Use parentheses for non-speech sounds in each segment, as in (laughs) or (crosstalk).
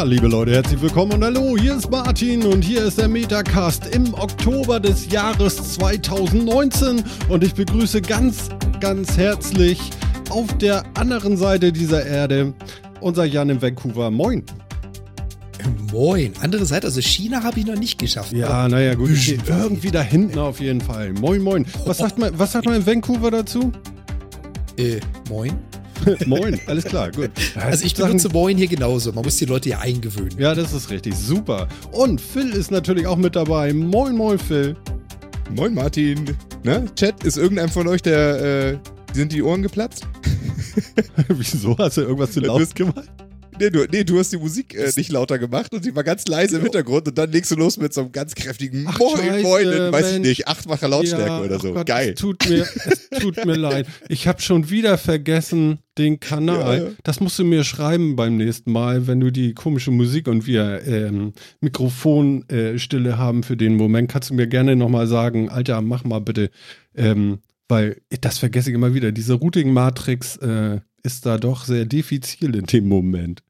Ja, liebe Leute, herzlich willkommen und hallo, hier ist Martin und hier ist der Metacast im Oktober des Jahres 2019 und ich begrüße ganz, ganz herzlich auf der anderen Seite dieser Erde unser Jan in Vancouver. Moin. Moin. Andere Seite, also China habe ich noch nicht geschafft. Ja, naja, gut. Irgendwie da hinten auf jeden Fall. Moin, moin. Was sagt man, was sagt man in Vancouver dazu? Äh, moin. (laughs) Moin, alles klar, gut. Also ich benutze Moin hier genauso. Man muss die Leute ja eingewöhnen. Ja, das ist richtig. Super. Und Phil ist natürlich auch mit dabei. Moin, moin, Phil. Moin, Martin. Na, Chat, ist irgendeinem von euch der, äh, sind die Ohren geplatzt? (laughs) Wieso? Hast du irgendwas zu laut gemacht? (laughs) Nee du, nee, du hast die Musik äh, nicht lauter gemacht und sie war ganz leise im Hintergrund und dann legst du los mit so einem ganz kräftigen Ach, Moin, Scheiße, Moin, in, weiß ich nicht, achtfache Lautstärke ja, oder so. Gott, Geil. Es tut mir, es tut mir (laughs) leid. Ich habe schon wieder vergessen den Kanal. Ja. Das musst du mir schreiben beim nächsten Mal, wenn du die komische Musik und wir ähm, Mikrofonstille äh, haben für den Moment. Kannst du mir gerne nochmal sagen, Alter, mach mal bitte. Ähm, weil das vergesse ich immer wieder. Diese Routing-Matrix äh, ist da doch sehr diffizil in dem Moment.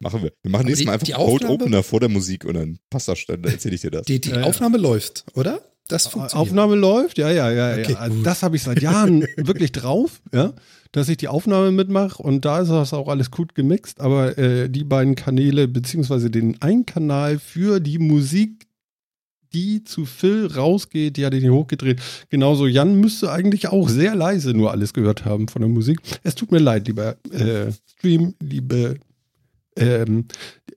Machen wir. Wir machen nächstes Mal einfach die Code Opener vor der Musik und dann passt das, dann erzähle ich dir das. Die, die ja, Aufnahme ja. läuft, oder? Das funktioniert. Aufnahme läuft, ja, ja, ja. Okay, ja. Also das habe ich seit Jahren (laughs) wirklich drauf, ja, dass ich die Aufnahme mitmache und da ist das auch alles gut gemixt, aber äh, die beiden Kanäle, beziehungsweise den einen Kanal für die Musik, die zu Phil rausgeht, die hat ihn hochgedreht. Genauso, Jan müsste eigentlich auch sehr leise nur alles gehört haben von der Musik. Es tut mir leid, lieber äh, Stream, liebe ähm,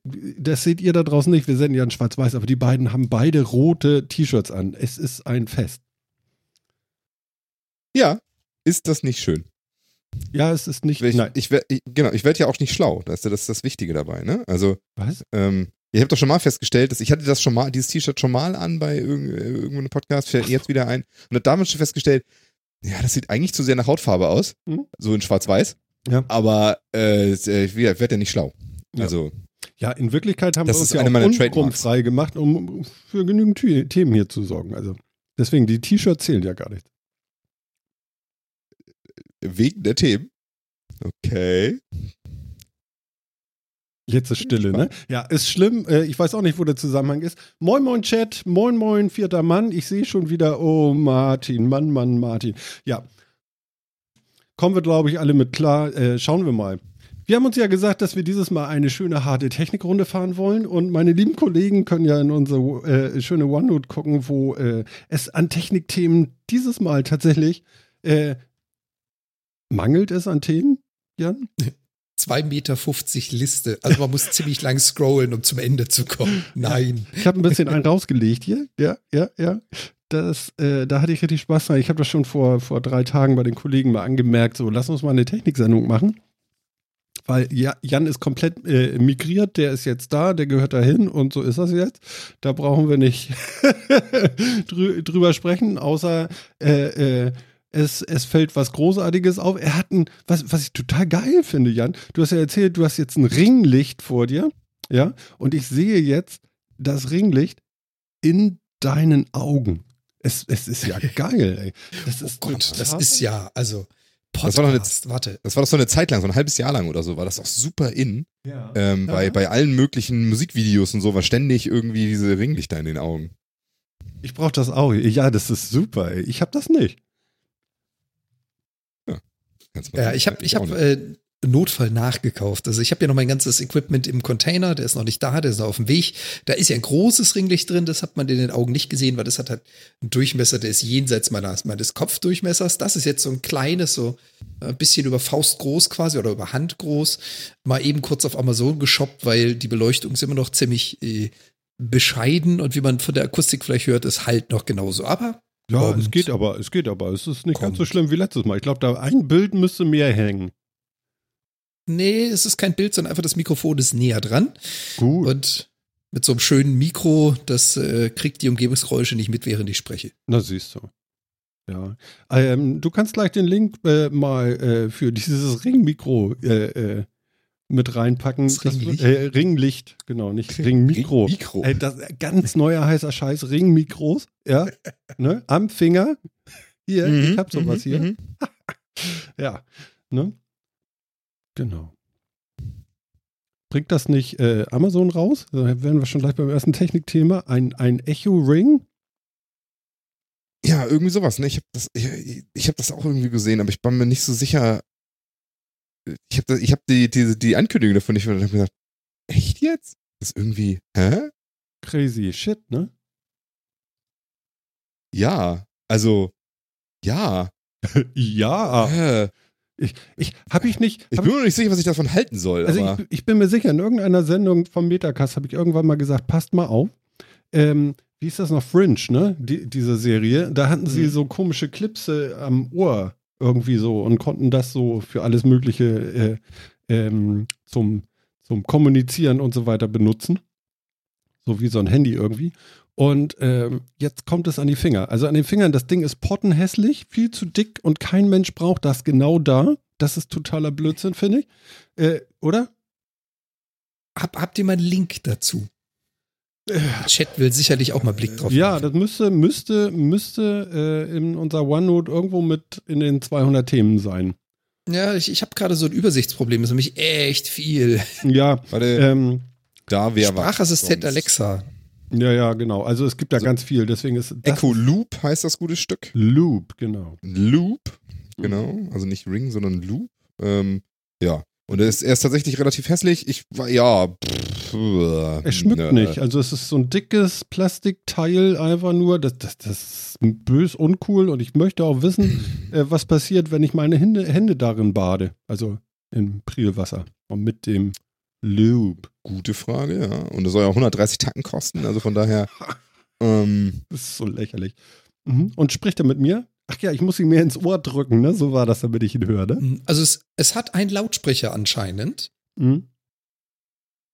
das seht ihr da draußen nicht, wir senden ja in schwarz-weiß, aber die beiden haben beide rote T-Shirts an. Es ist ein Fest. Ja, ist das nicht schön? Ja, es ist nicht. Ich, nein. Ich, ich, genau, ich werde ja auch nicht schlau. Das ist das Wichtige dabei, ne? Also. Was? Ähm, ich habe doch schon mal festgestellt, dass ich hatte das schon mal, dieses T-Shirt schon mal an bei irgendeinem Podcast, fällt jetzt wieder ein. Und habe damals schon festgestellt, ja, das sieht eigentlich zu sehr nach Hautfarbe aus. Mhm. So in schwarz-weiß. Ja. Aber äh, ich werde ja nicht schlau. Also. Ja, in Wirklichkeit haben das wir uns ja auch frei gemacht, um für genügend Themen hier zu sorgen. Also deswegen, die T-Shirts zählen ja gar nicht. Wegen der Themen? Okay. Jetzt ist Stille, ne? Ja, ist schlimm. Äh, ich weiß auch nicht, wo der Zusammenhang ist. Moin, moin, Chat. Moin, moin, vierter Mann. Ich sehe schon wieder, oh, Martin. Mann, Mann, Martin. Ja. Kommen wir, glaube ich, alle mit klar. Äh, schauen wir mal. Wir haben uns ja gesagt, dass wir dieses Mal eine schöne harte Technikrunde fahren wollen und meine lieben Kollegen können ja in unsere äh, schöne OneNote gucken, wo äh, es an Technikthemen dieses Mal tatsächlich äh, mangelt es an Themen, Jan? 2,50 Meter Liste. Also man muss ziemlich lang scrollen, um zum Ende zu kommen. Nein. Ich habe ein bisschen einen rausgelegt hier. Ja, ja, ja. Das, äh, da hatte ich richtig Spaß dran. Ich habe das schon vor, vor drei Tagen bei den Kollegen mal angemerkt. So, lass uns mal eine Techniksendung machen weil Jan ist komplett äh, migriert, der ist jetzt da, der gehört dahin und so ist das jetzt. Da brauchen wir nicht (laughs) drü drüber sprechen, außer äh, äh, es, es fällt was Großartiges auf. Er hat ein, was, was ich total geil finde, Jan. Du hast ja erzählt, du hast jetzt ein Ringlicht vor dir, ja, und ich sehe jetzt das Ringlicht in deinen Augen. Es, es ist ja (laughs) geil, ey. Das ist oh Gott, das ist ja, also Podcast, das war, noch eine, warte. das war doch so eine Zeit lang, so ein halbes Jahr lang oder so, war das auch super in. Ja. Ähm, ja. Bei, bei allen möglichen Musikvideos und so war ständig irgendwie diese Ringlichter in den Augen. Ich brauch das auch. Ja, das ist super. Ey. Ich hab das nicht. Ja, ja ich habe ich hab, äh, Notfall nachgekauft. Also ich habe ja noch mein ganzes Equipment im Container, der ist noch nicht da, der ist noch auf dem Weg. Da ist ja ein großes Ringlicht drin, das hat man in den Augen nicht gesehen, weil das hat halt einen Durchmesser, der ist jenseits meines, meines Kopfdurchmessers. Das ist jetzt so ein kleines, so ein bisschen über Faust groß quasi oder über Hand groß. Mal eben kurz auf Amazon geshoppt, weil die Beleuchtung ist immer noch ziemlich äh, bescheiden und wie man von der Akustik vielleicht hört, ist halt noch genauso. Aber ja, es geht aber, es geht aber. Es ist nicht kommt. ganz so schlimm wie letztes Mal. Ich glaube, da ein Bild müsste mehr hängen. Nee, es ist kein Bild, sondern einfach das Mikrofon ist näher dran. Gut. Und mit so einem schönen Mikro, das äh, kriegt die Umgebungsgeräusche nicht mit, während ich spreche. Na, siehst du. Ja. Ähm, du kannst gleich den Link äh, mal äh, für dieses Ringmikro äh, äh, mit reinpacken. Das Ringlicht? Das, äh, Ringlicht, genau, nicht Ringmikro. Ringmikro. das ganz neuer heißer Scheiß, Ringmikros, ja, (laughs) ne, am Finger. Hier, mhm, ich hab sowas mhm, hier. Mhm. (laughs) ja, ne? Genau. bringt das nicht äh, Amazon raus? Da wären wir schon gleich beim ersten Technikthema. Ein, ein Echo Ring? Ja, irgendwie sowas. Ne? Ich habe das, ich, ich hab das auch irgendwie gesehen, aber ich bin mir nicht so sicher. Ich habe ich hab die, die, die Ankündigung davon nicht und habe gesagt, echt jetzt? Das ist irgendwie, hä? Crazy shit, ne? Ja, also, ja. (laughs) ja. Äh, ich, ich habe ich nicht. Ich bin mir nicht sicher, was ich davon halten soll. Also ich, ich bin mir sicher, in irgendeiner Sendung vom Metacast habe ich irgendwann mal gesagt, passt mal auf. Ähm, wie ist das noch? Fringe, ne? Die, diese Serie. Da hatten sie Mhm. so komische Klipse am Ohr irgendwie so und konnten das so für alles Mögliche äh, ähm, zum, zum Kommunizieren und so weiter benutzen. So wie so ein Handy irgendwie. Und ähm, jetzt kommt es an die Finger. Also an den Fingern, das Ding ist pottenhässlich, viel zu dick und kein Mensch braucht das genau da. Das ist totaler Blödsinn, finde ich. Äh, oder? Hab, habt ihr mal einen Link dazu? Der Chat will sicherlich auch mal Blick drauf Ja, das müsste, müsste, müsste äh, in unser OneNote irgendwo mit in den 200 Themen sein. Ja, ich, ich habe gerade so ein Übersichtsproblem. Das ist nämlich echt viel. Ja, warte, ähm, da wäre Sprachassistent Alexa. Ja, ja, genau. Also es gibt da Also- ganz viel. Deswegen ist Echo Loop heißt das gute Stück. Loop, genau. Loop, Mhm. genau. Also nicht Ring, sondern Loop. Ähm, ja. Und er ist, er ist tatsächlich relativ hässlich. Ich war, ja. Pff, äh, Es schmückt äh, nicht. Also es ist so ein dickes Plastikteil einfach nur. Das, das, das ist bös uncool und ich möchte auch wissen, (clears throat) äh, was passiert, wenn ich meine Hände, Hände darin bade. Also im Prielwasser. Und mit dem Loop. Gute Frage, ja. Und das soll ja 130 Tacken kosten. Also von daher. (laughs) Ähm, Das ist so lächerlich. Mhm. Und spricht er mit mir? Ach ja, ich muss ihn mir ins Ohr drücken, ne? So war das, damit ich ihn höre, ne? Also es, es hat einen Lautsprecher anscheinend. Mhm.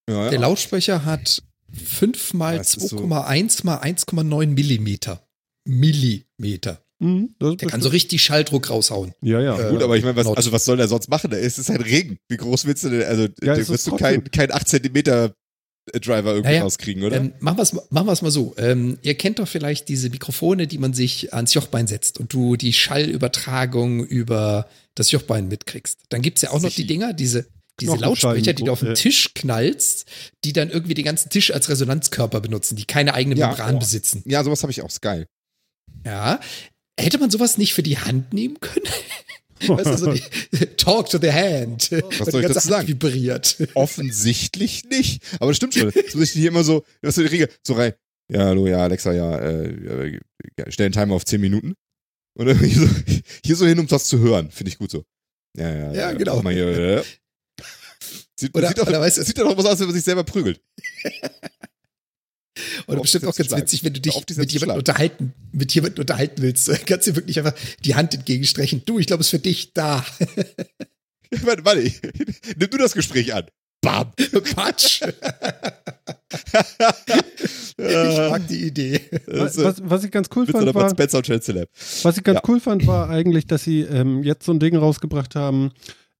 ja, ja. Der Lautsprecher hat 5 mal Ja, es ist so- 2,1 mal 1,9 Millimeter. Millimeter. Mhm. Das, Der kann so richtig Schalldruck raushauen. Ja, ja. Äh, Gut, aber ich meine, was, also was soll der sonst machen? Es ist ein Ring. Wie groß willst du denn? Also, Ja, da es wirst du trotzdem- kein, kein 8 Zentimeter Driver irgendwie Ja, ja. rauskriegen, oder? Ähm, machen wir es machen wir's mal so. Ähm, ihr kennt doch vielleicht diese Mikrofone, die man sich ans Jochbein setzt und du die Schallübertragung über das Jochbein mitkriegst. Dann gibt's ja auch noch die Dinger, diese, diese Lautsprecher, die du auf den äh. Tisch knallst, die dann irgendwie den ganzen Tisch als Resonanzkörper benutzen, die keine eigene Ja, Membran oh. besitzen. ja, sowas habe ich auch. Ist geil. Ja. Hätte man sowas nicht für die Hand nehmen können? (laughs) Weißt du, so die, (laughs) talk to the hand. Was soll ich dazu sagen? Vibriert. (laughs) Offensichtlich nicht. Aber das stimmt schon. Jetzt muss ich hier immer so, was so die Regel, so rein. Ja, hallo, ja, Alexa, ja, äh, äh, stell den Timer auf 10 Minuten. Und dann hier so, hier so hin, um das zu hören. Finde ich gut so. Ja, ja, Ja, genau. Mal hier, äh. Sieht, Oder- sieht, doch, oder weißt du- sieht doch was aus, wenn man sich selber prügelt. Oder bestimmt auch ganz witzig, wenn du dich mit jemandem unterhalten, mit jemandem unterhalten willst. (laughs) Kannst du wirklich einfach die Hand entgegenstrechen. Du, ich glaube, es ist für dich da. (laughs) warte, warte, nimm du das Gespräch an. Bam. (laughs) Patsch. Ich Äh, mag die Idee. Was, was, was ich ganz cool fand, war, was ich ganz Ja. cool fand, war eigentlich, dass sie ähm, jetzt so ein Ding rausgebracht haben.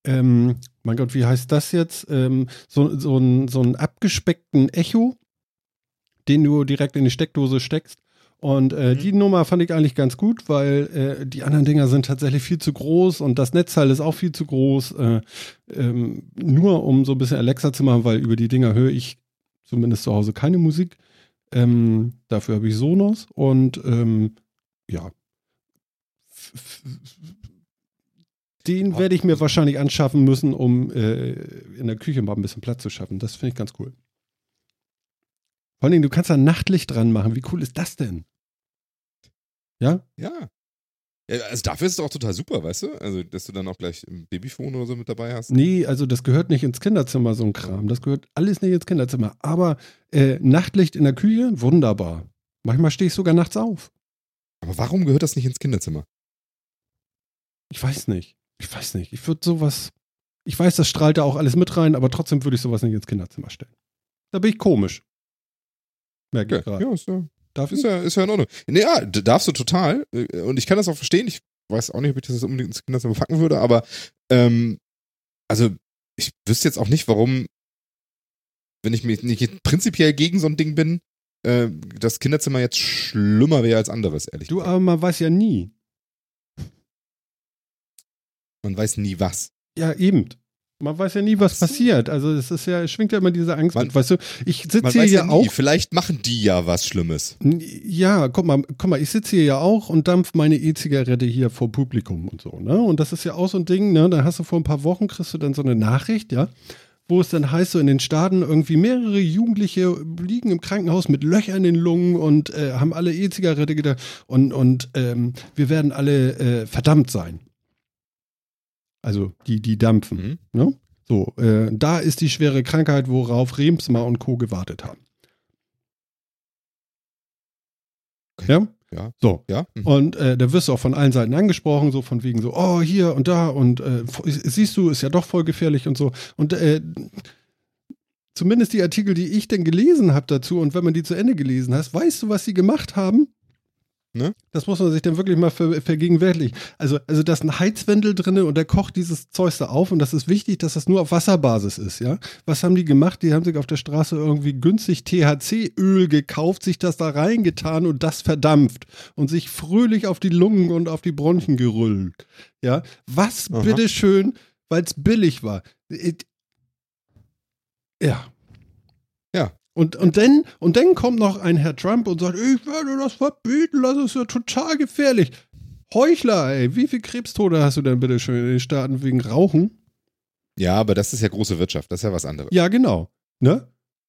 Ähm, mein Gott, wie heißt das jetzt? Ähm, so, so, ein, so einen abgespeckten Echo, den du direkt in die Steckdose steckst. Und äh, Mhm. die Nummer fand ich eigentlich ganz gut, weil äh, die anderen Dinger sind tatsächlich viel zu groß und das Netzteil ist auch viel zu groß. Äh, ähm, nur um so ein bisschen Alexa zu machen, weil über die Dinger höre ich zumindest zu Hause keine Musik. Ähm, dafür habe ich Sonos und ähm, ja. Den werde ich mir wahrscheinlich anschaffen müssen, um äh, in der Küche mal ein bisschen Platz zu schaffen. Das finde ich ganz cool. Vor allen Dingen, du kannst da Nachtlicht dran machen. Wie cool ist das denn? Ja? Ja. Also dafür ist es auch total super, weißt du? Also, dass du dann auch gleich ein Babyphone oder so mit dabei hast. Nee, also das gehört nicht ins Kinderzimmer, so ein Kram. Das gehört alles nicht ins Kinderzimmer. Aber äh, Nachtlicht in der Küche, wunderbar. Manchmal stehe ich sogar nachts auf. Aber warum gehört das nicht ins Kinderzimmer? Ich weiß nicht. Ich weiß nicht. Ich würde sowas. Ich weiß, das strahlt da auch alles mit rein, aber trotzdem würde ich sowas nicht ins Kinderzimmer stellen. Da bin ich komisch. Merke Ja, ich gerade. ja, ist ja, Darf ist ich? ja, ist ja in Ordnung. Ja, d- darfst du total. Äh, Und ich kann das auch verstehen. Ich weiß auch nicht, ob ich das unbedingt ins Kinderzimmer packen würde, aber ähm, also ich wüsste jetzt auch nicht, warum, wenn ich mir nicht prinzipiell gegen so ein Ding bin, äh, das Kinderzimmer jetzt schlimmer wäre als anderes, ehrlich Du, gesagt. aber man weiß ja nie. Man weiß nie was. Ja, eben. Man weiß ja nie, was passiert. Also es ist ja, es schwingt ja immer diese Angst Man- mit. Weißt du, ich sitze hier weiß ja ja auch. vielleicht machen die ja was Schlimmes. Ja, guck mal, guck mal, ich sitze hier ja auch und dampf meine E-Zigarette hier vor Publikum und so, ne? Und das ist ja auch so ein Ding, ne? Da hast du vor ein paar Wochen kriegst du dann so eine Nachricht, ja, wo es dann heißt, so in den Staaten irgendwie mehrere Jugendliche liegen im Krankenhaus mit Löchern in den Lungen und äh, haben alle E-Zigarette gedacht und, und ähm, wir werden alle äh, verdammt sein. Also die, die dampfen. Mhm. Ne? So, äh, da ist die schwere Krankheit, worauf Remsmar und Co. gewartet haben. Okay. Ja? Ja. So. Ja? Mhm. Und äh, da wirst du auch von allen Seiten angesprochen, so von wegen so, oh, hier und da und äh, siehst du, ist ja doch voll gefährlich und so. Und äh, zumindest die Artikel, die ich denn gelesen habe dazu und wenn man die zu Ende gelesen hast, weißt du, was sie gemacht haben? Ne? Das muss man sich dann wirklich mal ver vergegenwärtigen. Also, also da ist ein Heizwendel drin und der kocht dieses Zeug da auf und das ist wichtig, dass das nur auf Wasserbasis ist, ja. Was haben die gemacht? Die haben sich auf der Straße irgendwie günstig THC-Öl gekauft, sich das da reingetan und das verdampft und sich fröhlich auf die Lungen und auf die Bronchien gerüllt. Ja. Was Aha. bitteschön, weil es billig war. It- Ja. Und, und, dann, und dann kommt noch ein Herr Trump und sagt, ich werde das verbieten, das ist ja total gefährlich. Heuchler, ey, wie viel Krebstote hast du denn bitte schön in den Staaten wegen Rauchen? Ja, aber das ist ja große Wirtschaft, das ist ja was anderes. Ja, genau. Ne?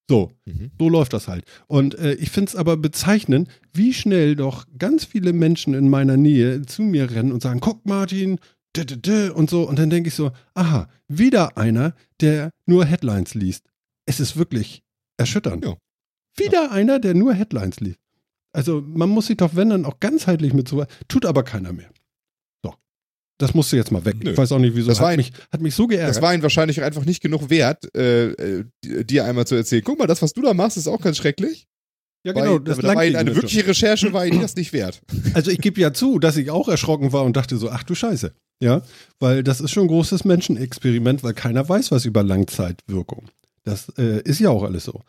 So, Mhm. so läuft das halt. Und äh, ich finde es aber bezeichnend, wie schnell doch ganz viele Menschen in meiner Nähe zu mir rennen und sagen, guck Martin, dä, dä, dä, und so. Und dann denke ich so, aha, wieder einer, der nur Headlines liest. Es ist wirklich erschütternd. Ja. Wieder einer, der nur Headlines liest. Also man muss sich doch, wenn dann auch ganzheitlich mit sowas, tut aber keiner mehr. So. Das musste jetzt mal weg. Nö. Ich weiß auch nicht, wieso. Das war hat, ein- mich, hat mich so geärgert. Das war ihnen wahrscheinlich einfach nicht genug wert, äh, äh, dir einmal zu erzählen. Guck mal, das, was du da machst, ist auch ganz schrecklich. ja, genau. Weil, das da war eine schon. wirkliche Recherche war ihnen das nicht wert. (laughs) Also ich gebe ja zu, dass ich auch erschrocken war und dachte so, ach du Scheiße. Ja, weil das ist schon ein großes Menschenexperiment, weil keiner weiß was über Langzeitwirkung. Das äh, ist ja auch alles so.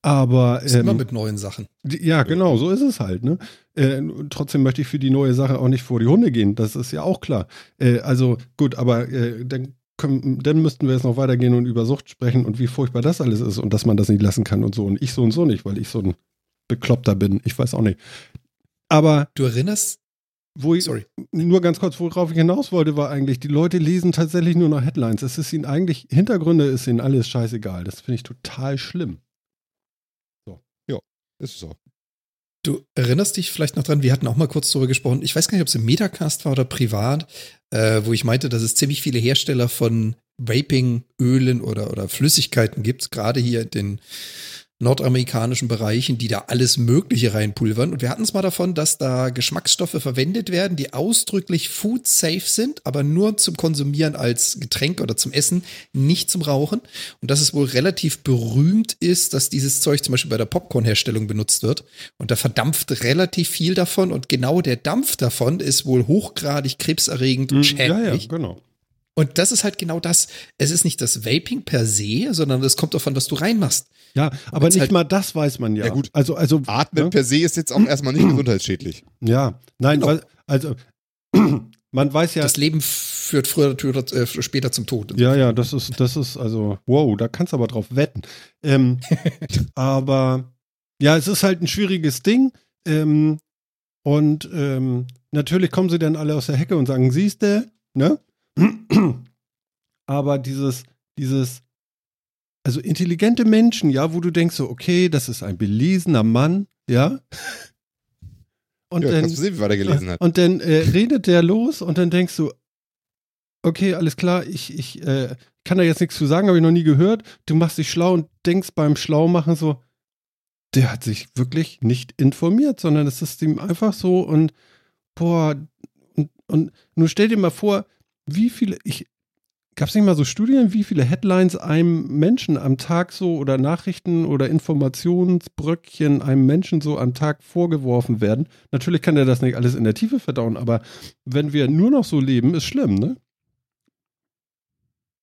Aber Ist immer ähm, mit neuen Sachen. ja, genau, so ist es halt. Ne? Äh, trotzdem möchte ich für die neue Sache auch nicht vor die Hunde gehen. Das ist ja auch klar. Äh, also gut, aber äh, dann, können, dann müssten wir jetzt noch weitergehen und über Sucht sprechen und wie furchtbar das alles ist und dass man das nicht lassen kann und so. Und ich so und so nicht, weil ich so ein Bekloppter bin. Ich weiß auch nicht. Aber Du erinnerst, wo ich, sorry, nur ganz kurz, worauf ich hinaus wollte, war eigentlich, die Leute lesen tatsächlich nur noch Headlines. Es ist ihnen eigentlich, Hintergründe ist ihnen alles scheißegal. Das finde ich total schlimm. Ist so. du erinnerst dich vielleicht noch dran, wir hatten auch mal kurz darüber gesprochen, ich weiß gar nicht, ob es im Metacast war oder privat, äh, wo ich meinte, dass es ziemlich viele Hersteller von Vaping-Ölen oder, oder Flüssigkeiten gibt, gerade hier in den nordamerikanischen Bereichen, die da alles Mögliche reinpulvern. Und wir hatten es mal davon, dass da Geschmacksstoffe verwendet werden, die ausdrücklich food safe sind, aber nur zum Konsumieren als Getränk oder zum Essen, nicht zum Rauchen. Und dass es wohl relativ berühmt ist, dass dieses Zeug zum Beispiel bei der Popcornherstellung benutzt wird. Und da verdampft relativ viel davon. Und genau der Dampf davon ist wohl hochgradig krebserregend und ja, ja, schädlich. genau. Und das ist halt genau das. Es ist nicht das Vaping per se, sondern es kommt davon, was du reinmachst. Ja, aber wenn's nicht halt- mal das weiß man ja. Ja, gut. Also, also, Atmen ne? per se ist jetzt auch (clears throat) erstmal nicht gesundheitsschädlich. ja, nein, Genau. weil, also, (clears throat) man weiß ja, Das Leben führt früher oder äh, später zum Tod. Ja, ja, das ist, das ist, also, wow, da kannst du aber drauf wetten. Ähm, (laughs) aber ja, es ist halt ein schwieriges Ding. Ähm, und ähm, natürlich kommen sie dann alle aus der Hecke und sagen, siehst du, ne? (clears throat) Aber dieses, dieses, also intelligente Menschen, ja, wo du denkst so, okay, das ist ein belesener Mann, ja. (laughs) Und ja, dann, sehen, wie gelesen hat. und dann äh, redet der los und dann denkst du, okay, alles klar, ich, ich äh, kann da jetzt nichts zu sagen, habe ich noch nie gehört. Du machst dich schlau und denkst beim Schlaumachen so, der hat sich wirklich nicht informiert, sondern es ist ihm einfach so und boah, und, und nun stell dir mal vor, wie viele, ich, gab es nicht mal so Studien, wie viele Headlines einem Menschen am Tag so oder Nachrichten oder Informationsbröckchen einem Menschen so am Tag vorgeworfen werden? Natürlich kann er das nicht alles in der Tiefe verdauen, aber wenn wir nur noch so leben, ist schlimm, ne?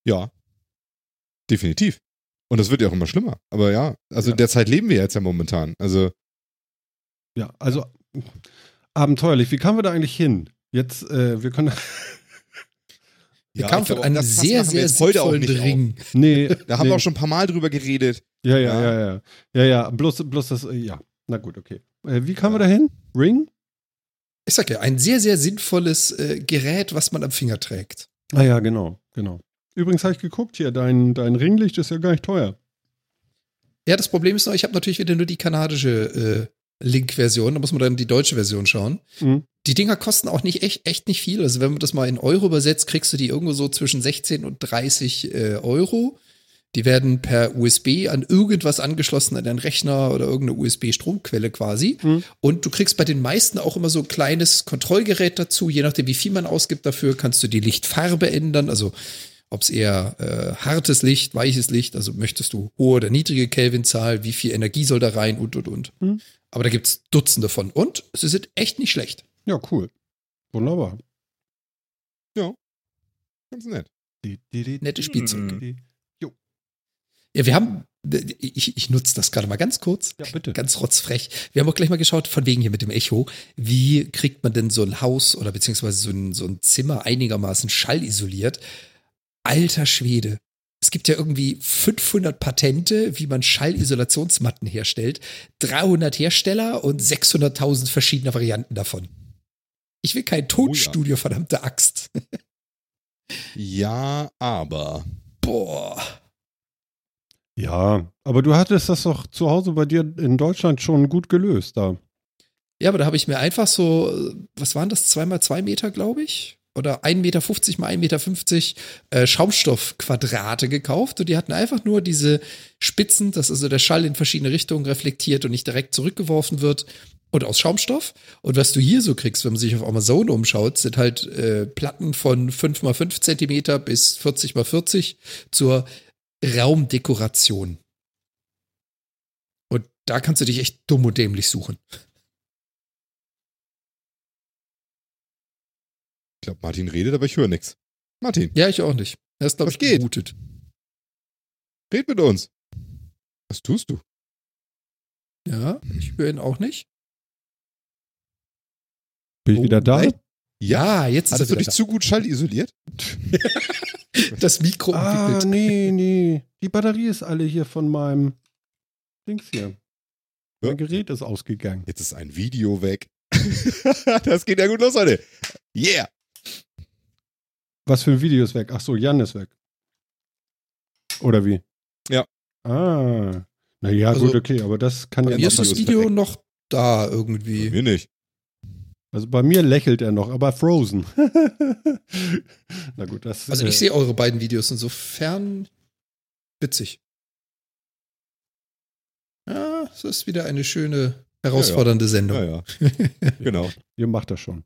Ja. Definitiv. Und das wird ja auch immer schlimmer. Aber ja, also Ja. in der Zeit leben wir jetzt ja momentan. Also, Ja, also abenteuerlich. Wie kamen wir da eigentlich hin? Jetzt, äh, wir können. Der kam von einem sehr, sehr sinnvollen Ring. Nee. (laughs) Da haben nee. wir auch schon ein paar Mal drüber geredet. Ja, ja, ja, ja. Ja, ja. Bloß, bloß das, äh, ja. Na gut, okay. Äh, wie kamen wir dahin? Ring? Ich sag ja, ein sehr, sehr sinnvolles äh, Gerät, was man am Finger trägt. Ah ja, genau, genau. Übrigens habe ich geguckt hier, dein, dein Ringlicht ist ja gar nicht teuer. Ja, das Problem ist noch, ich habe natürlich wieder nur die kanadische äh, Link-Version, da muss man dann die deutsche Version schauen. Mhm. Die Dinger kosten auch nicht echt, echt nicht viel. Also wenn man das mal in Euro übersetzt, kriegst du die irgendwo so zwischen 16 und 30 äh, Euro. Die werden per USB an irgendwas angeschlossen, an einen Rechner oder irgendeine USB-Stromquelle quasi. Mhm. Und du kriegst bei den meisten auch immer so ein kleines Kontrollgerät dazu. Je nachdem, wie viel man ausgibt dafür, kannst du die Lichtfarbe ändern. Also ob es eher äh, hartes Licht, weiches Licht, also möchtest du hohe oder niedrige Kelvinzahl, wie viel Energie soll da rein und und und. Mhm. Aber da gibt's Dutzende von. Und sie sind echt nicht schlecht. Ja, cool. Wunderbar. Ganz nett. Nette Spielzeug. Mhm. Ja, wir haben, ich, ich nutze das gerade mal ganz kurz. Ja, bitte. Ganz rotzfrech. Wir haben auch gleich mal geschaut, von wegen hier mit dem Echo, wie kriegt man denn so ein Haus oder beziehungsweise so ein, so ein Zimmer einigermaßen schallisoliert? Alter Schwede. Es gibt ja irgendwie 500 Patente, wie man Schallisolationsmatten herstellt, 300 Hersteller und 600.000 verschiedene Varianten davon. Ich will kein Tonstudio, verdammte Axt. (laughs) Ja, aber. Boah. Ja, aber du hattest das doch zu Hause bei dir in Deutschland schon gut gelöst da. Ja, aber da habe ich mir einfach so, äh, was waren das, zwei mal zwei Meter, glaube ich? Oder 1,50 Meter mal 1,50 Meter äh, Schaumstoffquadrate gekauft und die hatten einfach nur diese Spitzen, dass also der Schall in verschiedene Richtungen reflektiert und nicht direkt zurückgeworfen wird und aus Schaumstoff. Und was du hier so kriegst, wenn man sich auf Amazon umschaut, sind halt äh, Platten von 5 mal 5 Zentimeter bis 40 mal 40 zur Raumdekoration. Und da kannst du dich echt dumm und dämlich suchen. Glaube, Martin redet, aber ich höre nichts. Martin, Ja, ich auch nicht. Er ist, glaube Was ich, geht? gemutet. red mit uns. Was tust du? Ja, ich höre ihn auch nicht. Bin ich Oh, wieder da? nein. Ja, jetzt ist Hast er du dich zu gut schallisoliert? da. (laughs) Das Mikro Ah, entwickelt. nee, nee. Die Batterie ist alle hier von meinem Dings hier. Ja. Mein Gerät ist ausgegangen. Jetzt ist ein Video weg. (laughs) das geht ja gut los, Leute. Yeah. Was für ein Video ist weg? Ach so, Jan ist weg. Oder wie? Ja. Ah. Naja, Also, gut, okay, aber das kann Bei ja mir ist das Video perfekt. noch da Bei irgendwie. mir nicht. Also bei mir lächelt er noch, aber Frozen. (laughs) Na gut, das Also äh, ich sehe eure beiden Videos insofern witzig. Ja, es ist wieder eine schöne, herausfordernde Sendung. Ja, ja. (laughs) genau. Ihr macht das schon.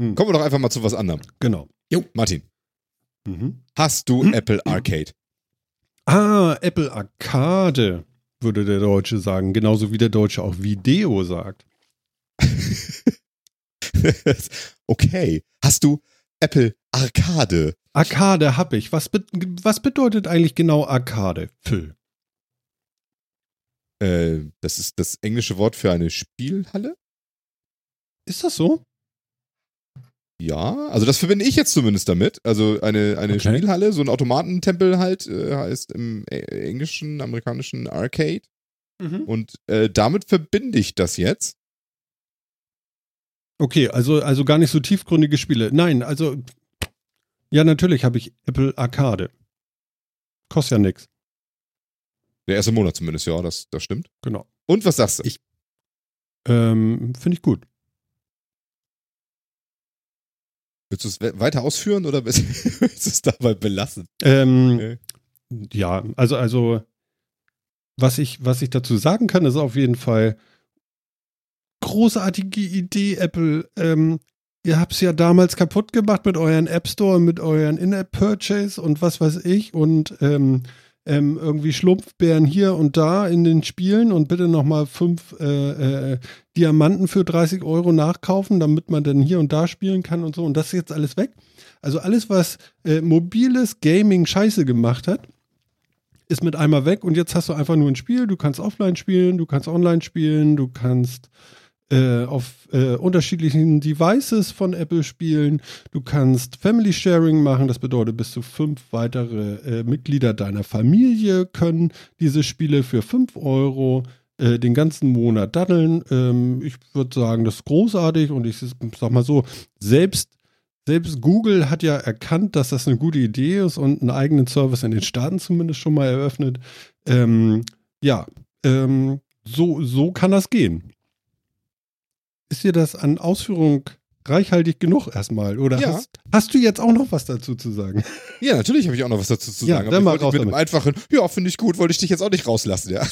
Ja. Hm, Kommen wir doch einfach mal zu was anderem. genau. Martin, Mhm. hast du Hm? Apple Arcade? Ah, Apple Arcade, würde der Deutsche sagen. Genauso wie der Deutsche auch Video sagt. (laughs) okay. Hast du Apple Arcade? Arcade hab ich. Was, be was bedeutet eigentlich genau Arcade? Phil. Äh, das ist das englische Wort für eine Spielhalle? Ist das so? Ja, also das verbinde ich jetzt zumindest damit. Also eine, eine Okay. Spielhalle, so ein Automatentempel halt, äh, heißt im englischen, amerikanischen Arcade. Und äh, damit verbinde ich das jetzt. Okay, also, also gar nicht so tiefgründige Spiele. Nein, also ja, natürlich habe ich Apple Arcade. Kostet ja nichts. Der erste Monat zumindest, ja, das, das stimmt. Genau. Und was sagst du? Ich- Ähm, Finde ich gut. Willst du es we- weiter ausführen oder (laughs) willst willst du es dabei belassen? Ähm, Okay. Ja, also, also, was ich, was ich dazu sagen kann, ist auf jeden Fall großartige Idee, Apple. Ähm, ihr habt es ja damals kaputt gemacht mit euren App Store, mit euren In-App-Purchase und was weiß ich und ähm, ähm, irgendwie Schlumpfbären hier und da in den Spielen und bitte nochmal fünf äh, äh, Diamanten für 30 Euro nachkaufen, damit man dann hier und da spielen kann und so. Und das ist jetzt alles weg. Also alles, was äh, mobiles Gaming scheiße gemacht hat, ist mit einmal weg und jetzt hast du einfach nur ein Spiel. Du kannst offline spielen, du kannst online spielen, du kannst äh, auf äh, unterschiedlichen Devices von Apple spielen. Du kannst Family Sharing machen, das bedeutet, bis zu fünf weitere äh, Mitglieder deiner Familie können diese Spiele für fünf Euro äh, den ganzen Monat daddeln. Ähm, ich würde sagen, das ist großartig und ich sag mal so, selbst selbst Google hat ja erkannt, dass das eine gute Idee ist und einen eigenen Service in den Staaten zumindest schon mal eröffnet. Ähm, ja, ähm, so, so kann das gehen. Ist dir das an Ausführung reichhaltig genug erstmal? Oder ja. hast, hast, du jetzt auch noch was dazu zu sagen? (laughs) Ja, natürlich habe ich auch noch was dazu zu sagen. Ja, dann mal raus mit einem einfachen, ja, finde ich gut, wollte ich dich jetzt auch nicht rauslassen, ja.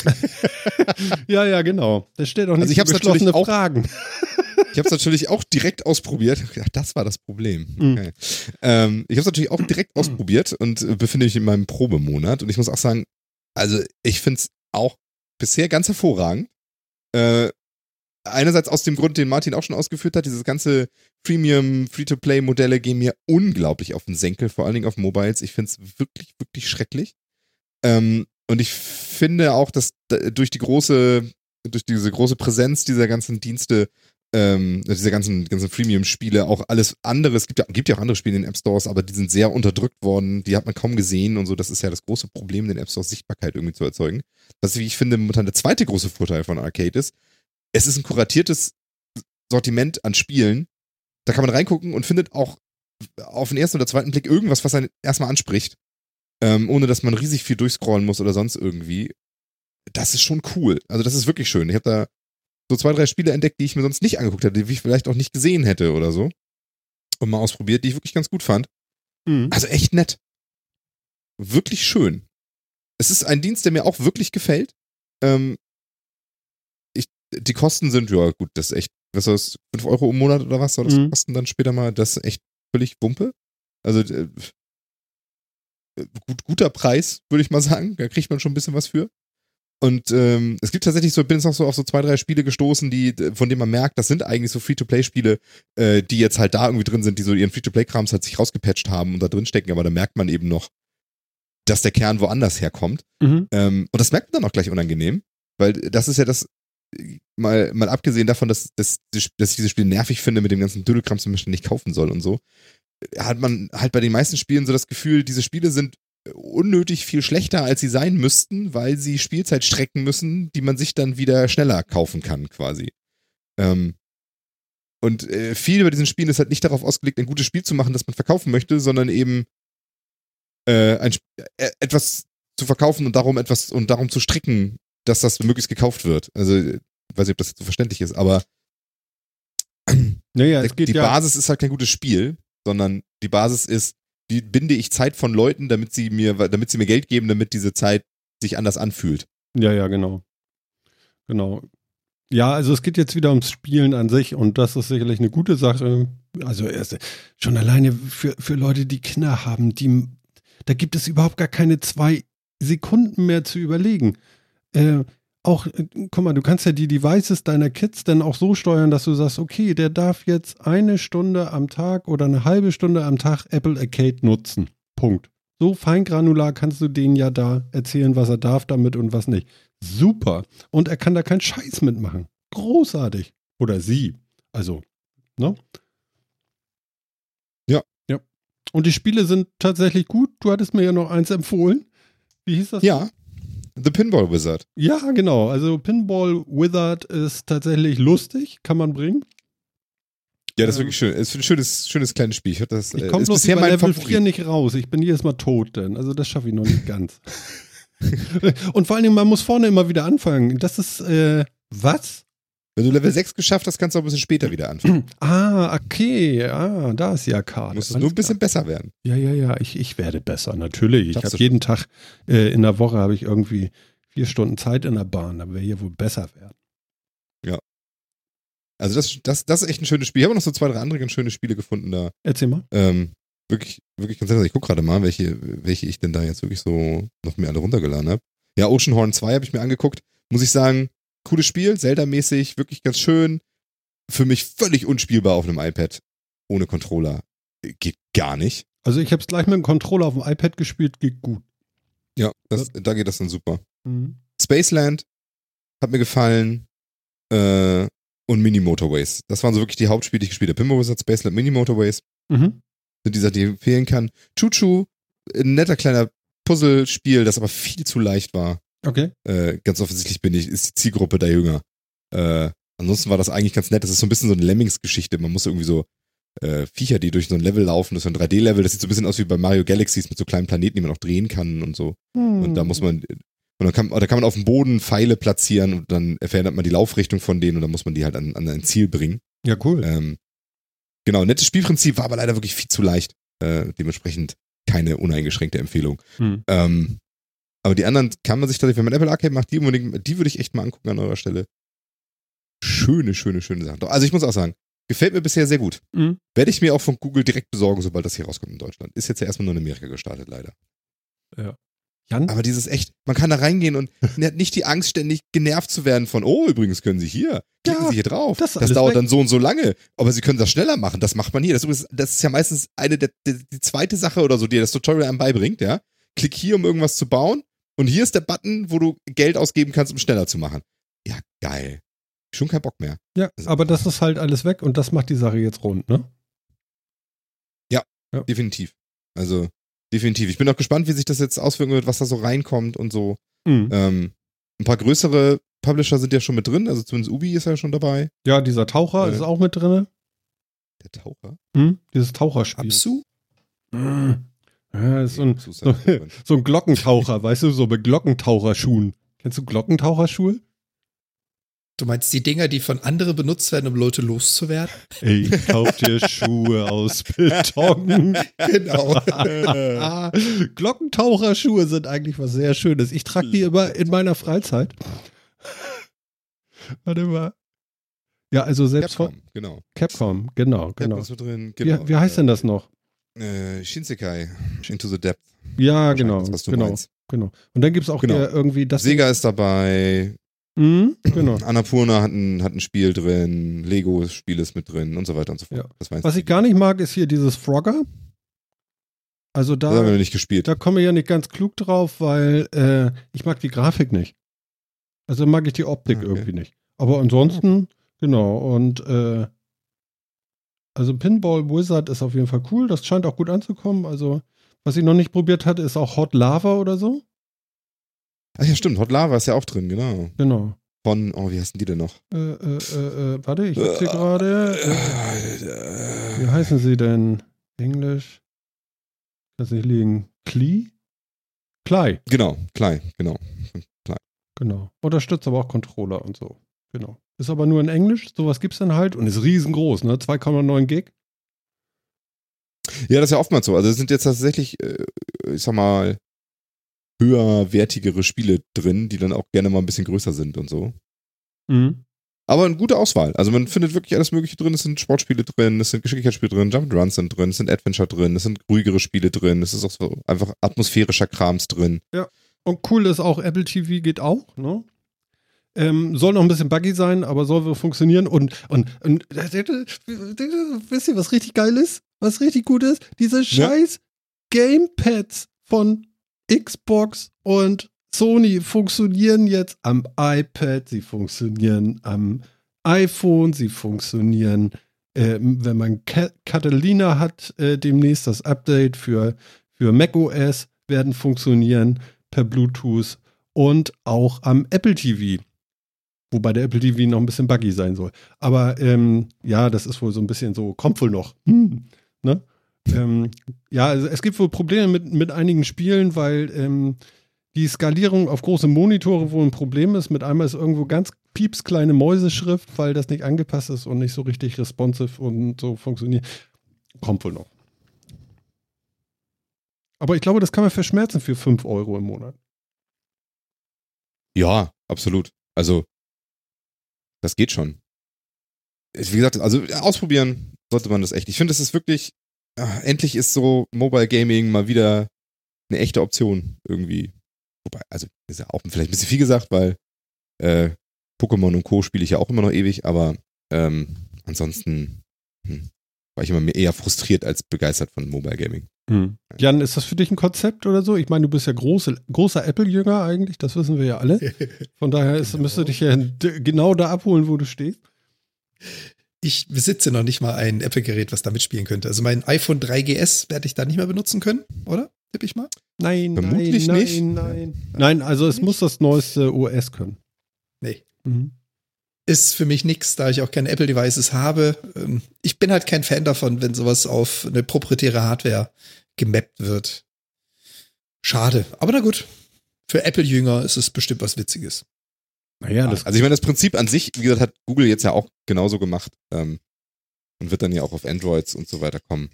(laughs) ja, ja, genau. Das stellt auch nicht also ich auch, Fragen. (laughs) ich habe es natürlich auch direkt ausprobiert. Ja, das war das Problem. Mhm. Okay. Mhm. Ähm, ich habe es natürlich auch direkt ausprobiert und äh, befinde mich in meinem Probemonat. Und ich muss auch sagen, also ich finde es auch bisher ganz hervorragend. Äh, einerseits aus dem Grund, den Martin auch schon ausgeführt hat, dieses ganze Premium Free-to-Play-Modelle gehen mir unglaublich auf den Senkel, vor allen Dingen auf Mobiles. Ich finde es wirklich, wirklich schrecklich. Ähm, und ich finde auch, dass durch die große, durch diese große Präsenz dieser ganzen Dienste, ähm, dieser ganzen, ganzen Freemium-Spiele, auch alles andere, es gibt ja, gibt ja auch andere Spiele in den App Stores, aber die sind sehr unterdrückt worden, die hat man kaum gesehen und so, das ist ja das große Problem, in den App Stores Sichtbarkeit irgendwie zu erzeugen. Was, wie ich finde, momentan der zweite große Vorteil von Arcade ist, es ist ein kuratiertes Sortiment an Spielen. Da kann man reingucken und findet auch auf den ersten oder zweiten Blick irgendwas, was einen erstmal anspricht, ähm, ohne dass man riesig viel durchscrollen muss oder sonst irgendwie. Das ist schon cool. Also das ist wirklich schön. Ich habe da so zwei, drei Spiele entdeckt, die ich mir sonst nicht angeguckt hätte, die ich vielleicht auch nicht gesehen hätte oder so. Und mal ausprobiert, die ich wirklich ganz gut fand. Mhm. Also echt nett. Wirklich schön. Es ist ein Dienst, der mir auch wirklich gefällt. Ähm, die Kosten sind, ja gut, das ist echt, was ist das, 5 Euro im Monat oder was soll das mhm. kosten dann später mal? Das ist echt völlig Wumpe. Also äh, gut, guter Preis, würde ich mal sagen. Da kriegt man schon ein bisschen was für. Und ähm, es gibt tatsächlich so, ich bin jetzt noch so auf so zwei, drei Spiele gestoßen, die, von denen man merkt, das sind eigentlich so Free-to-Play-Spiele, äh, die jetzt halt da irgendwie drin sind, die so ihren Free-to-Play-Krams halt sich rausgepatcht haben und da drin stecken, aber da merkt man eben noch, dass der Kern woanders herkommt. Mhm. Ähm, und das merkt man dann auch gleich unangenehm, weil das ist ja das, mal, mal abgesehen davon, dass, dass, dass ich dieses Spiel nervig finde mit dem ganzen Dödelkram, zum Beispiel nicht kaufen soll und so, hat man halt bei den meisten Spielen so das Gefühl, diese Spiele sind unnötig viel schlechter, als sie sein müssten, weil sie Spielzeit strecken müssen, die man sich dann wieder schneller kaufen kann, quasi. Ähm, und äh, viel über diesen Spielen ist halt nicht darauf ausgelegt, ein gutes Spiel zu machen, das man verkaufen möchte, sondern eben äh, ein, äh, etwas zu verkaufen und darum etwas und darum zu stricken, dass das möglichst gekauft wird. Also, ich weiß nicht, ob das jetzt so verständlich ist, aber (clears throat) naja, geht die ja Basis ist halt kein gutes Spiel, sondern die Basis ist, wie binde ich Zeit von Leuten, damit sie mir, damit sie mir Geld geben, damit diese Zeit sich anders anfühlt. Ja, ja, genau. Genau. Ja, also es geht jetzt wieder ums Spielen an sich und das ist sicherlich eine gute Sache. Also schon alleine für, für Leute, die Kinder haben, die, da gibt es überhaupt gar keine zwei Sekunden mehr zu überlegen äh, auch, äh, guck mal, du kannst ja die Devices deiner Kids dann auch so steuern, dass du sagst, okay, der darf jetzt eine Stunde am Tag oder eine halbe Stunde am Tag Apple Arcade nutzen. Punkt. So feingranular kannst du denen ja da erzählen, was er darf damit und was nicht. Super. Und er kann da keinen Scheiß mitmachen. Großartig. Oder sie. Also, ne? Ja. Ja. Und die Spiele sind tatsächlich gut. Du hattest mir ja noch eins empfohlen. Wie hieß das? Ja. The Pinball Wizard. Ja, genau. Also Pinball Wizard ist tatsächlich lustig, kann man bringen. Ja, das ist wirklich schön. Es ist ein schönes, schönes kleines Spiel. Ich, das, ich komme bisher bei Level Favorit. 4 nicht raus. Ich bin jedes Mal tot, denn. Also das schaffe ich noch nicht ganz. (laughs) Und vor allen Dingen, man muss vorne immer wieder anfangen. Das ist, äh, was? Wenn du Level 6 geschafft hast, kannst du auch ein bisschen später wieder anfangen. (clears throat) ah, okay. Ah, da ist ja Karte. Muss es nur ein bisschen besser werden. Ja, ja, ja. Ich, ich werde besser, natürlich. Ich habe jeden Tag äh, in der Woche habe ich irgendwie vier Stunden Zeit in der Bahn. Da wäre hier wohl besser werden. Ja. Also das, das, das ist echt ein schönes Spiel. Ich habe noch so zwei, drei andere ganz schöne Spiele gefunden da. Erzähl mal. Ähm, wirklich, wirklich ganz interessant. Ich gucke gerade mal, welche, welche ich denn da jetzt wirklich so noch mir alle runtergeladen habe. Ja, Oceanhorn 2 habe ich mir angeguckt. Muss ich sagen, cooles Spiel, Zelda-mäßig, wirklich ganz schön. Für mich völlig unspielbar auf einem iPad ohne Controller. Geht gar nicht. Also ich habe es gleich mit dem Controller auf dem iPad gespielt, geht gut. Ja, das, da geht das dann super. Mhm. Spaceland hat mir gefallen. Äh, und Mini Motorways. Das waren so wirklich die Hauptspiele, die ich gespielt habe. Pinball Wizard, Spaceland, Mini Motorways Mhm. sind die Sachen, die ich empfehlen kann. Choo Choo, ein netter kleiner Puzzlespiel, das aber viel zu leicht war. Okay. Äh, ganz offensichtlich bin ich, ist die Zielgruppe da jünger. Äh, ansonsten war das eigentlich ganz nett. Das ist so ein bisschen so eine Lemmings-Geschichte. Man muss irgendwie so äh, Viecher, die durch so ein Level laufen, das ist so ein 3D-Level, das sieht so ein bisschen aus wie bei Mario Galaxies mit so kleinen Planeten, die man auch drehen kann und so. Hm. Und da muss man, und dann kann, da kann man auf dem Boden Pfeile platzieren und dann verändert man die Laufrichtung von denen und dann muss man die halt an, an ein Ziel bringen. Ja, cool. Ähm, genau, nettes Spielprinzip, war aber leider wirklich viel zu leicht. Äh, dementsprechend keine uneingeschränkte Empfehlung. Hm. Ähm, aber die anderen kann man sich tatsächlich, wenn man Apple Arcade macht, die unbedingt, die würde ich echt mal angucken an eurer Stelle. Schöne, schöne, schöne Sachen. Also ich muss auch sagen, gefällt mir bisher sehr gut. Mhm. Werde ich mir auch von Google direkt besorgen, sobald das hier rauskommt in Deutschland. Ist jetzt ja erstmal nur in Amerika gestartet, leider. Jan? Aber dieses echt, man kann da reingehen und (laughs) hat nicht die Angst, ständig genervt zu werden von, oh, übrigens können Sie hier, klicken Ja, Sie hier drauf. das Das, dauert weg. dann so und so lange. Aber Sie können das schneller machen. Das macht man hier. Das ist, das ist ja meistens eine der, der, die zweite Sache oder so, die das Tutorial einem beibringt, ja. Klick hier, um irgendwas zu bauen. Und hier ist der Button, wo du Geld ausgeben kannst, um schneller zu machen. Ja, geil. Schon kein Bock mehr. Ja, Also- aber das ist halt alles weg und das macht die Sache jetzt rund, ne? Definitiv. Also, definitiv. Ich bin auch gespannt, wie sich das jetzt auswirken wird, was da so reinkommt und so. Mhm. Ähm, ein paar größere Publisher sind ja schon mit drin, also zumindest Ubi ist ja schon dabei. Ja, dieser Taucher Äh. ist auch mit drin. Der Taucher? Mhm. Dieses Taucherspiel. Absu? Mhm. Ja, ist so ein, so, so ein Glockentaucher, weißt du, so mit Glockentaucherschuhen. Kennst du Glockentaucherschuhe? Du meinst die Dinger, die von anderen benutzt werden, um Leute loszuwerden? Ey, kauf dir Schuhe aus (laughs) Beton. Genau. (laughs) Glockentaucherschuhe sind eigentlich was sehr Schönes. Ich trage die immer in meiner Freizeit. (laughs) Warte mal. Ja, also selbst von Capcom, genau. Capcom, genau, Capcom genau. ist mit drin, genau. Wie, wie heißt denn das noch? Äh, Shinsekai, Into the Depth. Ja, genau, das, genau, meinst. genau. Und dann gibt es auch Genau. hier irgendwie das. Sega ist dabei, Mhm, genau. (clears throat) Annapurna hat ein, hat ein Spiel drin, Lego-Spiel ist mit drin und so weiter und so fort. Ja. Was ich gar nicht mag, ist hier dieses Frogger. Also das haben wir da, noch nicht gespielt. da komme ich ja nicht ganz klug drauf, weil äh, ich mag die Grafik nicht. Also mag ich die Optik Ah, okay. irgendwie nicht. Aber ansonsten, genau, und äh, also Pinball Wizard ist auf jeden Fall cool. Das scheint auch gut anzukommen. Also, was ich noch nicht probiert hatte, ist auch Hot Lava oder so. Ach ja, stimmt, Hot Lava ist ja auch drin, genau. Genau. Von, oh, wie heißen die denn noch? Äh, äh, äh, äh, warte, ich hab sie gerade. Wie heißen sie denn? Englisch? Kann nicht liegen. Klee? Klei, genau, klein, genau. genau. Unterstützt aber auch Controller und so. Genau. Ist aber nur in Englisch, sowas gibt's dann halt und ist riesengroß, ne? 2,9 Gig. Ja, das ist ja oftmals so. Also es sind jetzt tatsächlich, äh, ich sag mal, höherwertigere Spiele drin, die dann auch gerne mal ein bisschen größer sind und so. Mhm. Aber eine gute Auswahl. Also man findet wirklich alles Mögliche drin. Es sind Sportspiele drin, es sind Geschicklichkeitsspiele drin, Jump'n'Runs sind drin, es sind Adventure drin, es sind ruhigere Spiele drin, es ist auch so einfach atmosphärischer Krams drin. Und cool ist auch, Apple TV geht auch, ne? Ähm, soll noch ein bisschen buggy sein, aber soll funktionieren. Und, und, und wisst ihr, was richtig geil ist? Was richtig gut ist? Diese scheiß Gamepads von Xbox und Sony funktionieren jetzt am iPad, sie funktionieren am iPhone, sie funktionieren, ähm, wenn man Ca Catalina hat, äh, demnächst das Update für, für macOS werden funktionieren per Bluetooth und auch am Apple TV. Wobei der Apple TV noch ein bisschen buggy sein soll. Aber ähm, ja, das ist wohl so ein bisschen so, kommt wohl noch. Hm, ne? ähm, ja, also es gibt wohl Probleme mit, mit einigen Spielen, weil ähm, die Skalierung auf große Monitore wohl ein Problem ist. Mit einmal ist irgendwo ganz pieps kleine Mäuseschrift, weil das nicht angepasst ist und nicht so richtig responsive und so funktioniert. Kommt wohl noch. Aber ich glaube, das kann man verschmerzen für 5 Euro im Monat. Ja, absolut. Also, das geht schon. Wie gesagt, also ausprobieren sollte man das echt. Ich finde, es ist wirklich, ah, endlich ist so Mobile Gaming mal wieder eine echte Option irgendwie. Wobei, also ist ja auch vielleicht ein bisschen viel gesagt, weil äh, Pokémon und Co. spiele ich ja auch immer noch ewig, aber ähm, ansonsten hm, war ich immer mehr eher frustriert als begeistert von Mobile Gaming. Jan, ist das für dich ein Konzept oder so? Ich meine, du bist ja große, großer Apple-Jünger eigentlich, das wissen wir ja alle. Von daher ist, Genau. müsste dich ja genau da abholen, wo du stehst. Ich besitze noch nicht mal ein Apple-Gerät, was damit spielen könnte. Also mein iPhone 3GS werde ich da nicht mehr benutzen können, oder? Tipp ich mal? Nein, Vermutlich nein, nicht. nein, nein. Nein, also es muss das neueste OS können. Nee. Mhm. Ist für mich nichts, da ich auch keine Apple-Devices habe. Ähm, Ich bin halt kein Fan davon, wenn sowas auf eine proprietäre Hardware gemappt wird. Schade. Aber na gut. Für Apple-Jünger ist es bestimmt was Witziges. Naja, das Also ich meine, das Prinzip an sich, wie gesagt, hat Google jetzt ja auch genauso gemacht ähm, und wird dann ja auch auf Androids und so weiter kommen.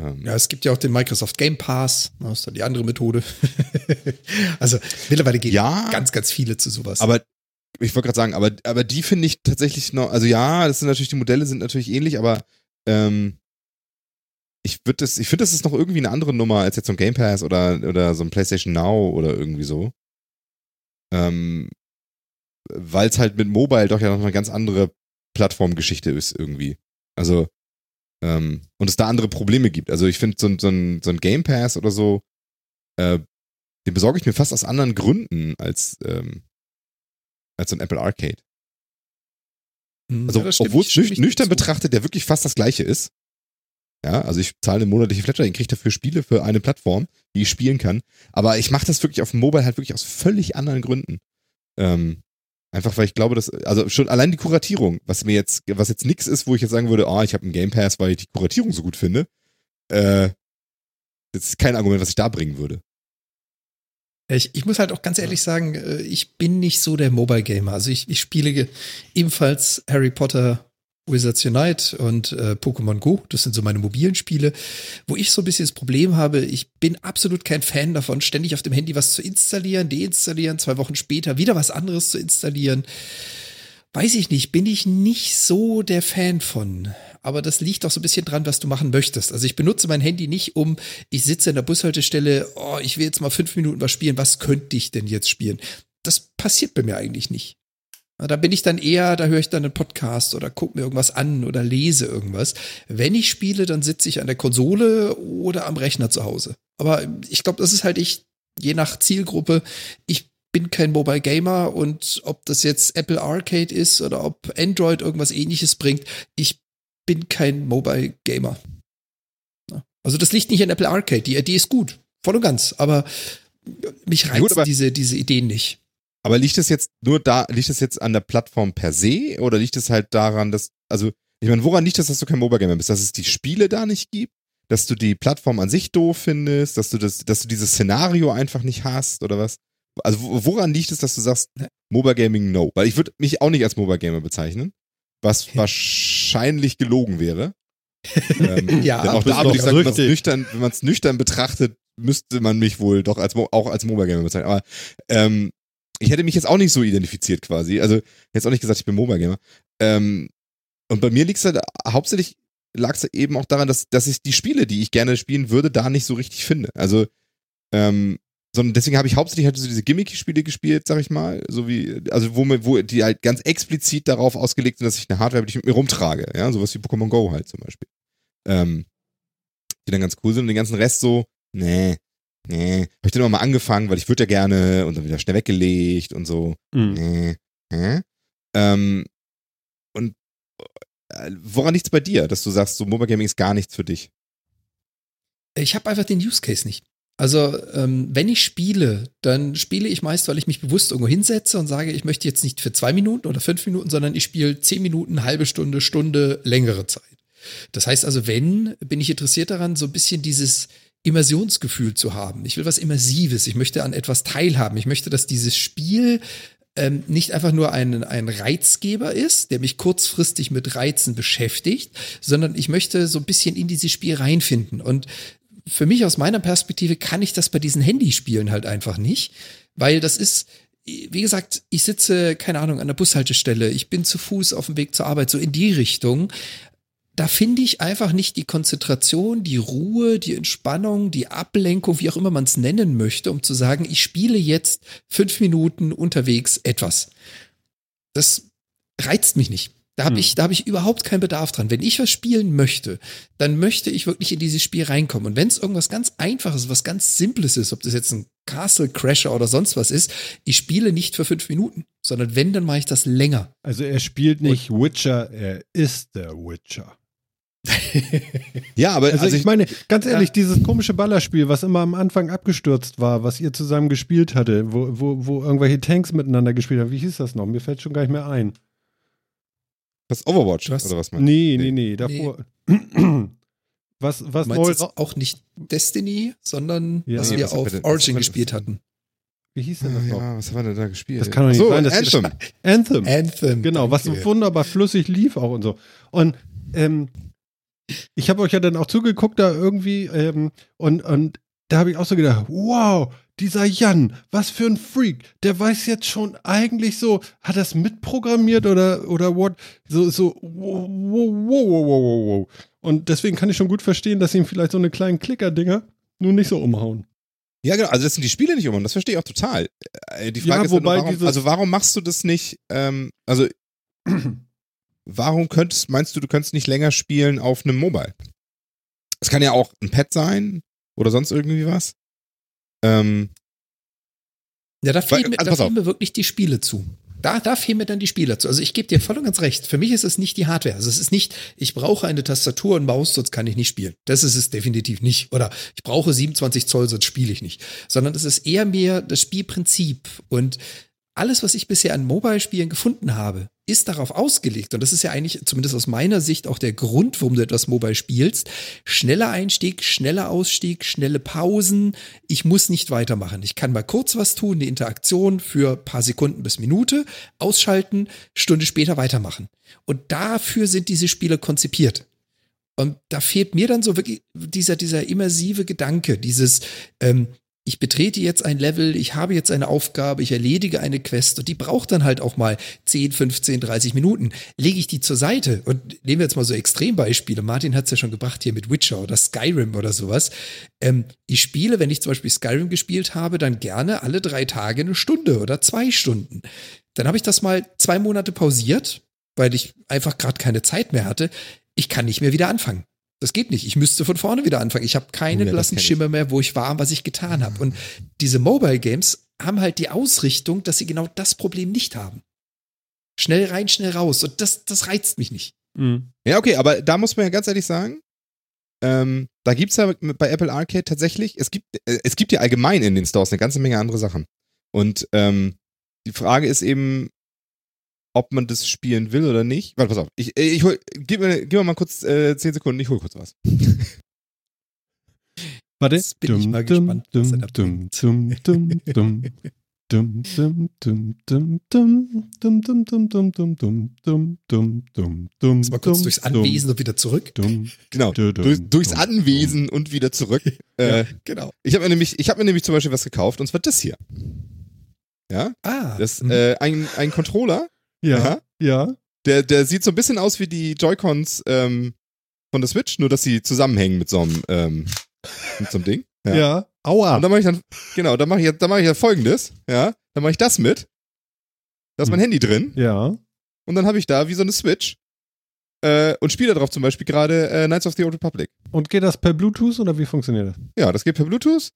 Ähm, Ja, es gibt ja auch den Microsoft Game Pass. Das ist dann die andere Methode. (laughs) also mittlerweile gehen Ja. ganz, ganz viele zu sowas. Aber ich wollte gerade sagen, aber, aber die finde ich tatsächlich noch, also ja, das sind natürlich, die Modelle sind natürlich ähnlich, aber ähm, ich ich finde, das ist noch irgendwie eine andere Nummer als jetzt so ein Game Pass oder, oder so ein PlayStation Now oder irgendwie so. Ähm, weil es halt mit Mobile doch ja noch eine ganz andere Plattformgeschichte ist irgendwie. Also, ähm, und es da andere Probleme gibt. Also ich finde, so, ein- so, ein, so ein Game Pass oder so, äh, den besorge ich mir fast aus anderen Gründen als, ähm, als ein Apple Arcade. Hm, Also, ja, obwohl es nüch nüchtern betrachtet der wirklich fast das gleiche ist. Ja, also ich zahle eine monatliche Flatrate, ich kriege dafür Spiele für eine Plattform, die ich spielen kann. Aber ich mache das wirklich auf dem Mobile halt wirklich aus völlig anderen Gründen. Ähm, einfach weil ich glaube, dass, also schon allein die Kuratierung, was mir jetzt, was jetzt nichts ist, wo ich jetzt sagen würde, ah, ich habe einen Game Pass, weil ich die Kuratierung so gut finde. Äh, das ist kein Argument, was ich da bringen würde. Ich, ich muss halt auch ganz ehrlich sagen, äh, ich bin nicht so der Mobile Gamer. Also ich, ich spiele ebenfalls Harry Potter Wizards Unite und äh, Pokémon Go. Das sind so meine mobilen Spiele, wo ich so ein bisschen das Problem habe, ich bin absolut kein Fan davon, ständig auf dem Handy was zu installieren, deinstallieren, zwei Wochen später wieder was anderes zu installieren. Weiß ich nicht, bin ich nicht so der Fan von. Aber das liegt auch so ein bisschen dran, was du machen möchtest. Also ich benutze mein Handy nicht, um, ich sitze in der Bushaltestelle, oh, ich will jetzt mal fünf Minuten was spielen, was könnte ich denn jetzt spielen? Das passiert bei mir eigentlich nicht. Da bin ich dann eher, da höre ich dann einen Podcast oder gucke mir irgendwas an oder lese irgendwas. Wenn ich spiele, dann sitze ich an der Konsole oder am Rechner zu Hause. Aber ich glaube, das ist halt ich, je nach Zielgruppe. Ich bin kein Mobile Gamer und ob das jetzt Apple Arcade ist oder ob Android irgendwas ähnliches bringt, ich bin kein Mobile Gamer. Also das liegt nicht an Apple Arcade. Die Idee ist gut, voll und ganz, aber mich reizen Gut, diese, diese Ideen nicht. Aber liegt es jetzt nur da, liegt es jetzt an der Plattform per se oder liegt es halt daran, dass, also, ich meine, woran liegt es, dass du kein Mobile Gamer bist? Dass es die Spiele da nicht gibt? Dass du die Plattform an sich doof findest? Dass du das, dass du dieses Szenario einfach nicht hast oder was? Also, wo- woran liegt es, dass du sagst, Mobile Gaming no? Weil ich würde mich auch nicht als Mobile Gamer bezeichnen, was wahrscheinlich gelogen wäre. (laughs) ähm, Ja, denn auch da würde ich sagen, wenn man es nüchtern, betrachtet, müsste man mich wohl doch als, auch als Mobile Gamer bezeichnen. Aber ähm, ich hätte mich jetzt auch nicht so identifiziert quasi. Also jetzt auch nicht gesagt, ich bin Mobile Gamer. Ähm, und bei mir liegt es halt hauptsächlich lag es eben auch daran, dass, dass ich die Spiele, die ich gerne spielen würde, da nicht so richtig finde. Also, ähm, sondern deswegen habe ich hauptsächlich halt so diese Gimmicky-Spiele gespielt, sag ich mal, so wie, also wo, mir- wo die halt ganz explizit darauf ausgelegt sind, dass ich eine Hardware die ich mit mir rumtrage, ja, sowas wie Pokémon Go halt zum Beispiel. Ähm, die dann ganz cool sind und den ganzen Rest so, nee, nee, habe ich dann immer mal angefangen, weil ich würde ja gerne und dann wieder schnell weggelegt und so, Mhm. nee, hä? Ähm, und äh, woran liegt's bei dir, dass du sagst, so Mobile Gaming ist gar nichts für dich? Ich habe einfach den Use Case nicht. Also, ähm, wenn ich spiele, dann spiele ich meist, weil ich mich bewusst irgendwo hinsetze und sage, ich möchte jetzt nicht für zwei Minuten oder fünf Minuten, sondern ich spiele zehn Minuten, halbe Stunde, Stunde, längere Zeit. Das heißt also, wenn, bin ich interessiert daran, so ein bisschen dieses Immersionsgefühl zu haben. Ich will was Immersives. Ich möchte an etwas teilhaben. Ich möchte, dass dieses Spiel ähm, nicht einfach nur ein, ein Reizgeber ist, der mich kurzfristig mit Reizen beschäftigt, sondern ich möchte so ein bisschen in dieses Spiel reinfinden. Und für mich aus meiner Perspektive kann ich das bei diesen Handyspielen halt einfach nicht, weil das ist, wie gesagt, ich sitze, keine Ahnung, an der Bushaltestelle, ich bin zu Fuß auf dem Weg zur Arbeit, so in die Richtung. Da finde ich einfach nicht die Konzentration, die Ruhe, die Entspannung, die Ablenkung, wie auch immer man es nennen möchte, um zu sagen, ich spiele jetzt fünf Minuten unterwegs etwas. Das reizt mich nicht. Da habe hm. ich, da habe ich überhaupt keinen Bedarf dran. Wenn ich was spielen möchte, dann möchte ich wirklich in dieses Spiel reinkommen. Und wenn es irgendwas ganz Einfaches, was ganz Simples ist, ob das jetzt ein Castle Crasher oder sonst was ist, ich spiele nicht für fünf Minuten, sondern wenn, dann mache ich das länger. Also er spielt nicht Und Witcher, er ist der Witcher. (laughs) ja, aber also, also ich, ich, meine, ganz ehrlich, ja. dieses komische Ballerspiel, was immer am Anfang abgestürzt war, was ihr zusammen gespielt hatte, wo, wo, wo irgendwelche Tanks miteinander gespielt haben, wie hieß das noch? Mir fällt schon gar nicht mehr ein. Was Overwatch was? oder was meinst Nee, nee, nee, davor. Nee. (clears throat) was was neu auch nicht Destiny, sondern ja. was nee, wir was auf Origin gespielt hatten. Wie hieß denn das ah, noch? Ja, was war denn da gespielt? Das kann doch nicht so, sein. Das Anthem. Ist, Anthem. Anthem. Genau, was so wunderbar flüssig lief auch und so. Und ähm, ich habe euch ja dann auch zugeguckt da irgendwie ähm, und, und da habe ich auch so gedacht, wow, dieser Jan, was für ein Freak, der weiß jetzt schon eigentlich so, hat er es mitprogrammiert oder, oder what? So, so, wow, wow, wow, wow, wow. Und deswegen kann ich schon gut verstehen, dass ihm vielleicht so eine kleinen Klicker-Dinger nur nicht so umhauen. Ja, genau, also das sind die Spiele nicht um, das verstehe ich auch total. Äh, die Frage ja, ist, halt nur, warum, also warum machst du das nicht, ähm, also (clears throat) warum könntest, meinst du, du könntest nicht länger spielen auf einem Mobile? Es kann ja auch ein Pad sein oder sonst irgendwie was. Ähm, ja, da fehlen, mir, also, da fehlen mir wirklich die Spiele zu. Da, da fehlen mir dann die Spiele zu. Also ich gebe dir voll und ganz recht. Für mich ist es nicht die Hardware. Also es ist nicht, ich brauche eine Tastatur und Maus, sonst kann ich nicht spielen. Das ist es definitiv nicht. Oder ich brauche 27 Zoll, sonst spiele ich nicht. Sondern es ist eher mehr das Spielprinzip. Und alles, was ich bisher an Mobile-Spielen gefunden habe, ist darauf ausgelegt, und das ist ja eigentlich zumindest aus meiner Sicht auch der Grund, warum du etwas Mobile spielst. Schneller Einstieg, schneller Ausstieg, schnelle Pausen. Ich muss nicht weitermachen. Ich kann mal kurz was tun, eine Interaktion für paar Sekunden bis Minute, ausschalten, Stunde später weitermachen. Und dafür sind diese Spiele konzipiert. Und da fehlt mir dann so wirklich dieser, dieser immersive Gedanke, dieses, ähm, ich betrete jetzt ein Level, ich habe jetzt eine Aufgabe, ich erledige eine Quest und die braucht dann halt auch mal 10, 15, 30 Minuten. Lege ich die zur Seite und nehmen wir jetzt mal so Extrembeispiele. Martin hat es ja schon gebracht hier mit Witcher oder Skyrim oder sowas. Ähm, ich spiele, wenn ich zum Beispiel Skyrim gespielt habe, dann gerne alle drei Tage eine Stunde oder zwei Stunden. Dann habe ich das mal zwei Monate pausiert, weil ich einfach gerade keine Zeit mehr hatte. Ich kann nicht mehr wieder anfangen. Das geht nicht. Ich müsste von vorne wieder anfangen. Ich habe keinen ja, blassen Schimmer mehr, wo ich war, was ich getan habe. Und diese Mobile Games haben halt die Ausrichtung, dass sie genau das Problem nicht haben. Schnell rein, schnell raus. Und das, das reizt mich nicht. Mhm. Ja, okay, aber da muss man ja ganz ehrlich sagen, ähm, da gibt es ja bei Apple Arcade tatsächlich, es gibt, äh, es gibt ja allgemein in den Stores eine ganze Menge andere Sachen. Und ähm, die Frage ist eben, ob man das spielen will oder nicht. Warte, pass auf. Ich, äh, ich hol, gib mir, gib mir mal kurz äh, 10 Sekunden, ich hol kurz was. Warte. Jetzt bin dum, ich mal dum, gespannt. Dum, dum, dum, dum, dum. Dum, dum, dum, dum, dum, dum, dum, dum, dum, dum, dum, dum, dum, dum, dum. Mal kurz durchs Anwesen und wieder zurück. Genau, durch, durchs Anwesen und wieder zurück. Äh, genau. Ich habe mir nämlich, ich habe mir nämlich zum Beispiel was gekauft und zwar das hier. Ja. Ah. Das, äh, ein, ein Controller ja, Aha. ja. Der, der sieht so ein bisschen aus wie die Joy-Cons ähm, von der Switch, nur dass sie zusammenhängen mit so einem, ähm, mit so einem Ding. Ja. ja. Aua. Und dann mache ich dann, genau, dann mache ich, dann mache ich ja folgendes, ja. Dann mache ich das mit. Da ist mein hm. Handy drin. Ja. Und dann habe ich da wie so eine Switch. Äh, und spiele darauf zum Beispiel gerade äh, Knights of the Old Republic. Und geht das per Bluetooth oder wie funktioniert das? Ja, das geht per Bluetooth.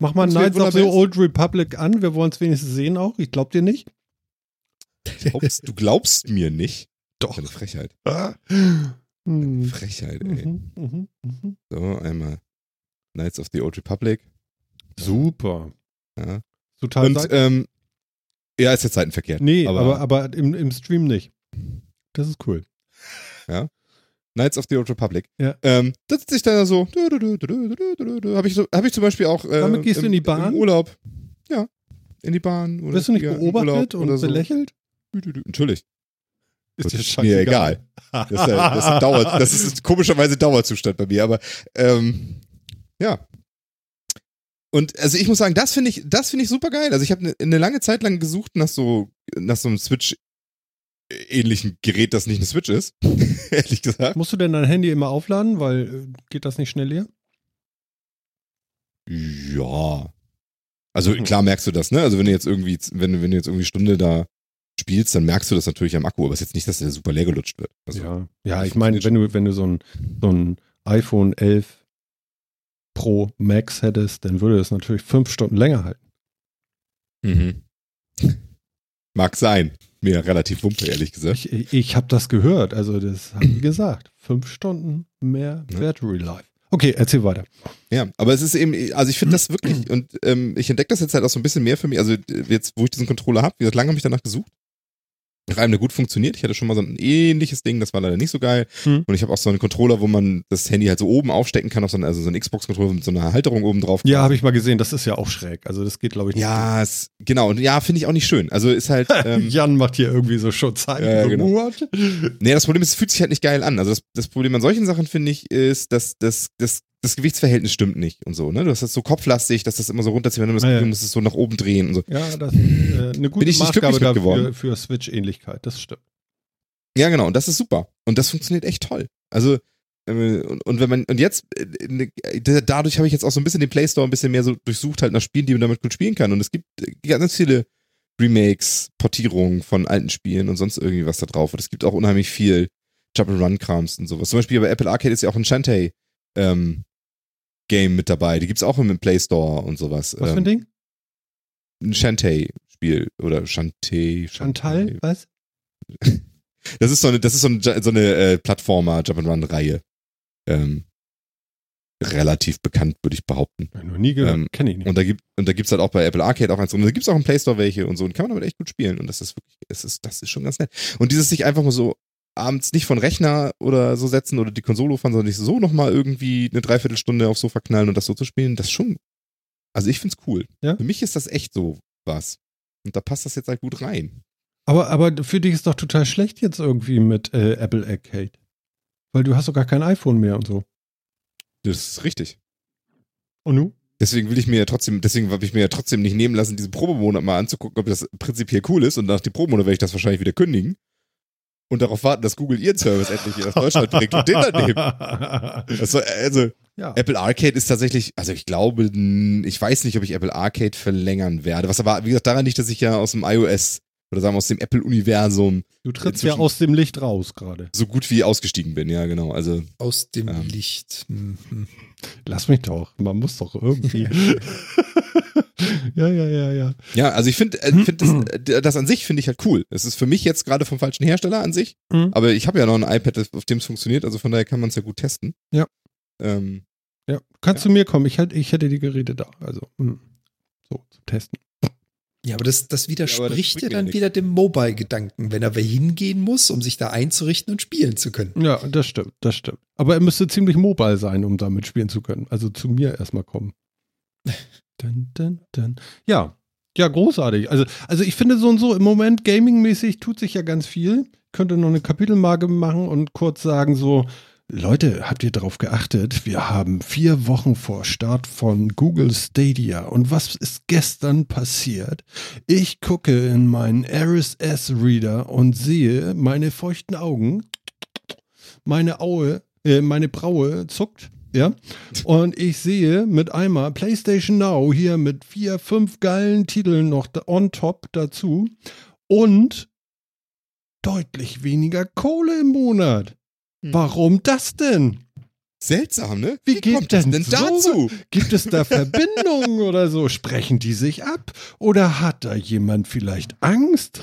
Mach mal Knights of the Old Republic an, wir wollen es wenigstens sehen auch. Ich glaub dir nicht. Glaubst, du glaubst mir nicht? Doch. Eine Frechheit. Eine Frechheit, ey. Mhm, mhm, mhm. So, einmal Knights of the Old Republic. Super. Ja. Total Und, ähm, ja, ist jetzt Seitenverkehrt. Nee, aber, aber, aber im, im Stream nicht. Das ist cool. Ja. Knights of the Old Republic. Ja. Ähm, das sitze ich dann so, habe ich, so, hab ich zum Beispiel auch äh, Damit gehst im, du in die Bahn? Im Urlaub. Ja, in die Bahn. Oder Wirst du nicht beobachtet und so. belächelt? Natürlich. Ist das ist mir egal. Das ist, das, ist Dauer, (laughs) das ist komischerweise Dauerzustand bei mir, aber ähm, ja. Und also ich muss sagen, das finde ich, das finde ich super geil. Also ich habe eine, eine lange Zeit lang gesucht nach so, nach so einem Switch ähnlichen Gerät, das nicht eine Switch ist, (laughs) ehrlich gesagt. Musst du denn dein Handy immer aufladen, weil äh, geht das nicht schnell leer? Ja. Also klar merkst du das, ne? Also wenn du jetzt irgendwie, wenn, wenn du jetzt irgendwie Stunde da spielst, dann merkst du das natürlich am Akku, aber es ist jetzt nicht, dass der super leer gelutscht wird. Also, ja, ja ich meine, wenn du, wenn du so ein, so ein iPhone 11 Pro Max hättest, dann würde es natürlich fünf Stunden länger halten. Mhm. (laughs) Mag sein. Mir relativ wumpe, ehrlich gesagt. Ich, ich, ich habe das gehört, also das haben die (clears throat) gesagt. Fünf Stunden mehr. Battery Life. Okay, erzähl weiter. Ja, aber es ist eben, also ich finde das (clears throat) wirklich, und ähm, ich entdecke das jetzt halt auch so ein bisschen mehr für mich. Also jetzt, wo ich diesen Controller habe, wie gesagt, lange habe ich danach gesucht. Einem, der gut funktioniert. Ich hatte schon mal so ein ähnliches Ding, das war leider nicht so geil. Hm. Und ich habe auch so einen Controller, wo man das Handy halt so oben aufstecken kann, auf so einen, also so einen Xbox-Controller mit so einer Halterung oben drauf. Ja, habe ich mal gesehen, das ist ja auch schräg. Also das geht, glaube ich, nicht. Ja, es, genau. Und ja, finde ich auch nicht schön. Also ist halt. (laughs) Ähm, Jan macht hier irgendwie so Schutzheilen. Ja, ja, genau. Nee, das Problem ist, es fühlt sich halt nicht geil an. Also das, das Problem an solchen Sachen, finde ich, ist, dass das, das, das Gewichtsverhältnis stimmt nicht und so, ne? Du hast das so kopflastig, dass das immer so runterzieht, wenn du das Ah, ja. Du musst es so nach oben drehen und so. Ja, das ist äh, eine gute Bin ich nicht Maßgabe dafür geworden. für Switch-Ähnlichkeit. Das stimmt. Ja, genau, und das ist super. Und das funktioniert echt toll. Also, äh, und, und wenn man, und jetzt, äh, ne, dadurch habe ich jetzt auch so ein bisschen den Play Store ein bisschen mehr so durchsucht, halt nach Spielen, die man damit gut spielen kann. Und es gibt äh, ganz viele Remakes, Portierungen von alten Spielen und sonst irgendwie was da drauf. Und es gibt auch unheimlich viel Jump-and-Run-Krams und sowas. Zum Beispiel bei Apple Arcade ist ja auch ein Shantae, ähm, Game mit dabei. Die gibt's auch im Play Store und sowas. Was für ein ähm, Ding? ein Shantae-Spiel oder Shantae. Chantal? Was? (laughs) Das ist so eine, das ist so eine, so eine äh, Plattformer Jump-and-Run-Reihe. Ähm, relativ bekannt, würde ich behaupten. Ich noch nie gehört. Ähm, Kenne ich nicht. Und da gibt und da gibt's halt auch bei Apple Arcade auch eins und da gibt's auch im Play Store welche und so und kann man damit echt gut spielen und das ist wirklich, es ist, das ist schon ganz nett. Und dieses sich einfach mal so abends nicht von Rechner oder so setzen oder die Konsole fahren, sondern sich so nochmal irgendwie eine Dreiviertelstunde aufs Sofa knallen und das so zu spielen, das ist schon, also ich find's cool. Ja? Für mich ist das echt so was. Und da passt das jetzt halt gut rein. Aber, aber für dich ist doch total schlecht jetzt irgendwie mit äh, Apple Arcade. Weil du hast doch gar kein iPhone mehr und so. Das ist richtig. Und nu? Deswegen will ich mir ja trotzdem, deswegen habe ich mir ja trotzdem nicht nehmen lassen, diesen Probemonat mal anzugucken, ob das prinzipiell cool ist. Und nach dem Probemonat werde ich das wahrscheinlich wieder kündigen. Und darauf warten, dass Google ihren Service endlich aus Deutschland bringt und den dann nehmen. Also, also ja. Apple Arcade ist tatsächlich, also ich glaube, ich weiß nicht, ob ich Apple Arcade verlängern werde. Was aber, wie gesagt, daran liegt, dass ich ja aus dem iOS oder sagen wir aus dem Apple-Universum Du trittst ja aus dem Licht raus gerade. so gut wie ausgestiegen bin. Ja, genau. Also Aus dem Ähm. Licht. Mhm. Lass mich doch. Man muss doch irgendwie. (laughs) ja, ja, ja, ja. Ja, also ich finde äh, find das, äh, das an sich finde ich halt cool. Es ist für mich jetzt gerade vom falschen Hersteller an sich, Mhm. aber ich habe ja noch ein iPad, auf dem es funktioniert, also von daher kann man es ja gut testen. Ja. Ähm, ja. Kannst du mir kommen? Ich hätte, ich hätte die Geräte da. Also, hm. so, zum Testen. Ja, aber das, das widerspricht ja mir dann nichts. wieder dem Mobile-Gedanken, wenn er wer hingehen muss, um sich da einzurichten und spielen zu können. Ja, das stimmt, das stimmt. Aber er müsste ziemlich mobile sein, um damit spielen zu können. Also zu mir erstmal kommen. Dun, dun, dun. Ja, ja, großartig. Also, also ich finde so und so im Moment gamingmäßig tut sich ja ganz viel. Könnte noch eine Kapitelmarke machen und kurz sagen so, Leute, habt ihr darauf geachtet? Wir haben vier Wochen vor Start von Google Stadia. Und was ist gestern passiert? Ich gucke in meinen RSS-Reader und sehe meine feuchten Augen. Meine Aue, äh, meine Braue zuckt. Ja, und ich sehe mit einmal PlayStation Now hier mit vier, fünf geilen Titeln noch on top dazu und deutlich weniger Kohle im Monat. Hm. Warum das denn? seltsam, ne? Wie geht kommt das denn denn dazu? Gibt es da (laughs) Verbindungen oder so? Sprechen die sich ab? Oder hat da jemand vielleicht Angst?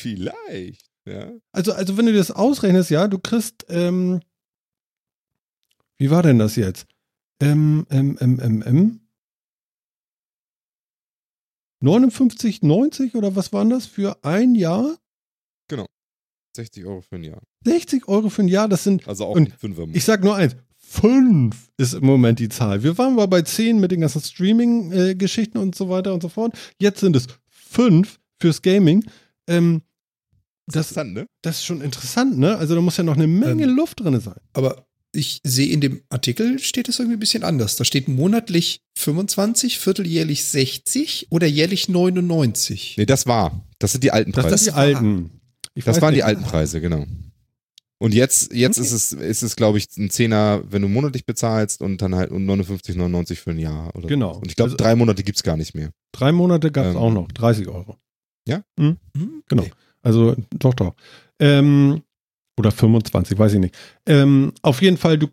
Vielleicht, ja. Also, also wenn du das ausrechnest, ja, du kriegst, ähm, wie war denn das jetzt? Ähm, ähm, ähm, ähm, ähm. 59,90 oder was waren das für ein Jahr? 60 Euro für ein Jahr. 60 Euro für ein Jahr, das sind, Also auch Und die Fünfer. ich sag nur eins, fünf ist im Moment die Zahl. Wir waren mal bei 10 mit den ganzen Streaming-Geschichten und so weiter und so fort. Jetzt sind es fünf fürs Gaming. Ähm, das, Interessant, ne? das ist schon interessant, ne? Also da muss ja noch eine Menge Ähm, Luft drin sein. Aber ich sehe in dem Artikel steht es irgendwie ein bisschen anders. Da steht monatlich 25, vierteljährlich 60 oder jährlich 99. Nee, das war. Das sind die alten Das, Preise. das Das, sind die alten. Ich weiß waren die nicht. alten Preise, genau. Und jetzt, jetzt Okay. ist es, ist es, glaube ich, ein Zehner, wenn du monatlich bezahlst und dann halt und 59,99 für ein Jahr. Oder Genau. so. Und ich glaube, Also- drei Monate gibt's gar nicht mehr. Drei Monate gab es Ähm, auch noch, 30 Euro. Ja? Mhm. Genau. Also doch, doch. Ähm, oder 25, weiß ich nicht. Ähm, auf jeden Fall, du.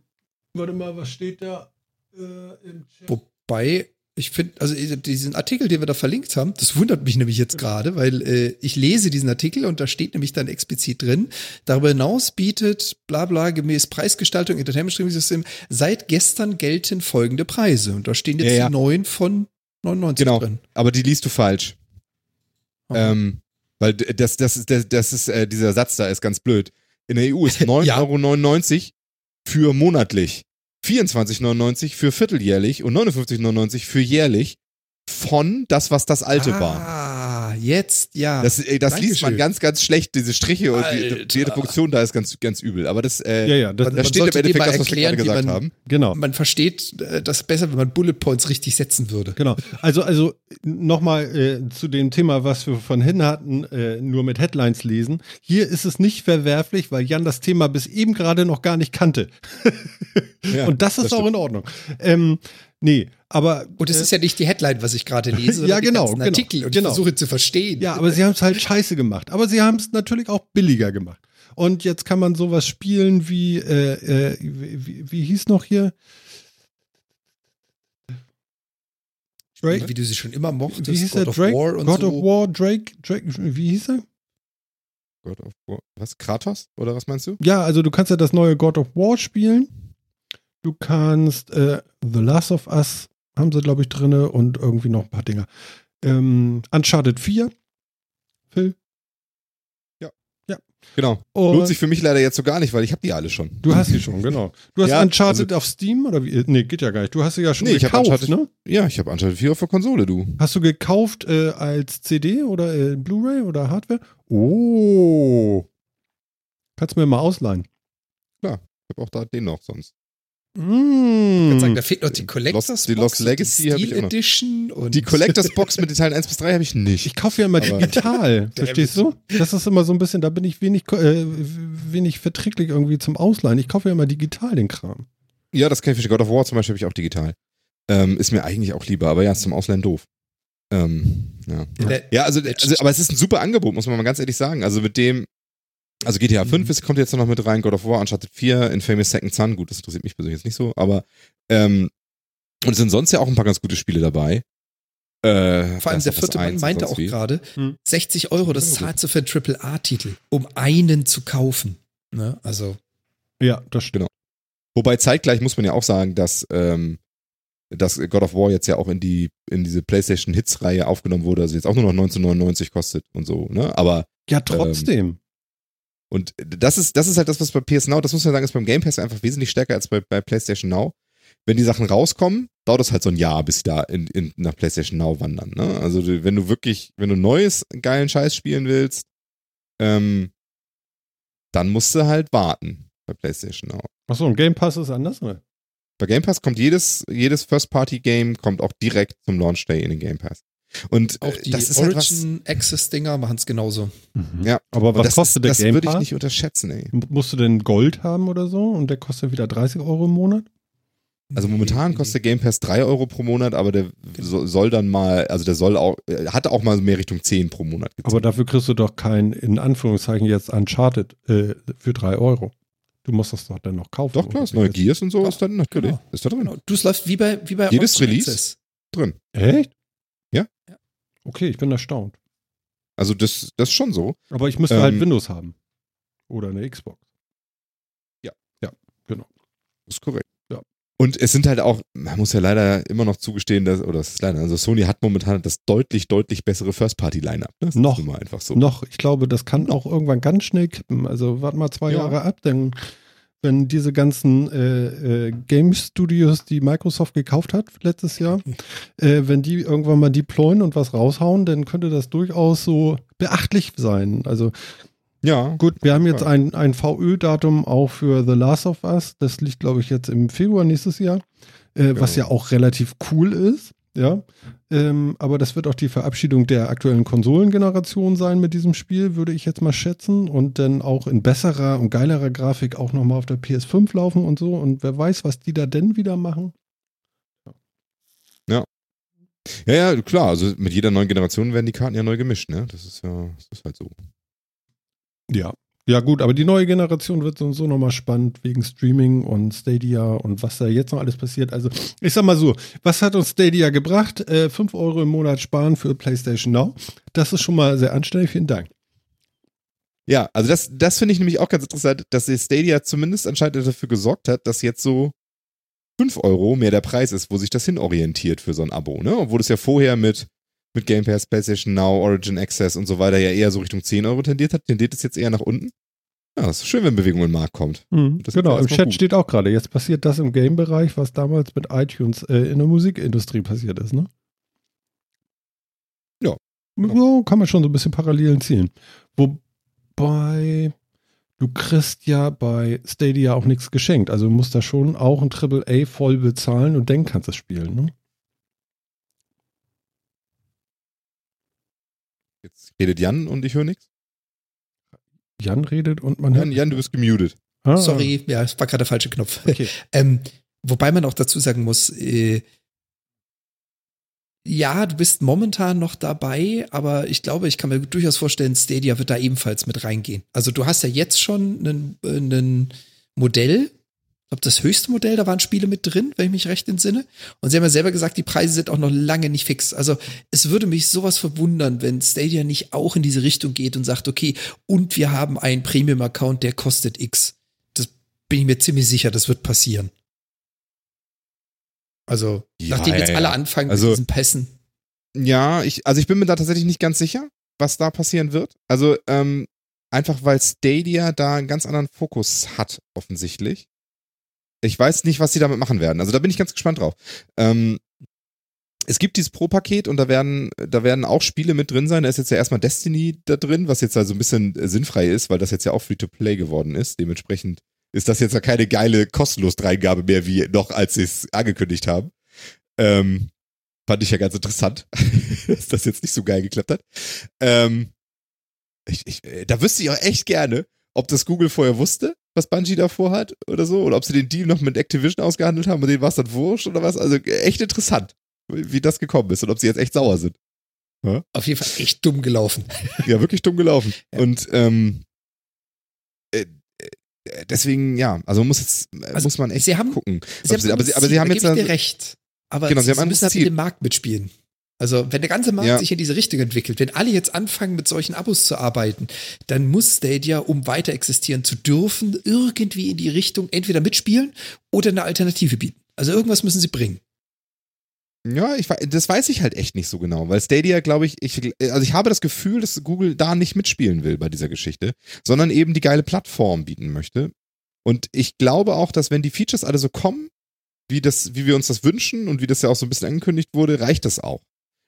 Warte mal, was steht da äh, im Chat? Wobei, ich finde, also diesen Artikel, den wir da verlinkt haben, das wundert mich nämlich jetzt gerade, weil äh, ich lese diesen Artikel und da steht nämlich dann explizit drin, darüber hinaus bietet bla bla gemäß Preisgestaltung Entertainment Streaming System seit gestern gelten folgende Preise und da stehen jetzt ja, ja. neun von 99 genau, drin. Aber die liest du falsch. Okay. Ähm, weil das, das, das, das ist, äh, dieser Satz da ist ganz blöd. In der EU ist (laughs) 9,99 Euro für monatlich. 24,99 für vierteljährlich und 59,99 für jährlich von das, was das alte ah, war. Jetzt, ja. Das, äh, das liest man ganz, ganz schlecht, diese Striche und die, die Funktion da ist ganz, ganz übel. Aber das, äh, ja, ja, das, da steht im Endeffekt das, was wir gerade gesagt man, haben. Genau. Man versteht äh, das besser, wenn man Bullet Points richtig setzen würde. Genau. Also, also nochmal äh, zu dem Thema, was wir von hin hatten, äh, nur mit Headlines lesen. Hier ist es nicht verwerflich, weil Jan das Thema bis eben gerade noch gar nicht kannte. ja, (laughs) und das ist das auch in Ordnung. Ähm, Nee, aber. Und es äh, ist ja nicht die Headline, was ich gerade lese, (laughs) ja, genau, genau, Artikel und genau. ich versuche zu verstehen. Ja, aber sie haben es halt (laughs) scheiße gemacht. Aber sie haben es natürlich auch billiger gemacht. Und jetzt kann man sowas spielen wie, äh, äh, wie, wie, hieß noch hier? Drake? Wie du sie schon immer mochtest. Wie hieß God der? Drake? War God so. of War, Drake, Drake, wie hieß er? God of War. Was? Kratos? Oder was meinst du? Ja, also du kannst ja das neue God of War spielen. Du kannst äh, The Last of Us haben sie, glaube ich, drin und irgendwie noch ein paar Dinger. Ähm, Uncharted 4. Phil? Ja. Ja. Genau. Und Lohnt sich für mich leider jetzt so gar nicht, weil ich habe die alle schon. Du hast die schon, genau. Du hast ja, Uncharted also, auf Steam oder wie? Nee, geht ja gar nicht. Du hast sie ja schon nee, gekauft, ne? Ja, ich habe Uncharted 4 auf der Konsole, du. Hast du gekauft äh, als CD oder äh, Blu-ray oder Hardware? Oh. Kannst du mir mal ausleihen. Klar, ich habe auch da den noch sonst. Mm. Ich sagen, da fehlt noch die Collectors Box, die Lost Legacy die Steel Edition und die Collectors (laughs) Box mit den Teilen 1 bis 3 habe ich nicht. Ich kaufe ja immer digital, (laughs) verstehst du? Das ist immer so ein bisschen, da bin ich wenig äh, wenig verträglich irgendwie zum Ausleihen. Ich kaufe ja immer digital den Kram. Ja, das kann ich. God of War zum Beispiel habe ich auch digital. Ähm, ist mir eigentlich auch lieber, aber ja, ist zum Ausleihen doof. Ähm, ja. ja, also, also, aber es ist ein super Angebot, muss man mal ganz ehrlich sagen. Also mit dem, also GTA 5 mhm. ist, kommt jetzt noch mit rein, God of War, Uncharted 4, Infamous Second Son, gut, das interessiert mich persönlich jetzt nicht so, aber ähm, und es sind sonst ja auch ein paar ganz gute Spiele dabei. Äh, Vor allem der vierte Mann meinte auch gerade, hm. 60 Euro, das zahlst du für einen AAA-Titel, um einen zu kaufen. Ne? Also. Ja, das stimmt. Genau. Wobei zeitgleich muss man ja auch sagen, dass, ähm, dass God of War jetzt ja auch in die, in diese PlayStation Hits-Reihe aufgenommen wurde, also jetzt auch nur noch 1999 kostet und so, ne? Aber. Ja, trotzdem. Ähm, und das ist, das ist halt das, was bei PS Now, das muss man sagen, ist beim Game Pass einfach wesentlich stärker als bei, bei PlayStation Now. Wenn die Sachen rauskommen, dauert es halt so ein Jahr, bis sie da in, in, nach PlayStation Now wandern. Ne? Also wenn du wirklich, wenn du neues, geilen Scheiß spielen willst, ähm, dann musst du halt warten bei PlayStation Now. Achso, und Game Pass ist anders, oder? Bei Game Pass kommt jedes, jedes First-Party-Game kommt auch direkt zum Launch Day in den Game Pass. Und auch die das ist halt Origin Access Dinger machen es genauso. Mhm. Ja, aber was das kostet der Game Pass? Das würde ich nicht unterschätzen, ey. Musst du denn Gold haben oder so und der kostet wieder 30 Euro im Monat? Also momentan kostet der Game Pass 3 Euro pro Monat, aber der soll dann mal, also der soll auch, hat auch mal mehr Richtung 10 pro Monat gezogen. Aber dafür kriegst du doch kein, in Anführungszeichen jetzt Uncharted äh, für 3 Euro. Du musst das doch dann noch kaufen. Doch, klar, das neue Gears und so doch, ist dann natürlich, genau. ist da drin. Genau. Du läufst wie bei, wie bei Jedes Release drin. Echt? Okay, ich bin erstaunt. Also das, das ist schon so. Aber ich müsste halt ähm, halt Windows haben. Oder eine Xbox. Ja. Ja, genau. Das ist korrekt. Ja. Und es sind halt auch, man muss ja leider immer noch zugestehen, dass, oder es ist leider, also Sony hat momentan das deutlich, deutlich bessere First-Party-Line-Up. Ne? Noch. einfach so. Noch. Ich glaube, das kann auch irgendwann ganz schnell kippen. Also warte mal zwei ja. Jahre ab, dann wenn diese ganzen äh, äh, Game Studios, die Microsoft gekauft hat letztes Jahr, äh, wenn die irgendwann mal deployen und was raushauen, dann könnte das durchaus so beachtlich sein. Also ja. Gut, wir haben jetzt ein, ein VÖ-Datum auch für The Last of Us. Das liegt, glaube ich, jetzt im Februar nächstes Jahr, äh, was ja auch relativ cool ist. Ja, ähm, aber das wird auch die Verabschiedung der aktuellen Konsolengeneration sein mit diesem Spiel, würde ich jetzt mal schätzen. Und dann auch in besserer und geilerer Grafik auch nochmal auf der PS5 laufen und so. Und wer weiß, was die da denn wieder machen. Ja. Ja, ja, klar. Also mit jeder neuen Generation werden die Karten ja neu gemischt, ne? Das ist ja, das ist halt so. Ja. Ja, gut, aber die neue Generation wird so und so nochmal spannend wegen Streaming und Stadia und was da jetzt noch alles passiert. Also, ich sag mal so, was hat uns Stadia gebracht? Äh, 5 Euro im Monat sparen für PlayStation Now. Das ist schon mal sehr anständig. Vielen Dank. Ja, also das, das finde ich nämlich auch ganz interessant, dass Stadia zumindest anscheinend dafür gesorgt hat, dass jetzt so 5 Euro mehr der Preis ist, wo sich das hinorientiert für so ein Abo, ne? Obwohl es ja vorher mit, mit Game Pass, PlayStation Now, Origin Access und so weiter ja eher so Richtung 10 Euro tendiert hat, tendiert es jetzt eher nach unten. Ja, ist schön, wenn Bewegung im Markt kommt. Mhm, genau, im Chat gut. steht auch gerade, jetzt passiert das im Game-Bereich, was damals mit iTunes äh, in der Musikindustrie passiert ist, ne? Ja. So kann man schon so ein bisschen Parallelen ziehen. Wobei, du kriegst ja bei Stadia auch nichts geschenkt. Also du musst da schon auch ein AAA voll bezahlen und dann kannst du es spielen, ne? Jetzt redet Jan und ich höre nichts. Jan redet und man Jan, hört. Jan, du bist gemutet. Ah. Sorry, ja, es war gerade der falsche Knopf. Okay. (laughs) ähm, wobei man auch dazu sagen muss, äh, ja, du bist momentan noch dabei, aber ich glaube, ich kann mir durchaus vorstellen, Stadia wird da ebenfalls mit reingehen. Also du hast ja jetzt schon ein Modell, ich glaube, das höchste Modell, da waren Spiele mit drin, wenn ich mich recht entsinne. Und sie haben ja selber gesagt, die Preise sind auch noch lange nicht fix. Also es würde mich sowas verwundern, wenn Stadia nicht auch in diese Richtung geht und sagt, okay, und wir haben einen Premium-Account, der kostet X. Das bin ich mir ziemlich sicher, das wird passieren. Also, ja, nachdem jetzt ja, alle anfangen also, mit diesen Pässen. Ja, ich, also ich bin mir da tatsächlich nicht ganz sicher, was da passieren wird. Also, ähm, einfach weil Stadia da einen ganz anderen Fokus hat, offensichtlich. Ich weiß nicht, was sie damit machen werden. Also da bin ich ganz gespannt drauf. Ähm, es gibt dieses Pro-Paket und da werden, da werden auch Spiele mit drin sein. Da ist jetzt ja erstmal Destiny da drin, was jetzt also ein bisschen sinnfrei ist, weil das jetzt ja auch Free-to-Play geworden ist. Dementsprechend ist das jetzt ja keine geile Kostenlos-Dreingabe mehr, wie noch, als sie es angekündigt haben. Ähm, fand ich ja ganz interessant, (laughs) dass das jetzt nicht so geil geklappt hat. Ähm, ich, ich, äh, da wüsste ich auch echt gerne, ob das Google vorher wusste, was Bungie davor hat oder so, oder ob sie den Deal noch mit Activision ausgehandelt haben und denen war es dann wurscht oder was. Also echt interessant, wie das gekommen ist und ob sie jetzt echt sauer sind. Ja? Auf jeden Fall echt dumm gelaufen. (laughs) Ja, wirklich dumm gelaufen. Ja. Und ähm, äh, deswegen, ja, also muss jetzt, also muss man echt sie haben, gucken. Sie haben, aber, sie, aber sie haben jetzt. dir recht. Aber genau, sie, sie müssen halt mit dem Markt mitspielen. Also, wenn der ganze Markt ja. sich in diese Richtung entwickelt, wenn alle jetzt anfangen, mit solchen Abos zu arbeiten, dann muss Stadia, um weiter existieren zu dürfen, irgendwie in die Richtung entweder mitspielen oder eine Alternative bieten. Also irgendwas müssen sie bringen. Ja, ich, das weiß ich halt echt nicht so genau, weil Stadia, glaube ich, ich, also ich habe das Gefühl, dass Google da nicht mitspielen will bei dieser Geschichte, sondern eben die geile Plattform bieten möchte. Und ich glaube auch, dass wenn die Features alle so kommen, wie das, wie wir uns das wünschen und wie das ja auch so ein bisschen angekündigt wurde, reicht das auch.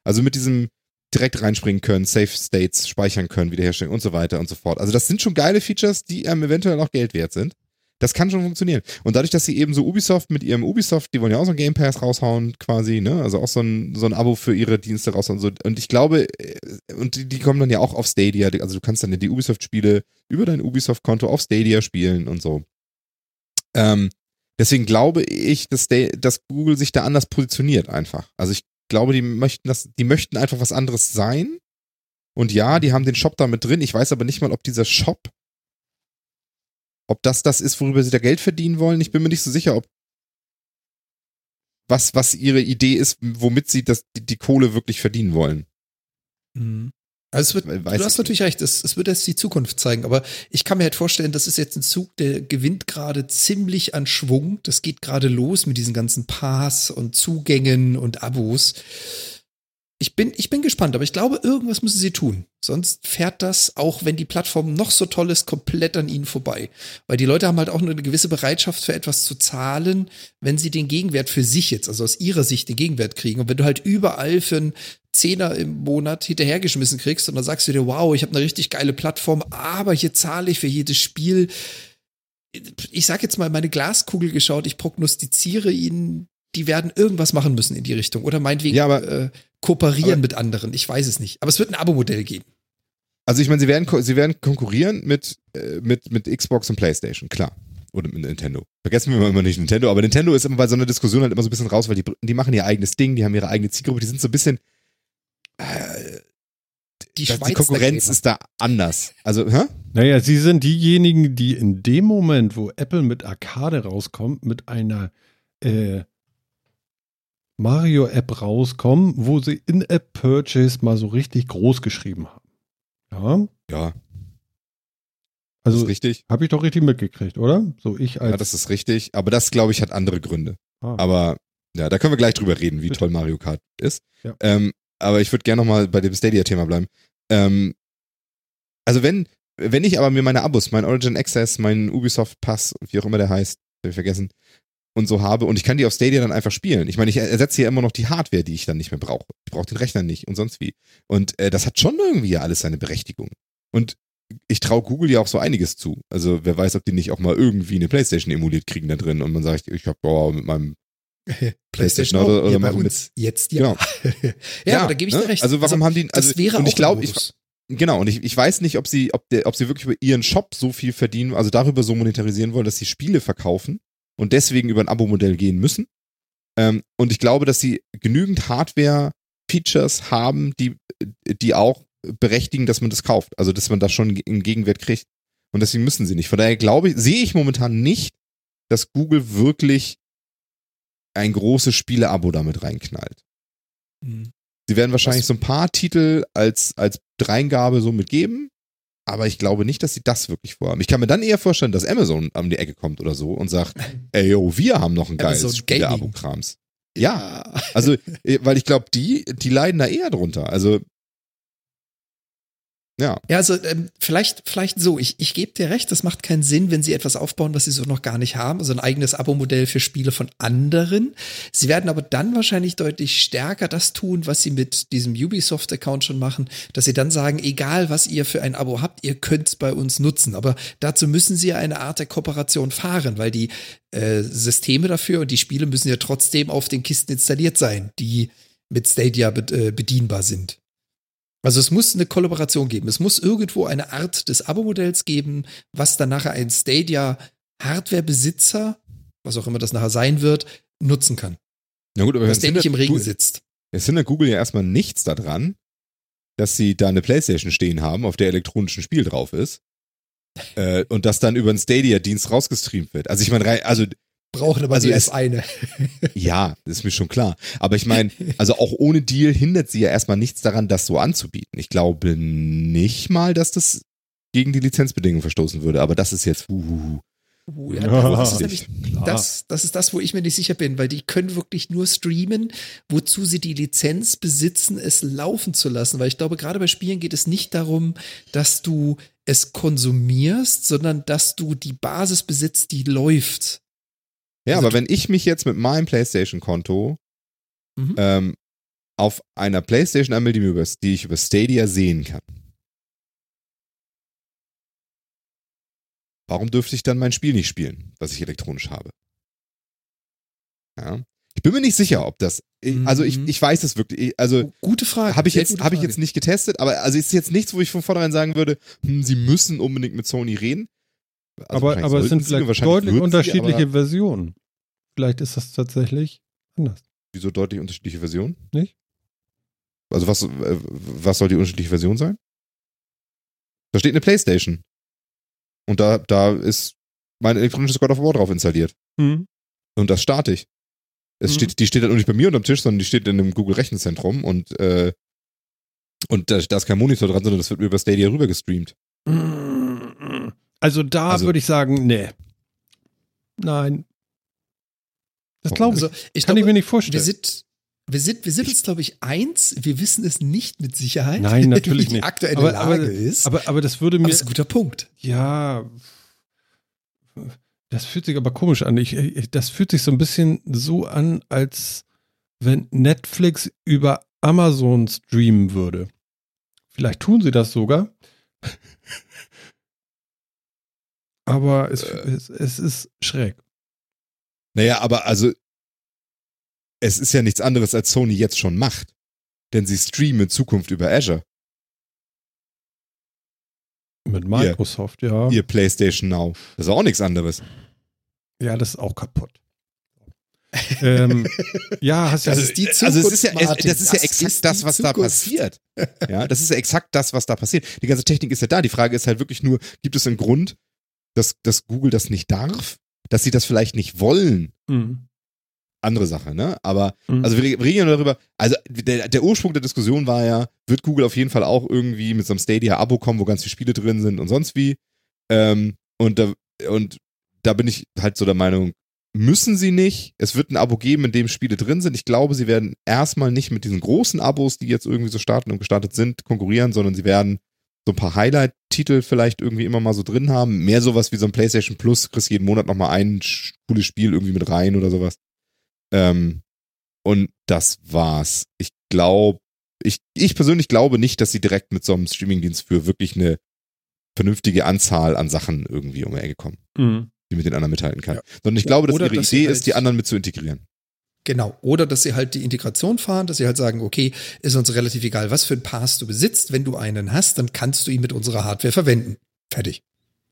Also mit diesem direkt reinspringen können, Safe States speichern können, wiederherstellen und so weiter und so fort. Also das sind schon geile Features, die ähm, eventuell auch Geld wert sind. Das kann schon funktionieren. Und dadurch, dass sie eben so Ubisoft mit ihrem Ubisoft, die wollen ja auch so ein Game Pass raushauen, quasi, ne? Also auch so ein, so ein Abo für ihre Dienste raushauen. Und, so. und ich glaube, äh, und die, die, kommen dann ja auch auf Stadia. Also du kannst dann die Ubisoft-Spiele über dein Ubisoft-Konto auf Stadia spielen und so. Ähm, deswegen glaube ich, dass, dass Google sich da anders positioniert einfach. Also ich glaube, die möchten das, die möchten einfach was anderes sein. Und ja, die haben den Shop da mit drin. Ich weiß aber nicht mal, ob dieser Shop ob das das ist, worüber sie da Geld verdienen wollen, ich bin mir nicht so sicher, ob was, was ihre Idee ist, womit sie das, die, die Kohle wirklich verdienen wollen. Mhm. Also es wird, Weiß du hast natürlich nicht. recht, es, es wird jetzt die Zukunft zeigen, aber ich kann mir halt vorstellen, das ist jetzt ein Zug, der gewinnt gerade ziemlich an Schwung. Das geht gerade los mit diesen ganzen Pass und Zugängen und Abos ich bin, ich bin gespannt, aber ich glaube, irgendwas müssen sie tun. Sonst fährt das, auch wenn die Plattform noch so toll ist, komplett an ihnen vorbei. Weil die Leute haben halt auch nur eine gewisse Bereitschaft für etwas zu zahlen, wenn sie den Gegenwert für sich jetzt, also aus ihrer Sicht den Gegenwert kriegen. Und wenn du halt überall für einen Zehner im Monat hinterhergeschmissen kriegst und dann sagst du dir, wow, ich habe eine richtig geile Plattform, aber hier zahle ich für jedes Spiel. Ich sag jetzt mal, meine Glaskugel geschaut, ich prognostiziere ihnen die werden irgendwas machen müssen in die Richtung. Oder meinetwegen ja, aber, äh, kooperieren aber, mit anderen. Ich weiß es nicht. Aber es wird ein Abo-Modell geben. Also ich meine, sie werden, sie werden konkurrieren mit, äh, mit, mit Xbox und PlayStation, klar. oder mit Nintendo. Vergessen wir immer nicht Nintendo, aber Nintendo ist immer bei so einer Diskussion halt immer so ein bisschen raus, weil die, die machen ihr eigenes Ding, die haben ihre eigene Zielgruppe, die sind so ein bisschen, äh, Die, das, Schweiz die Konkurrenz ist da anders. Also, hä? Naja, sie sind diejenigen, die in dem Moment, wo Apple mit Arcade rauskommt, mit einer äh, Mario-App rauskommen, wo sie In-App-Purchase mal so richtig groß geschrieben haben. Ja, Ja, das also ist richtig. habe ich doch richtig mitgekriegt, oder? So ich als. Ja, das ist richtig. Aber das, glaube ich, hat andere Gründe. ah. Aber ja, da können wir gleich drüber reden, wie toll Mario Kart ist. Ja. Ähm, aber ich würde gerne nochmal bei dem Stadia-Thema bleiben. Ähm, also wenn, wenn ich aber mir meine Abos, mein Origin Access, mein Ubisoft Pass, wie auch immer der heißt, hab ich vergessen, und so habe und ich kann die auf Stadia dann einfach spielen. Ich meine, ich ersetze ja immer noch die Hardware, die ich dann nicht mehr brauche. Ich brauche den Rechner nicht und sonst wie. Und äh, das hat schon irgendwie ja alles seine Berechtigung. Und ich traue Google ja auch so einiges zu. Also wer weiß, ob die nicht auch mal irgendwie eine Playstation emuliert kriegen da drin und man sagt, ich habe boah, mit meinem (laughs) PlayStation auch, oder- oder ja, machen mit- jetzt ja. Genau. (laughs) ja, aber da gebe ich ne? dir recht. Also warum haben die, also das wäre und ich glaube, ich, genau, und ich, ich weiß nicht, ob sie, ob der, ob sie wirklich über ihren Shop so viel verdienen, also darüber so monetarisieren wollen, dass sie Spiele verkaufen und deswegen über ein Abo-Modell gehen müssen. Ähm, und ich glaube, dass sie genügend Hardware-Features haben, die, die auch berechtigen, dass man das kauft. Also dass man das schon einen Gegenwert kriegt. Und deswegen müssen sie nicht. Von daher glaube ich, sehe ich momentan nicht, dass Google wirklich ein großes Spiele-Abo damit reinknallt. Mhm. Sie werden wahrscheinlich Was- so ein paar Titel als, als Dreingabe so mitgeben, aber ich glaube nicht, dass sie das wirklich vorhaben. Ich kann mir dann eher vorstellen, dass Amazon an die Ecke kommt oder so und sagt, (laughs) ey yo, wir haben noch ein geiles Spiele-Abo-Krams. Ja, also, (laughs) äh, weil ich glaube, die, die leiden da eher drunter. Also, ja, Ja, also ähm, vielleicht, vielleicht so. Ich, ich gebe dir recht, das macht keinen Sinn, wenn sie etwas aufbauen, was sie so noch gar nicht haben. Also ein eigenes Abo-Modell für Spiele von anderen. Sie werden aber dann wahrscheinlich deutlich stärker das tun, was sie mit diesem Ubisoft-Account schon machen, dass sie dann sagen, egal was ihr für ein Abo habt, ihr könnt es bei uns nutzen. Aber dazu müssen sie ja eine Art der Kooperation fahren, weil die äh, Systeme dafür und die Spiele müssen ja trotzdem auf den Kisten installiert sein, die mit Stadia äh, bedienbar sind. Also es muss eine Kollaboration geben. Es muss irgendwo eine Art des Abo-Modells geben, was dann nachher ein Stadia-Hardware-Besitzer, was auch immer das nachher sein wird, nutzen kann. na gut, aber Dass es der nicht im Regen Gu- sitzt. Es hindert Google ja erstmal nichts daran, dass sie da eine Playstation stehen haben, auf der elektronisch ein Spiel drauf ist. Äh, und das dann über einen Stadia-Dienst rausgestreamt wird. Also ich meine, also Brauchen aber Also die als eine. (laughs) Ja, das ist mir schon klar. Aber ich meine, also auch ohne Deal hindert sie ja erstmal nichts daran, das so anzubieten. Ich glaube nicht mal, dass das gegen die Lizenzbedingungen verstoßen würde, aber das ist jetzt, uh, Uh, Ja, ja, das, ist nämlich, das, das ist das, wo ich mir nicht sicher bin, weil die können wirklich nur streamen, wozu sie die Lizenz besitzen, es laufen zu lassen. Weil ich glaube, gerade bei Spielen geht es nicht darum, dass du es konsumierst, sondern dass du die Basis besitzt, die läuft. Ja, Also aber wenn ich mich jetzt mit meinem PlayStation-Konto Mhm. ähm, auf einer PlayStation anmelde, die, ich über Stadia sehen kann, warum dürfte ich dann mein Spiel nicht spielen, was ich elektronisch habe? Ja. Ich bin mir nicht sicher, ob das. ich- Also ich, Mhm. ich weiß es wirklich. Also Oh, gute Frage. habe ich jetzt habe ich jetzt nicht getestet, aber also ist jetzt nichts, wo ich von vornherein sagen würde, hm, sie müssen unbedingt mit Sony reden. Also aber, aber es sind sie, vielleicht deutlich sie, unterschiedliche aber Versionen. Vielleicht ist das tatsächlich anders. Wieso deutlich unterschiedliche Versionen? Nicht? Also was, äh, was soll die unterschiedliche Version sein? Da steht eine Playstation. Und da, da ist mein elektronisches God of War drauf installiert. Hm. Und das starte ich. Es Mhm. steht, die steht halt auch nicht bei mir unterm Tisch, sondern die steht in einem Google Rechenzentrum und, äh, und da, da ist kein Monitor dran, sondern das wird über Stadia rüber gestreamt. Also da Also- würde ich sagen, nee. Nein. Das glaube ich. Also, ich Kann glaube, ich mir nicht wir vorstellen. sind, wir sind, wir sind uns, glaube ich, eins. Wir wissen es nicht mit Sicherheit. Nein, (laughs) natürlich wie die nicht. aktuelle Aber- Lage aber- ist. aber, aber das würde mir. das ist ein guter Punkt. Ja. Das fühlt sich aber komisch an. Ich, ich, das fühlt sich so ein bisschen so an, als wenn Netflix über Amazon streamen würde. Vielleicht tun sie das sogar. Aber es, Äh. es, es ist schräg. Naja, aber also, es ist ja nichts anderes, als Sony jetzt schon macht. Denn sie streamen in Zukunft über Azure, Mit Microsoft, ja. ihr PlayStation Now. Das ist auch nichts anderes. Ja, das ist auch kaputt. ähm, (laughs) ja, hast Das ja. ist die Zukunft, also es ist ja, es, das ist ja Das exakt ist das, was da Zukunft. passiert. (laughs) Ja, das ist ja exakt das, was da passiert. Die ganze Technik ist ja da. Die Frage ist halt wirklich nur, gibt es einen Grund, dass, dass Google das nicht darf? Dass sie das vielleicht nicht wollen? Mhm. Andere Sache, ne? Aber, Mhm. also wir wir reden ja nur darüber, also der, der Ursprung der Diskussion war ja, wird Google auf jeden Fall auch irgendwie mit so einem Stadia-Abo kommen, wo ganz viele Spiele drin sind und sonst wie. Ähm, und da, und da bin ich halt so der Meinung, müssen sie nicht. Es wird ein Abo geben, in dem Spiele drin sind. Ich glaube, sie werden erstmal nicht mit diesen großen Abos, die jetzt irgendwie so starten und gestartet sind, konkurrieren, sondern sie werden so ein paar Highlight-Titel vielleicht irgendwie immer mal so drin haben. Mehr sowas wie so ein PlayStation Plus, kriegst jeden Monat nochmal ein cooles Spiel irgendwie mit rein oder sowas. Ähm, und das war's. Ich glaube, ich, ich persönlich glaube nicht, dass sie direkt mit so einem Streamingdienst für wirklich eine vernünftige Anzahl an Sachen irgendwie um die Ecke kommen, Mhm. die mit den anderen mithalten kann. Ja. Sondern ich glaube, dass Oder ihre dass Idee halt- ist, die anderen mit zu integrieren. Genau. Oder dass sie halt die Integration fahren, dass sie halt sagen, okay, ist uns relativ egal, was für einen Pass du besitzt. Wenn du einen hast, dann kannst du ihn mit unserer Hardware verwenden. Fertig.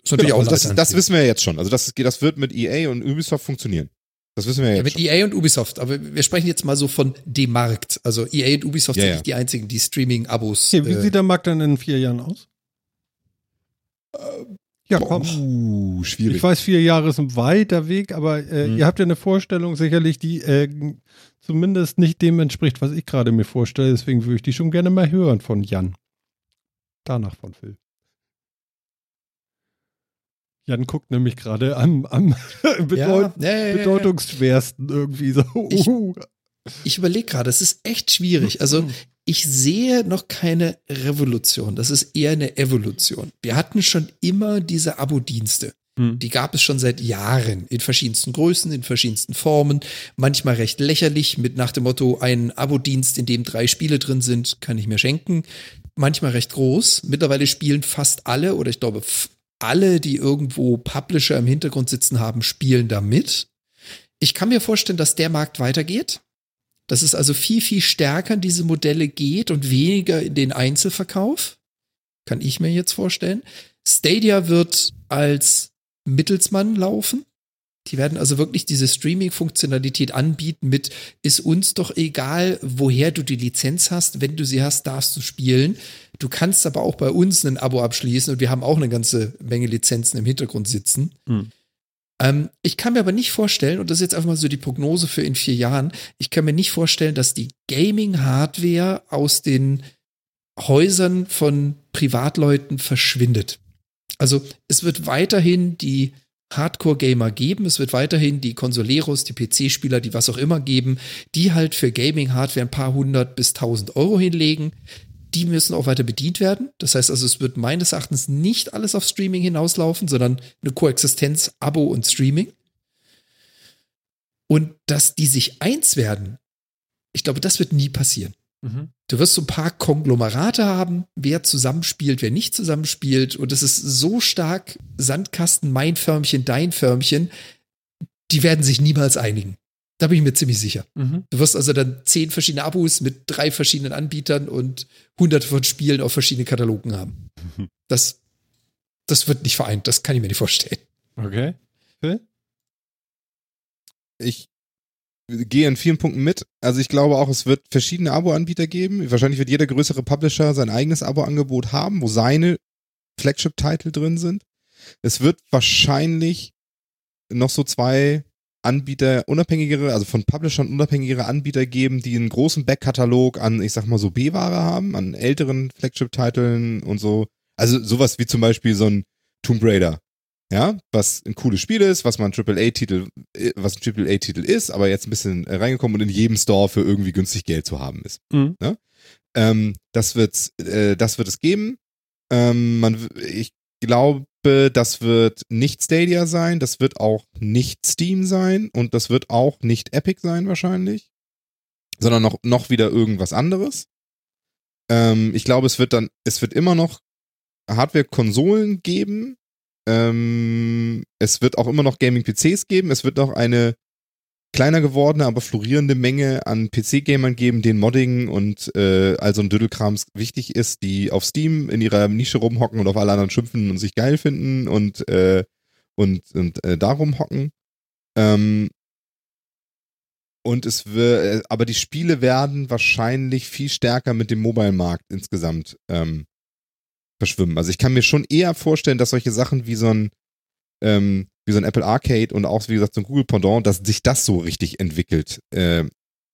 Ist natürlich Genau, auch also das, das wissen wir ja jetzt schon. Also das, das wird mit EA und Ubisoft funktionieren. Das wissen wir ja Ja, jetzt mit schon. EA und Ubisoft, aber wir sprechen jetzt mal so von dem Markt. Also EA und Ubisoft Ja, sind ja. nicht die einzigen, die Streaming-Abos. Okay, wie äh, sieht der Markt dann in vier Jahren aus? Ja, komm. Uh, schwierig. Ich weiß, vier Jahre ist ein weiter Weg, aber äh, Mhm. ihr habt ja eine Vorstellung sicherlich, die äh, zumindest nicht dem entspricht, was ich gerade mir vorstelle. Deswegen würde ich die schon gerne mal hören von Jan. Danach von Phil. Jan guckt nämlich gerade am, am (laughs) bedeut ja, ja, ja, bedeutungsschwersten irgendwie so. Ich-. (laughs) Ich überlege gerade, es ist echt schwierig. Also ich sehe noch keine Revolution. Das ist eher eine Evolution. Wir hatten schon immer diese Abo-Dienste. Hm. Die gab es schon seit Jahren in verschiedensten Größen, in verschiedensten Formen. Manchmal recht lächerlich mit nach dem Motto, ein Abo-Dienst, in dem drei Spiele drin sind, kann ich mir schenken. Manchmal recht groß. Mittlerweile spielen fast alle oder ich glaube alle, die irgendwo Publisher im Hintergrund sitzen haben, spielen da mit. Ich kann mir vorstellen, dass der Markt weitergeht. Dass es also viel, viel stärker in diese Modelle geht und weniger in den Einzelverkauf. Kann ich mir jetzt vorstellen. Stadia wird als Mittelsmann laufen. Die werden also wirklich diese Streaming-Funktionalität anbieten mit, ist uns doch egal, woher du die Lizenz hast. Wenn du sie hast, darfst du spielen. Du kannst aber auch bei uns ein Abo abschließen und wir haben auch eine ganze Menge Lizenzen im Hintergrund sitzen. Hm. Ähm, ich kann mir aber nicht vorstellen, und das ist jetzt einfach mal so die Prognose für in vier Jahren, ich kann mir nicht vorstellen, dass die Gaming-Hardware aus den Häusern von Privatleuten verschwindet. Also es wird weiterhin die Hardcore-Gamer geben, es wird weiterhin die Consoleros, die PC-Spieler, die was auch immer geben, die halt für Gaming-Hardware ein paar hundert bis tausend Euro hinlegen. Die müssen auch weiter bedient werden. Das heißt also, es wird meines Erachtens nicht alles auf Streaming hinauslaufen, sondern eine Koexistenz, Abo und Streaming. Und dass die sich eins werden, ich glaube, das wird nie passieren. Mhm. Du wirst so ein paar Konglomerate haben, wer zusammenspielt, wer nicht zusammenspielt. Und es ist so stark Sandkasten, mein Förmchen, dein Förmchen. Die werden sich niemals einigen. Da bin ich mir ziemlich sicher. Mhm. Du wirst also dann zehn verschiedene Abos mit drei verschiedenen Anbietern und hunderte von Spielen auf verschiedenen Katalogen haben. (laughs) Das, das wird nicht vereint. Das kann ich mir nicht vorstellen. Okay. Phil? ich gehe in vielen Punkten mit. Also ich glaube auch, es wird verschiedene Abo-Anbieter geben. Wahrscheinlich wird jeder größere Publisher sein eigenes Abo-Angebot haben, wo seine Flagship-Titel drin sind. Es wird wahrscheinlich noch so zwei Anbieter, unabhängigere, also von Publishern unabhängigere Anbieter geben, die einen großen Backkatalog an, ich sag mal so B-Ware haben, an älteren Flagship-Titeln und so. Also sowas wie zum Beispiel so ein Tomb Raider. Ja, was ein cooles Spiel ist, was man AAA-Titel, äh, was ein AAA-Titel ist, aber jetzt ein bisschen reingekommen und in jedem Store für irgendwie günstig Geld zu haben ist. Mhm. Ähm, das wird, äh, das wird es geben. Ähm, man, ich glaube, das wird nicht Stadia sein, das wird auch nicht Steam sein und das wird auch nicht Epic sein wahrscheinlich, sondern noch, noch wieder irgendwas anderes. Ähm, ich glaube, es wird dann, es wird immer noch Hardware-Konsolen geben. Ähm, es wird auch immer noch Gaming-PCs geben. Es wird noch eine kleiner gewordene, aber florierende Menge an PC-Gamern geben, denen Modding und äh, also ein Dödelkrams wichtig ist, die auf Steam in ihrer Nische rumhocken und auf alle anderen schimpfen und sich geil finden und äh, und, und äh, darum hocken. Ähm, und es wird, aber die Spiele werden wahrscheinlich viel stärker mit dem Mobile-Markt insgesamt ähm, verschwimmen. Also ich kann mir schon eher vorstellen, dass solche Sachen wie so ein ähm, wie so ein Apple Arcade und auch wie gesagt so ein Google Pendant, dass sich das so richtig entwickelt äh,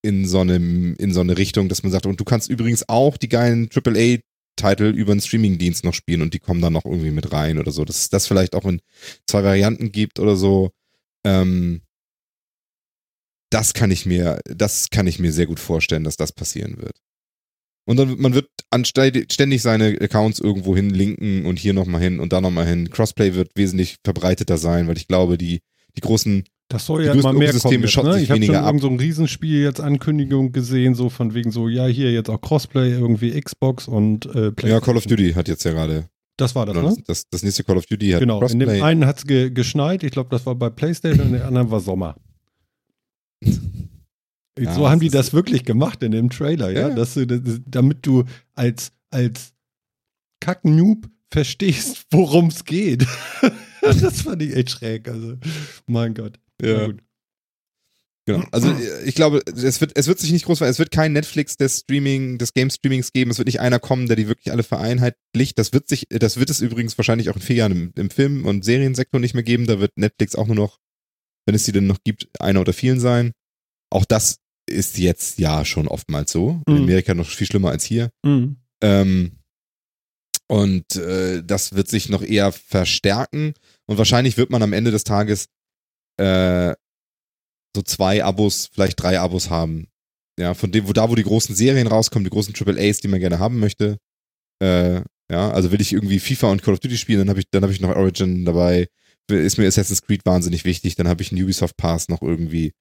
in so einem in so eine Richtung, dass man sagt und du kannst übrigens auch die geilen AAA Titel über einen Streaming-Dienst noch spielen und die kommen dann noch irgendwie mit rein oder so. Dass es das vielleicht auch in zwei Varianten gibt oder so. Ähm, das kann ich mir, das kann ich mir sehr gut vorstellen, dass das passieren wird. Und dann, man wird ständig seine Accounts irgendwo hin linken und hier nochmal hin und da nochmal hin. Crossplay wird wesentlich verbreiteter sein, weil ich glaube, die, die großen das soll ja immer mehr kommen. Jetzt, ne? Ich habe schon ab. so ein Riesenspiel jetzt Ankündigung gesehen, so von wegen so, ja, hier jetzt auch Crossplay, irgendwie Xbox und äh, PlayStation. Ja, Call of Duty hat jetzt ja gerade. Das war das, ne? Das, das, das, nächste Call of Duty hat Genau, Crossplay. in dem einen hat es ge geschneit, ich glaube, das war bei PlayStation, in dem anderen war Sommer. (laughs) Ja, so haben die das wirklich gemacht in dem Trailer, ja, ja. Dass du, das, damit du als, als Kack-Noob verstehst, (laughs) worum es geht. das fand ich echt schräg, also, mein Gott. Ja. Genau. Also ich glaube, es wird, es wird sich nicht groß es wird kein Netflix des Streaming, des Game Streamings geben. Es wird nicht einer kommen, der die wirklich alle vereinheitlicht. Das wird sich, das wird es übrigens wahrscheinlich auch in vier Jahren im, im Film- und Seriensektor nicht mehr geben. Da wird Netflix auch nur noch, wenn es sie denn noch gibt, einer oder vielen sein. Auch das ist jetzt ja schon oftmals so. In mhm. Amerika noch viel schlimmer als hier. Mhm. Ähm, und äh, das wird sich noch eher verstärken. Und wahrscheinlich wird man am Ende des Tages äh, so zwei Abos, vielleicht drei Abos haben. Ja, von dem, wo da, wo die großen Serien rauskommen, die großen Triple A's, die man gerne haben möchte. Äh, ja, also will ich irgendwie FIFA und Call of Duty spielen, dann habe ich, dann habe ich noch Origin dabei. Ist mir Assassin's Creed wahnsinnig wichtig, dann habe ich einen Ubisoft Pass noch irgendwie.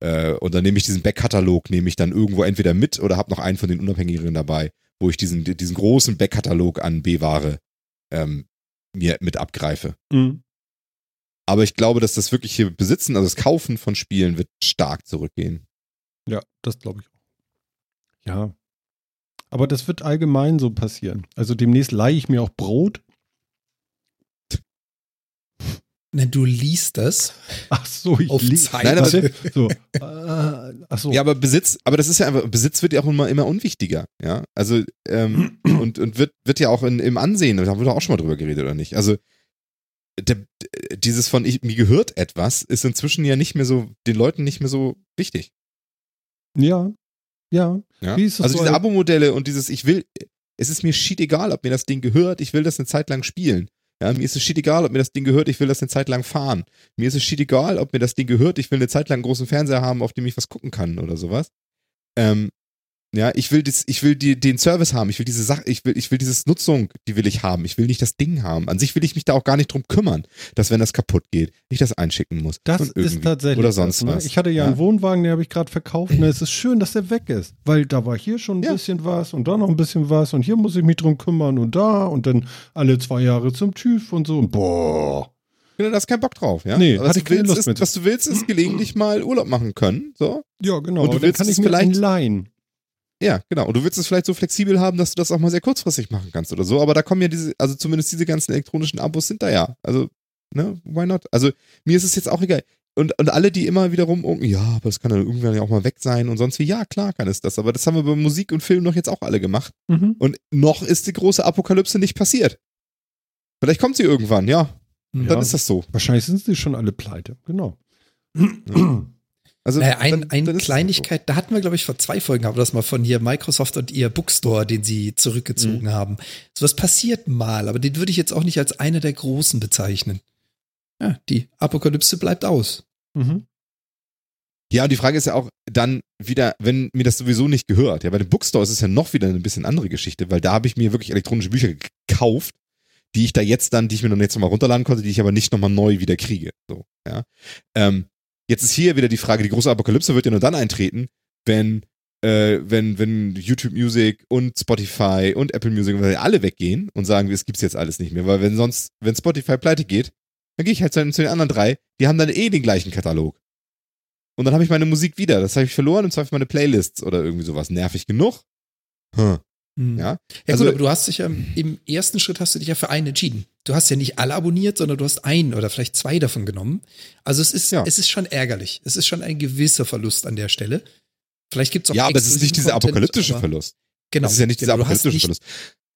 Äh, und dann nehme ich diesen Backkatalog, nehme ich dann irgendwo entweder mit oder habe noch einen von den Unabhängigen dabei, wo ich diesen, diesen großen Backkatalog an B-Ware ähm, mir mit abgreife. Mhm. Aber ich glaube, dass das wirkliche Besitzen, also das Kaufen von Spielen, wird stark zurückgehen. Ja, das glaube ich auch. Ja. Aber das wird allgemein so passieren. Also demnächst leihe ich mir auch Brot na, du liest das. Ach so, ich auf Zeit. Nein, aber, (laughs) so. äh, ach so. Ja, aber Besitz, aber das ist ja einfach, Besitz wird ja auch immer, immer unwichtiger, ja. Also, ähm, (clears throat) und, und wird, wird ja auch in, im Ansehen, da haben wir doch auch schon mal drüber geredet, oder nicht? Also, der, dieses von ich, mir gehört etwas ist inzwischen ja nicht mehr so, den Leuten nicht mehr so wichtig. Ja. Ja. ja? also so diese Abo-Modelle und dieses, ich will, es ist mir shit egal, ob mir das Ding gehört, ich will das eine Zeit lang spielen. Ja, mir ist es shit egal, ob mir das Ding gehört, ich will das eine Zeit lang fahren. Mir ist es shit egal, ob mir das Ding gehört, ich will eine Zeit lang einen großen Fernseher haben, auf dem ich was gucken kann oder sowas. Ähm, ja, ich will das, ich will die, den Service haben, ich will diese Sache, ich will, ich will dieses Nutzung, die will ich haben. Ich will nicht das Ding haben. An sich will ich mich da auch gar nicht drum kümmern, dass wenn das kaputt geht, ich das einschicken muss. Das ist tatsächlich. Oder sonst das, ne? was. Ich hatte ja, ja, einen Wohnwagen, den habe ich gerade verkauft. Ne? Es ist schön, dass der weg ist. Weil da war hier schon ein ja. bisschen was und da noch ein bisschen was und hier muss ich mich drum kümmern und da und dann alle zwei Jahre zum TÜV und so. Boah. Ja, da hast keinen Bock drauf, ja? Nee, was, du willst, ist, was du willst, ist gelegentlich mal Urlaub machen können, so. Ja, genau. Und du willst kann ich vielleicht leihen. Ja, genau. Und du willst es vielleicht so flexibel haben, dass du das auch mal sehr kurzfristig machen kannst oder so. Aber da kommen ja diese, also zumindest diese ganzen elektronischen Abos sind da ja. Also, ne, why not? Also, mir ist es jetzt auch egal. Und, und alle, die immer wiederum, ja, aber das kann dann irgendwann ja auch mal weg sein und sonst wie, ja, klar kann es das. Aber das haben wir bei Musik und Film noch jetzt auch alle gemacht. Mhm. Und noch ist die große Apokalypse nicht passiert. Vielleicht kommt sie irgendwann, ja. ja dann ist das so. Wahrscheinlich sind sie schon alle pleite, genau. Ja. Also naja, ein, eine dann Kleinigkeit, da hatten wir, glaube ich, vor zwei Folgen haben wir das mal von hier Microsoft und ihr Bookstore, den sie zurückgezogen mhm. haben. So was passiert mal, aber den würde ich jetzt auch nicht als eine der großen bezeichnen. Ja, die Apokalypse bleibt aus. Mhm. Ja, und die Frage ist ja auch dann wieder, wenn mir das sowieso nicht gehört. Ja, bei dem Bookstore ist es ja noch wieder eine bisschen andere Geschichte, weil da habe ich mir wirklich elektronische Bücher gekauft, die ich da jetzt dann, die ich mir dann jetzt nochmal runterladen konnte, die ich aber nicht nochmal neu wieder kriege. So, ja. Ähm, Jetzt ist hier wieder die Frage, die große Apokalypse wird ja nur dann eintreten, wenn, äh, wenn, wenn YouTube Music und Spotify und Apple Music alle weggehen und sagen, es gibt's jetzt alles nicht mehr. Weil wenn sonst, wenn Spotify pleite geht, dann gehe ich halt zu den anderen drei, die haben dann eh den gleichen Katalog. Und dann habe ich meine Musik wieder. Das habe ich verloren, im Zweifel meine Playlists oder irgendwie sowas. Nervig genug? Hm. Mhm. Ja, ja also, gut, aber du hast dich ja im ersten Schritt hast du dich ja für einen entschieden. Du hast ja nicht alle abonniert, sondern du hast einen oder vielleicht zwei davon genommen. Also es ist, ja. es ist schon ärgerlich. Es ist schon ein gewisser Verlust an der Stelle. Vielleicht gibt es auch Ja, aber es ist nicht dieser apokalyptische Verlust. Genau. Das ist ja nicht dieser genau, apokalyptische Verlust.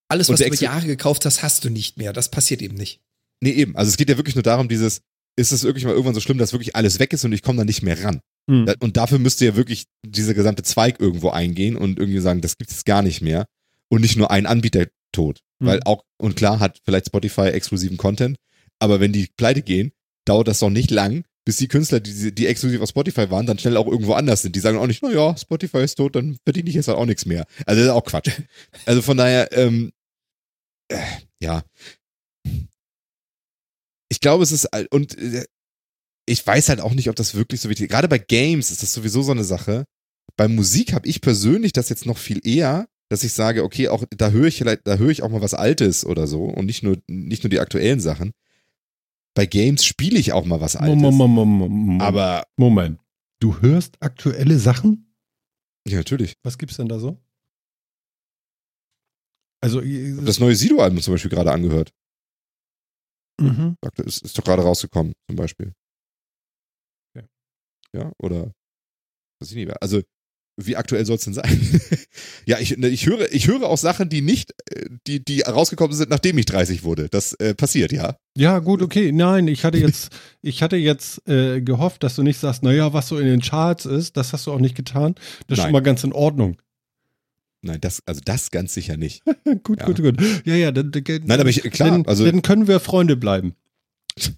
Alles, was du über Jahre gekauft hast, hast du nicht mehr. Das passiert eben nicht. Nee, eben. Also es geht ja wirklich nur darum, dieses, ist es wirklich mal irgendwann so schlimm, dass wirklich alles weg ist und ich komme da nicht mehr ran. Hm. Und dafür müsste ja wirklich dieser gesamte Zweig irgendwo eingehen und irgendwie sagen, das gibt es gar nicht mehr. Und nicht nur ein Anbieter tot. Hm. Weil auch, und klar hat vielleicht Spotify exklusiven Content, aber wenn die pleite gehen, dauert das doch nicht lang, bis die Künstler, die, die exklusiv auf Spotify waren, dann schnell auch irgendwo anders sind. Die sagen auch nicht, na ja, Spotify ist tot, dann verdiene ich jetzt halt auch nichts mehr. Also das ist auch Quatsch. (laughs) Also von daher, ähm, äh, ja, ich glaube, es ist, und äh, ich weiß halt auch nicht, ob das wirklich so wichtig ist. Gerade bei Games ist das sowieso so eine Sache. Bei Musik habe ich persönlich das jetzt noch viel eher, dass ich sage, okay, auch da höre ich vielleicht, da höre ich auch mal was Altes oder so und nicht nur, nicht nur die aktuellen Sachen. Bei Games spiele ich auch mal was Altes. Moment, Moment, Moment, aber Moment, du hörst aktuelle Sachen? Ja, natürlich. Was gibt's denn da so? Also das neue Sido-Album zum Beispiel gerade angehört. Mhm. Ist, ist doch gerade rausgekommen, zum Beispiel. Okay. Ja, oder weiß ich nicht. Also, wie aktuell soll es denn sein? (laughs) ja, ich, ne, ich, höre, ich höre auch Sachen, die nicht, äh, die, die rausgekommen sind, nachdem ich 30 wurde. Das äh, passiert, ja. Ja, gut, okay. Nein, ich hatte jetzt, (laughs) ich hatte jetzt äh, gehofft, dass du nicht sagst, naja, was so in den Charts ist, das hast du auch nicht getan. Das ist Nein. schon mal ganz in Ordnung. Nein, das, also das ganz sicher nicht. (laughs) gut, ja. gut, gut. Ja, ja, dann, Nein, aber ich, klar, dann, also. Dann können wir Freunde bleiben.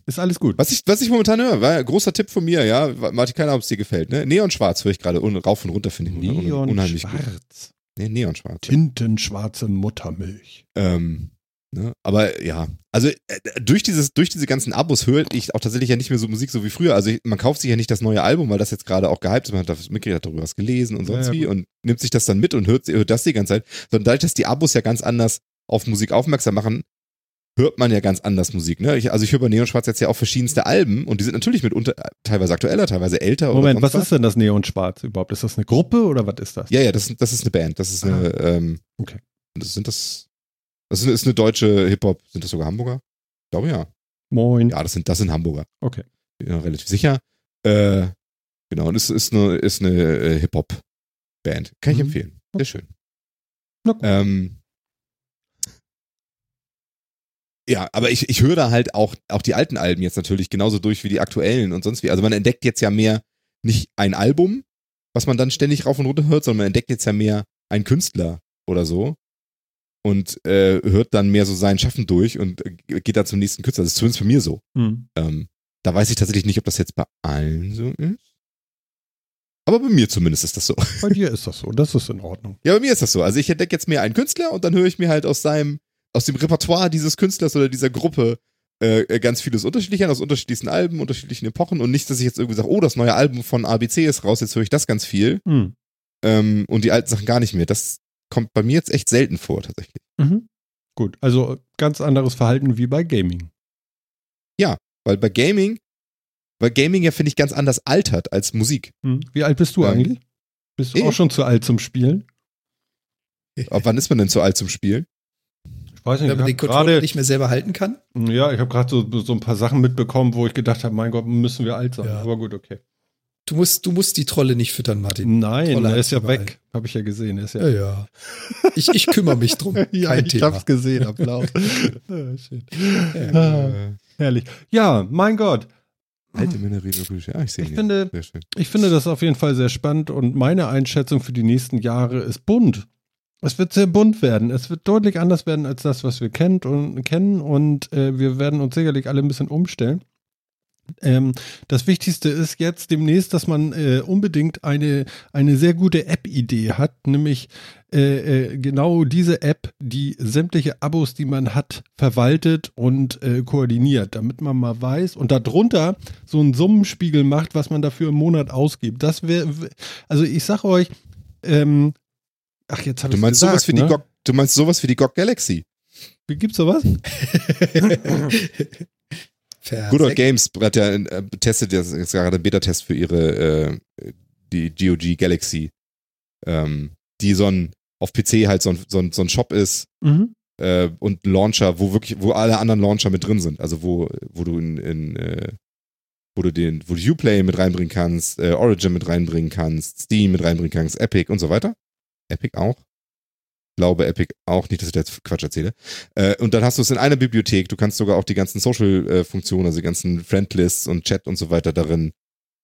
Ist alles gut. Was ich, was ich momentan höre, war ein großer Tipp von mir, ja. Martin, keine Ahnung, ob es dir gefällt, ne? Neon Schwarz höre ich gerade rauf und runter, finde ich. Neon unheimlich Schwarz. Gut. Nee, Neon Schwarz. Tintenschwarze Muttermilch. Ähm, Ne? Aber ja, also äh, durch dieses, durch diese ganzen Abos höre ich auch tatsächlich ja nicht mehr so Musik so wie früher. Also ich, man kauft sich ja nicht das neue Album, weil das jetzt gerade auch gehypt ist. Man hat das mitgekriegt, hat darüber was gelesen und sonst ja, ja, wie und nimmt sich das dann mit und hört, hört das die ganze Zeit. Sondern dadurch, dass die Abos ja ganz anders auf Musik aufmerksam machen, hört man ja ganz anders Musik. Ne? Ich, also ich höre bei Neon Schwarz jetzt ja auch verschiedenste Alben und die sind natürlich mit unter, teilweise aktueller, teilweise älter. Moment, was, was ist denn das Neon Schwarz überhaupt? Ist das eine Gruppe oder was ist das? Ja, ja, das, das ist eine Band. Das ist eine, ah. ähm, okay. Das sind das das ist eine deutsche Hip-Hop. Sind das sogar Hamburger? Ich glaube ja. Moin. Ja, das sind, das sind Hamburger. Okay. Bin ja relativ sicher. Äh, genau, und es ist eine, ist eine äh, Hip-Hop-Band. Kann ich mhm. empfehlen. Sehr schön. Ähm, ja, aber ich, ich höre da halt auch, auch die alten Alben jetzt natürlich genauso durch wie die aktuellen und sonst wie. Also man entdeckt jetzt ja mehr nicht ein Album, was man dann ständig rauf und runter hört, sondern man entdeckt jetzt ja mehr einen Künstler oder so und äh, hört dann mehr so sein Schaffen durch und äh, geht dann zum nächsten Künstler. Das ist zumindest bei mir so. Mhm. Ähm, da weiß ich tatsächlich nicht, ob das jetzt bei allen so ist. Aber bei mir zumindest ist das so. Bei dir ist das so, das ist in Ordnung. Ja, bei mir ist das so. Also ich entdecke jetzt mehr einen Künstler und dann höre ich mir halt aus seinem, aus dem Repertoire dieses Künstlers oder dieser Gruppe äh, äh ganz vieles unterschiedlich an, aus unterschiedlichsten Alben, unterschiedlichen Epochen und nicht, dass ich jetzt irgendwie sage, oh, das neue Album von ABC ist raus, jetzt höre ich das ganz viel. Mhm. Ähm, und die alten Sachen gar nicht mehr. Das, kommt bei mir jetzt echt selten vor, tatsächlich. Mhm. Gut, also ganz anderes Verhalten wie bei Gaming. Ja, weil bei Gaming, weil Gaming ja, finde ich, ganz anders altert als Musik. Mhm. Wie alt bist du ähm, eigentlich? Bist du ich? auch schon zu alt zum Spielen? Ab wann ist man denn zu alt zum Spielen? Ich weiß nicht, Wenn man den Controller nicht mehr selber halten kann? Ja, ich habe gerade so, so ein paar Sachen mitbekommen, wo ich gedacht habe, mein Gott, müssen wir alt sein. Ja. Aber gut, okay. Du musst, du musst die Trolle nicht füttern, Martin. Nein, Trolle er ist ja weg. Habe ich ja gesehen. ist ja, ja, ja. Ich, ich kümmere mich drum. (laughs) ja, Kein ich Thema. hab's gesehen. Applaus. (laughs) ja, schön. Ja, ah, herrlich. Ja, mein Gott. Alte Männer reden Ja, ich sehe ich finde, ich finde das auf jeden Fall sehr spannend und meine Einschätzung für die nächsten Jahre ist bunt. Es wird sehr bunt werden. Es wird deutlich anders werden als das, was wir kennt und, kennen und äh, wir werden uns sicherlich alle ein bisschen umstellen. Ähm, das Wichtigste ist jetzt demnächst, dass man äh, unbedingt eine, eine sehr gute App-Idee hat, nämlich äh, äh, genau diese App, die sämtliche Abos, die man hat, verwaltet und äh, koordiniert, damit man mal weiß und darunter so einen Summenspiegel macht, was man dafür im Monat ausgibt. Das wäre, also ich sag euch, ähm, ach jetzt habe ich meinst gesagt, sowas wie ne? die GOG, Du meinst sowas wie die GOG Galaxy? Gibt's sowas? (laughs) Good Old Games hat ja äh, testet jetzt gerade einen Beta-Test für ihre äh, die GOG Galaxy, ähm, die so ein auf PC halt so ein, so ein, so ein Shop ist Mhm. äh, und Launcher, wo wirklich, wo alle anderen Launcher mit drin sind. Also wo, wo du in, in äh, wo du den, wo du Uplay mit reinbringen kannst, äh, Origin mit reinbringen kannst, Steam mit reinbringen kannst, Epic und so weiter. Epic auch. Glaube Epic auch, nicht, dass ich da jetzt Quatsch erzähle. Äh, und dann hast du es in einer Bibliothek. Du kannst sogar auch die ganzen Social-Funktionen, also die ganzen Friendlists und Chat und so weiter darin,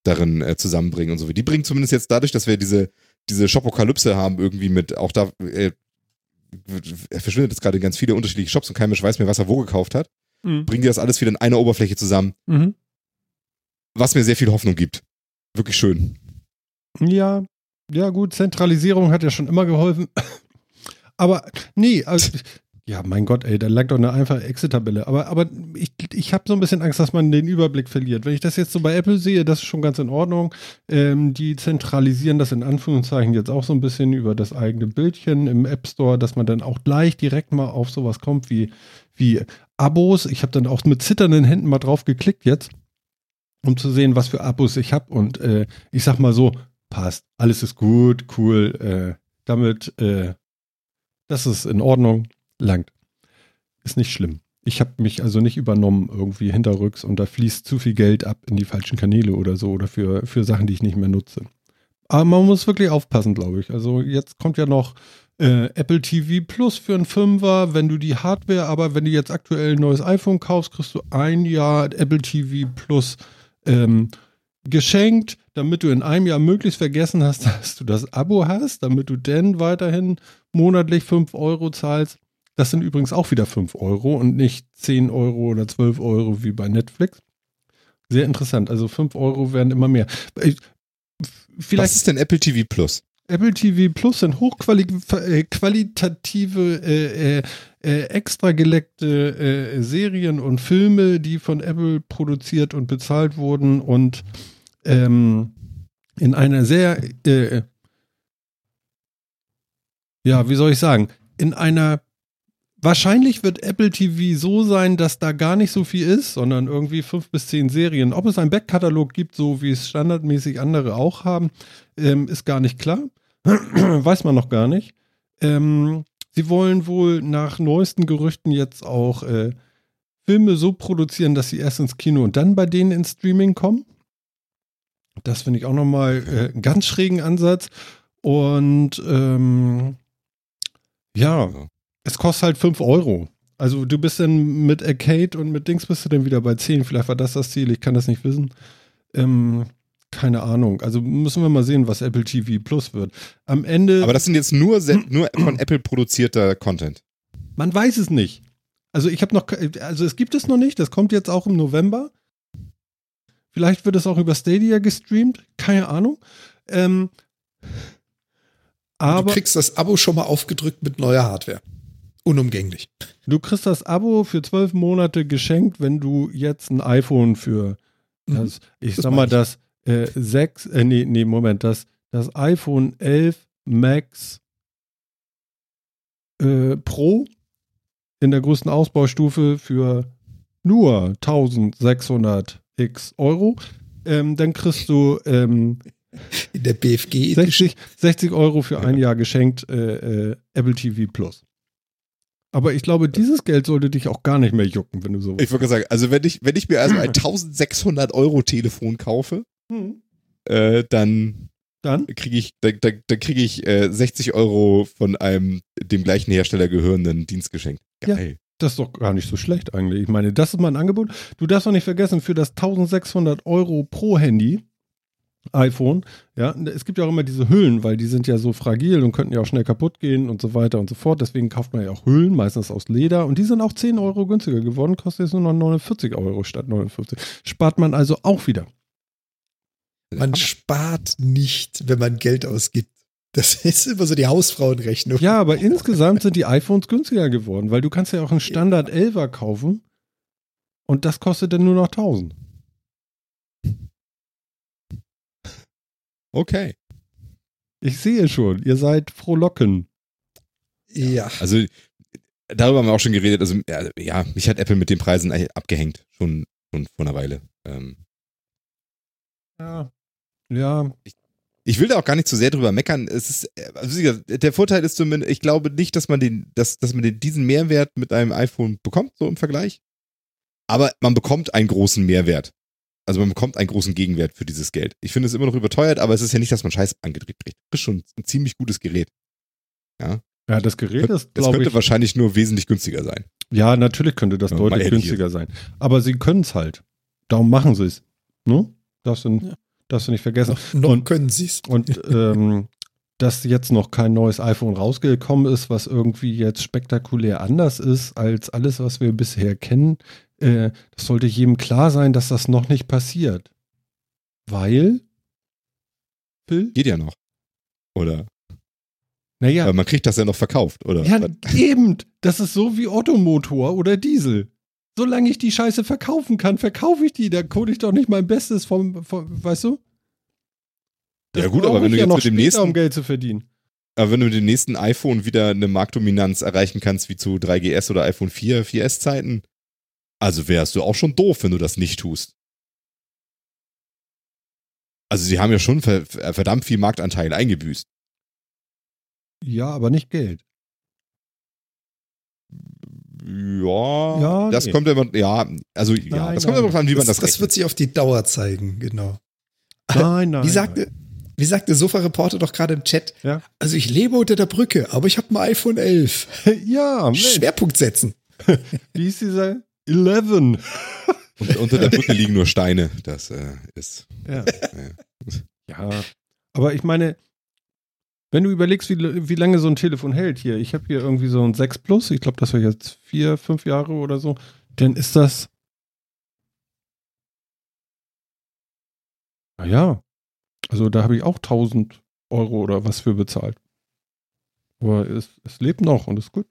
darin äh, zusammenbringen und so. Die bringen zumindest jetzt dadurch, dass wir diese, diese Shopokalypse haben, irgendwie mit, auch da, äh, er verschwindet jetzt gerade in ganz viele unterschiedliche Shops und kein Mensch weiß mehr, was er wo gekauft hat. Mhm. Bringen die das alles wieder in einer Oberfläche zusammen, Mhm. was mir sehr viel Hoffnung gibt. Wirklich schön. Ja, ja gut, Zentralisierung hat ja schon immer geholfen. (coughs) Aber nee, also, (coughs) ja, mein Gott, ey, da lag doch eine einfache Exit-Tabelle. Aber, aber ich, ich habe so ein bisschen Angst, dass man den Überblick verliert. Wenn ich das jetzt so bei Apple sehe, das ist schon ganz in Ordnung. Ähm, die zentralisieren das in Anführungszeichen jetzt auch so ein bisschen über das eigene Bildchen im App Store, dass man dann auch gleich direkt mal auf sowas kommt wie, wie Abos. Ich habe dann auch mit zitternden Händen mal drauf geklickt jetzt, um zu sehen, was für Abos ich habe. Und äh, ich sag mal so, passt. Alles ist gut, cool. Äh, damit, äh, das ist in Ordnung. Langt. Ist nicht schlimm. Ich habe mich also nicht übernommen irgendwie hinterrücks und da fließt zu viel Geld ab in die falschen Kanäle oder so oder für, für Sachen, die ich nicht mehr nutze. Aber man muss wirklich aufpassen, glaube ich. Also jetzt kommt ja noch äh, Apple TV Plus für einen Fünfer, wenn du die Hardware, aber wenn du jetzt aktuell ein neues iPhone kaufst, kriegst du ein Jahr Apple TV Plus ähm, geschenkt, damit du in einem Jahr möglichst vergessen hast, (laughs) dass du das Abo hast, damit du dann weiterhin monatlich 5 Euro zahlst. Das sind übrigens auch wieder 5 Euro und nicht 10 Euro oder 12 Euro wie bei Netflix. Sehr interessant. Also 5 Euro werden immer mehr. Ich- Vielleicht Was ist denn Apple TV Plus? Apple TV Plus sind hochqualitative, äh, äh, äh, extra geleckte äh, Serien und Filme, die von Apple produziert und bezahlt wurden und ähm, in einer sehr, äh, ja, wie soll ich sagen, in einer Wahrscheinlich wird Apple TV so sein, dass da gar nicht so viel ist, sondern irgendwie fünf bis zehn Serien. Ob es einen Backkatalog gibt, so wie es standardmäßig andere auch haben, ähm, ist gar nicht klar. (clears throat) Weiß man noch gar nicht. Ähm, sie wollen wohl nach neuesten Gerüchten jetzt auch äh, Filme so produzieren, dass sie erst ins Kino und dann bei denen ins Streaming kommen. Das finde ich auch nochmal äh, einen ganz schrägen Ansatz. Und ähm, ja, es kostet halt 5 Euro. Also du bist dann mit Arcade und mit Dings bist du dann wieder bei 10. Vielleicht war das das Ziel, ich kann das nicht wissen. Ähm, keine Ahnung. Also müssen wir mal sehen, was Apple TV Plus wird. Am Ende, Aber das sind jetzt nur, (clears throat) nur von Apple produzierter Content. man weiß es nicht. Also ich habe noch, also es gibt es noch nicht, das kommt jetzt auch im November. Vielleicht wird es auch über Stadia gestreamt, keine Ahnung. Ähm, aber du kriegst das Abo schon mal aufgedrückt mit neuer Hardware. Unumgänglich. Du kriegst das Abo für zwölf Monate geschenkt, wenn du jetzt ein iPhone für das, ich Das sag mal, ich. das äh, 6, äh, nee, nee, Moment, das, das iPhone 11 Max äh, Pro in der größten Ausbaustufe für nur 1600 x Euro. Ähm, dann kriegst du ähm, In der BFG. 60, 60 Euro für ein Jahr geschenkt äh, äh, Apple TV Plus. Aber ich glaube, dieses Geld sollte dich auch gar nicht mehr jucken, wenn du so. Ich würde sagen, also wenn ich, wenn ich mir also ein 1600 Euro Telefon kaufe, Hm. äh, dann Dann? kriege ich, dann, dann, dann kriege ich äh, 60 Euro von einem dem gleichen Hersteller gehörenden Dienst geschenkt. Geil. Das ist doch gar nicht so schlecht eigentlich. Ich meine, das ist mal ein Angebot. Du darfst doch nicht vergessen, für das 1600 Euro pro Handy, iPhone, ja, es gibt ja auch immer diese Hüllen, weil die sind ja so fragil und könnten ja auch schnell kaputt gehen und so weiter und so fort. Deswegen kauft man ja auch Hüllen, meistens aus Leder. Und die sind auch 10 Euro günstiger geworden, kostet jetzt nur noch 49 Euro statt 59. Spart man also auch wieder. Man spart nicht, wenn man Geld ausgibt. Das ist immer so die Hausfrauenrechnung. Ja, aber insgesamt sind die iPhones günstiger geworden, weil du kannst ja auch einen Standard 11er kaufen und das kostet dann nur noch 1000. Okay. Ich sehe schon, ihr seid frohlocken. Ja. Also darüber haben wir auch schon geredet. Also ja, mich hat Apple mit den Preisen abgehängt. Schon, schon vor einer Weile. Ähm, Ja. Ja. ich will da auch gar nicht zu sehr drüber meckern. Es ist, also der Vorteil ist zumindest, ich glaube nicht, dass man den, dass, dass man den, diesen Mehrwert mit einem iPhone bekommt, so im Vergleich. Aber man bekommt einen großen Mehrwert. Also man bekommt einen großen Gegenwert für dieses Geld. Ich finde es immer noch überteuert, aber es ist ja nicht, dass man Scheiß angedreht kriegt. Das ist schon ein ziemlich gutes Gerät. Ja. Ja, das Gerät ist, glaube ich. könnte wahrscheinlich nur wesentlich günstiger sein. Ja, natürlich könnte das ja, deutlich günstiger sein. Aber sie können es halt. Darum machen sie es. Ne? Darfst du, ja. Darfst du nicht vergessen. Noch, noch und, können sie es. Und (laughs) ähm, dass jetzt noch kein neues iPhone rausgekommen ist, was irgendwie jetzt spektakulär anders ist als alles, was wir bisher kennen, äh, das sollte jedem klar sein, dass das noch nicht passiert. Weil? Phil? Geht ja noch. Oder? Naja. Aber man kriegt das ja noch verkauft, oder? Ja, eben. Das ist so wie Ottomotor oder Diesel. Solange ich die Scheiße verkaufen kann, verkaufe ich die. Da code ich doch nicht mein Bestes vom, vom weißt du? Das ja gut, aber wenn du ja jetzt mit dem nächsten, um Geld zu verdienen. Aber wenn du mit dem nächsten iPhone wieder eine Marktdominanz erreichen kannst, wie zu 3GS oder iPhone 4, 4S Zeiten, also wärst du auch schon doof, wenn du das nicht tust. Also sie haben ja schon verdammt viel Marktanteil eingebüßt. Ja, aber nicht Geld. Ja, ja das nee. kommt immer, ja, also ja, nein, das kommt immer an, wie man das Das wird sich auf die Dauer zeigen, genau. Nein, nein. Wie sagte, wie sagte Sofa-Reporter doch gerade im Chat, ja? also ich lebe unter der Brücke, aber ich habe ein iPhone 11. (laughs) ja, Mensch. Schwerpunkt setzen. (laughs) wie ist dieser? 11. (laughs) Und unter der Brücke liegen nur Steine. Das äh, ist. Ja. ja. ja. Aber ich meine, wenn du überlegst, wie, wie lange so ein Telefon hält hier, ich habe hier irgendwie so ein 6 Plus, ich glaube, das war jetzt vier, fünf Jahre oder so, dann ist das. Naja, also da habe ich auch 1000 Euro oder was für bezahlt. Aber es, es lebt noch und ist gut.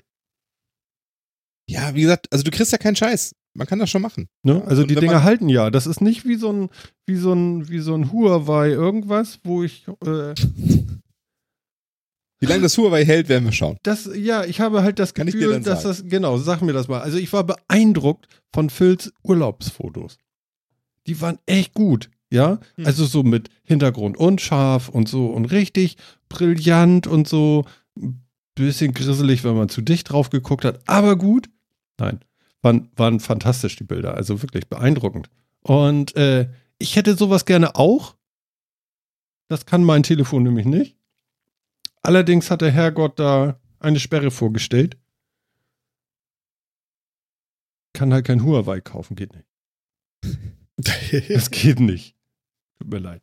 Ja, wie gesagt, also du kriegst ja keinen Scheiß. Man kann das schon machen. Ne? Also die Dinger halten ja. Das ist nicht wie so ein, wie so ein, wie so ein Huawei irgendwas, wo ich äh, wie lange das Huawei hält, werden wir schauen. Das, ja, ich habe halt das Gefühl, dass das, genau, sag mir das mal. Also ich war beeindruckt von Phils Urlaubsfotos. Die waren echt gut, ja. Hm. Also so mit Hintergrund unscharf und so und richtig brillant und so. Bisschen grisselig, wenn man zu dicht drauf geguckt hat, aber gut. Nein, waren, waren fantastisch die Bilder, also wirklich beeindruckend. Und äh, ich hätte sowas gerne auch. Das kann mein Telefon nämlich nicht. Allerdings hat der Herrgott da eine Sperre vorgestellt. Kann halt kein Huawei kaufen, geht nicht. (laughs) das geht nicht. Tut mir leid.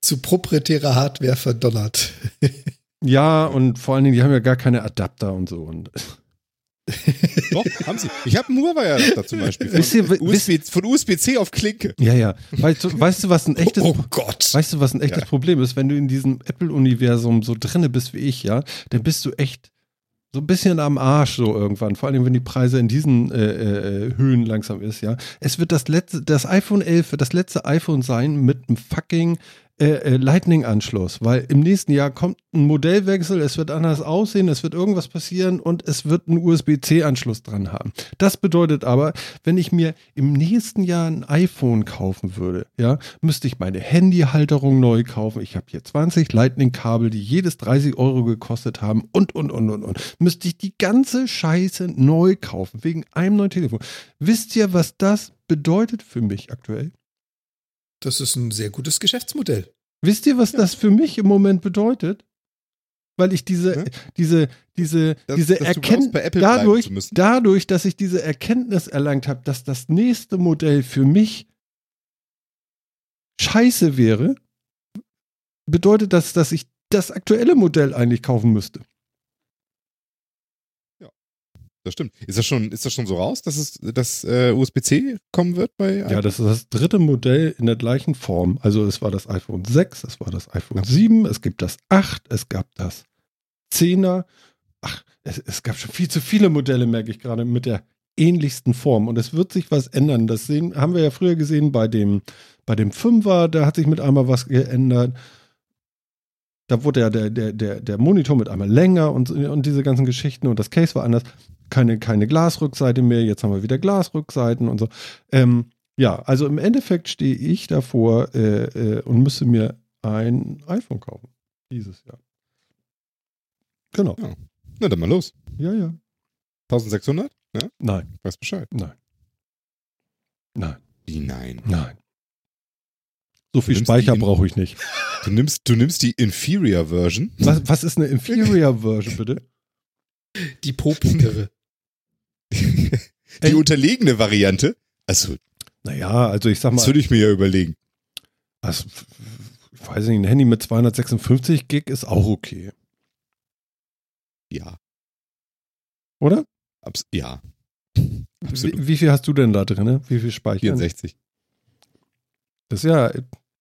Zu proprietärer Hardware verdonnert. ja, und vor allen Dingen, die haben ja gar keine Adapter und so. Und (laughs) Doch, haben sie. Ich habe einen Huawei-Adapter zum Beispiel. Von, USB, von USB-C auf Klinke. Ja, ja. Weißt du, weißt du was ein echtes, oh Gott. Weißt du, was ein echtes ja. Problem ist? Wenn du in diesem Apple-Universum so drinne bist wie ich, ja, dann bist du echt so ein bisschen am Arsch so irgendwann, vor allem wenn die Preise in diesen äh, äh, Höhen langsam ist, ja. Es wird das letzte, das iPhone 11 wird das letzte iPhone sein mit einem fucking äh, äh, Lightning-Anschluss, weil im nächsten Jahr kommt ein Modellwechsel, es wird anders aussehen, es wird irgendwas passieren und es wird einen USB-C-Anschluss dran haben. Das bedeutet aber, wenn ich mir im nächsten Jahr ein iPhone kaufen würde, ja, müsste ich meine Handyhalterung neu kaufen. Ich habe hier 20 Lightning-Kabel, die jedes 30 Euro gekostet haben und, und, und, und, und. Müsste ich die ganze Scheiße neu kaufen, wegen einem neuen Telefon. Wisst ihr, was das bedeutet für mich aktuell? Das ist ein sehr gutes Geschäftsmodell. Wisst ihr, was ja. das für mich im Moment bedeutet? Weil ich diese, ja? diese, diese, das, diese Erkenntnis, dadurch, dadurch, dass ich diese Erkenntnis erlangt habe, dass das nächste Modell für mich scheiße wäre, bedeutet das, dass ich das aktuelle Modell eigentlich kaufen müsste. Das stimmt. Ist das schon, ist das schon so raus, dass es das äh, USB-C kommen wird bei Ja, das ist das dritte Modell in der gleichen Form. Also es war das iPhone 6, es war das iPhone ja. 7, es gibt das 8, es gab das 10er. Ach, es, es gab schon viel zu viele Modelle, merke ich gerade, mit der ähnlichsten Form. Und es wird sich was ändern. Das sehen, haben wir ja früher gesehen bei dem, bei dem 5er, da hat sich mit einmal was geändert. Da wurde ja der, der, der, der Monitor mit einmal länger und, und diese ganzen Geschichten und das Case war anders keine, keine Glasrückseite mehr, jetzt haben wir wieder Glasrückseiten und so. Ähm, ja, also im Endeffekt stehe ich davor äh, äh, und müsste mir ein iPhone kaufen. Dieses Jahr. Genau. Ja. Na, dann mal los. Ja, ja. 1600? Ja? Nein, Weiß Bescheid. nein. Nein, Wie nein? nein. So viel Speicher brauche ich nicht. Du nimmst, du nimmst die Inferior Version. Was, was ist eine Inferior Version, bitte? Die popigere. Die Ey. unterlegene Variante. Also, Naja, also ich sag das mal, würde ich mir ja überlegen. also, ich weiß nicht, ein Handy mit 256 Gig ist auch okay, Ja. oder? Abs ja. Absolut. Wie, wie viel hast du denn da drin? Wie viel Speicher? 64. Das ist ja,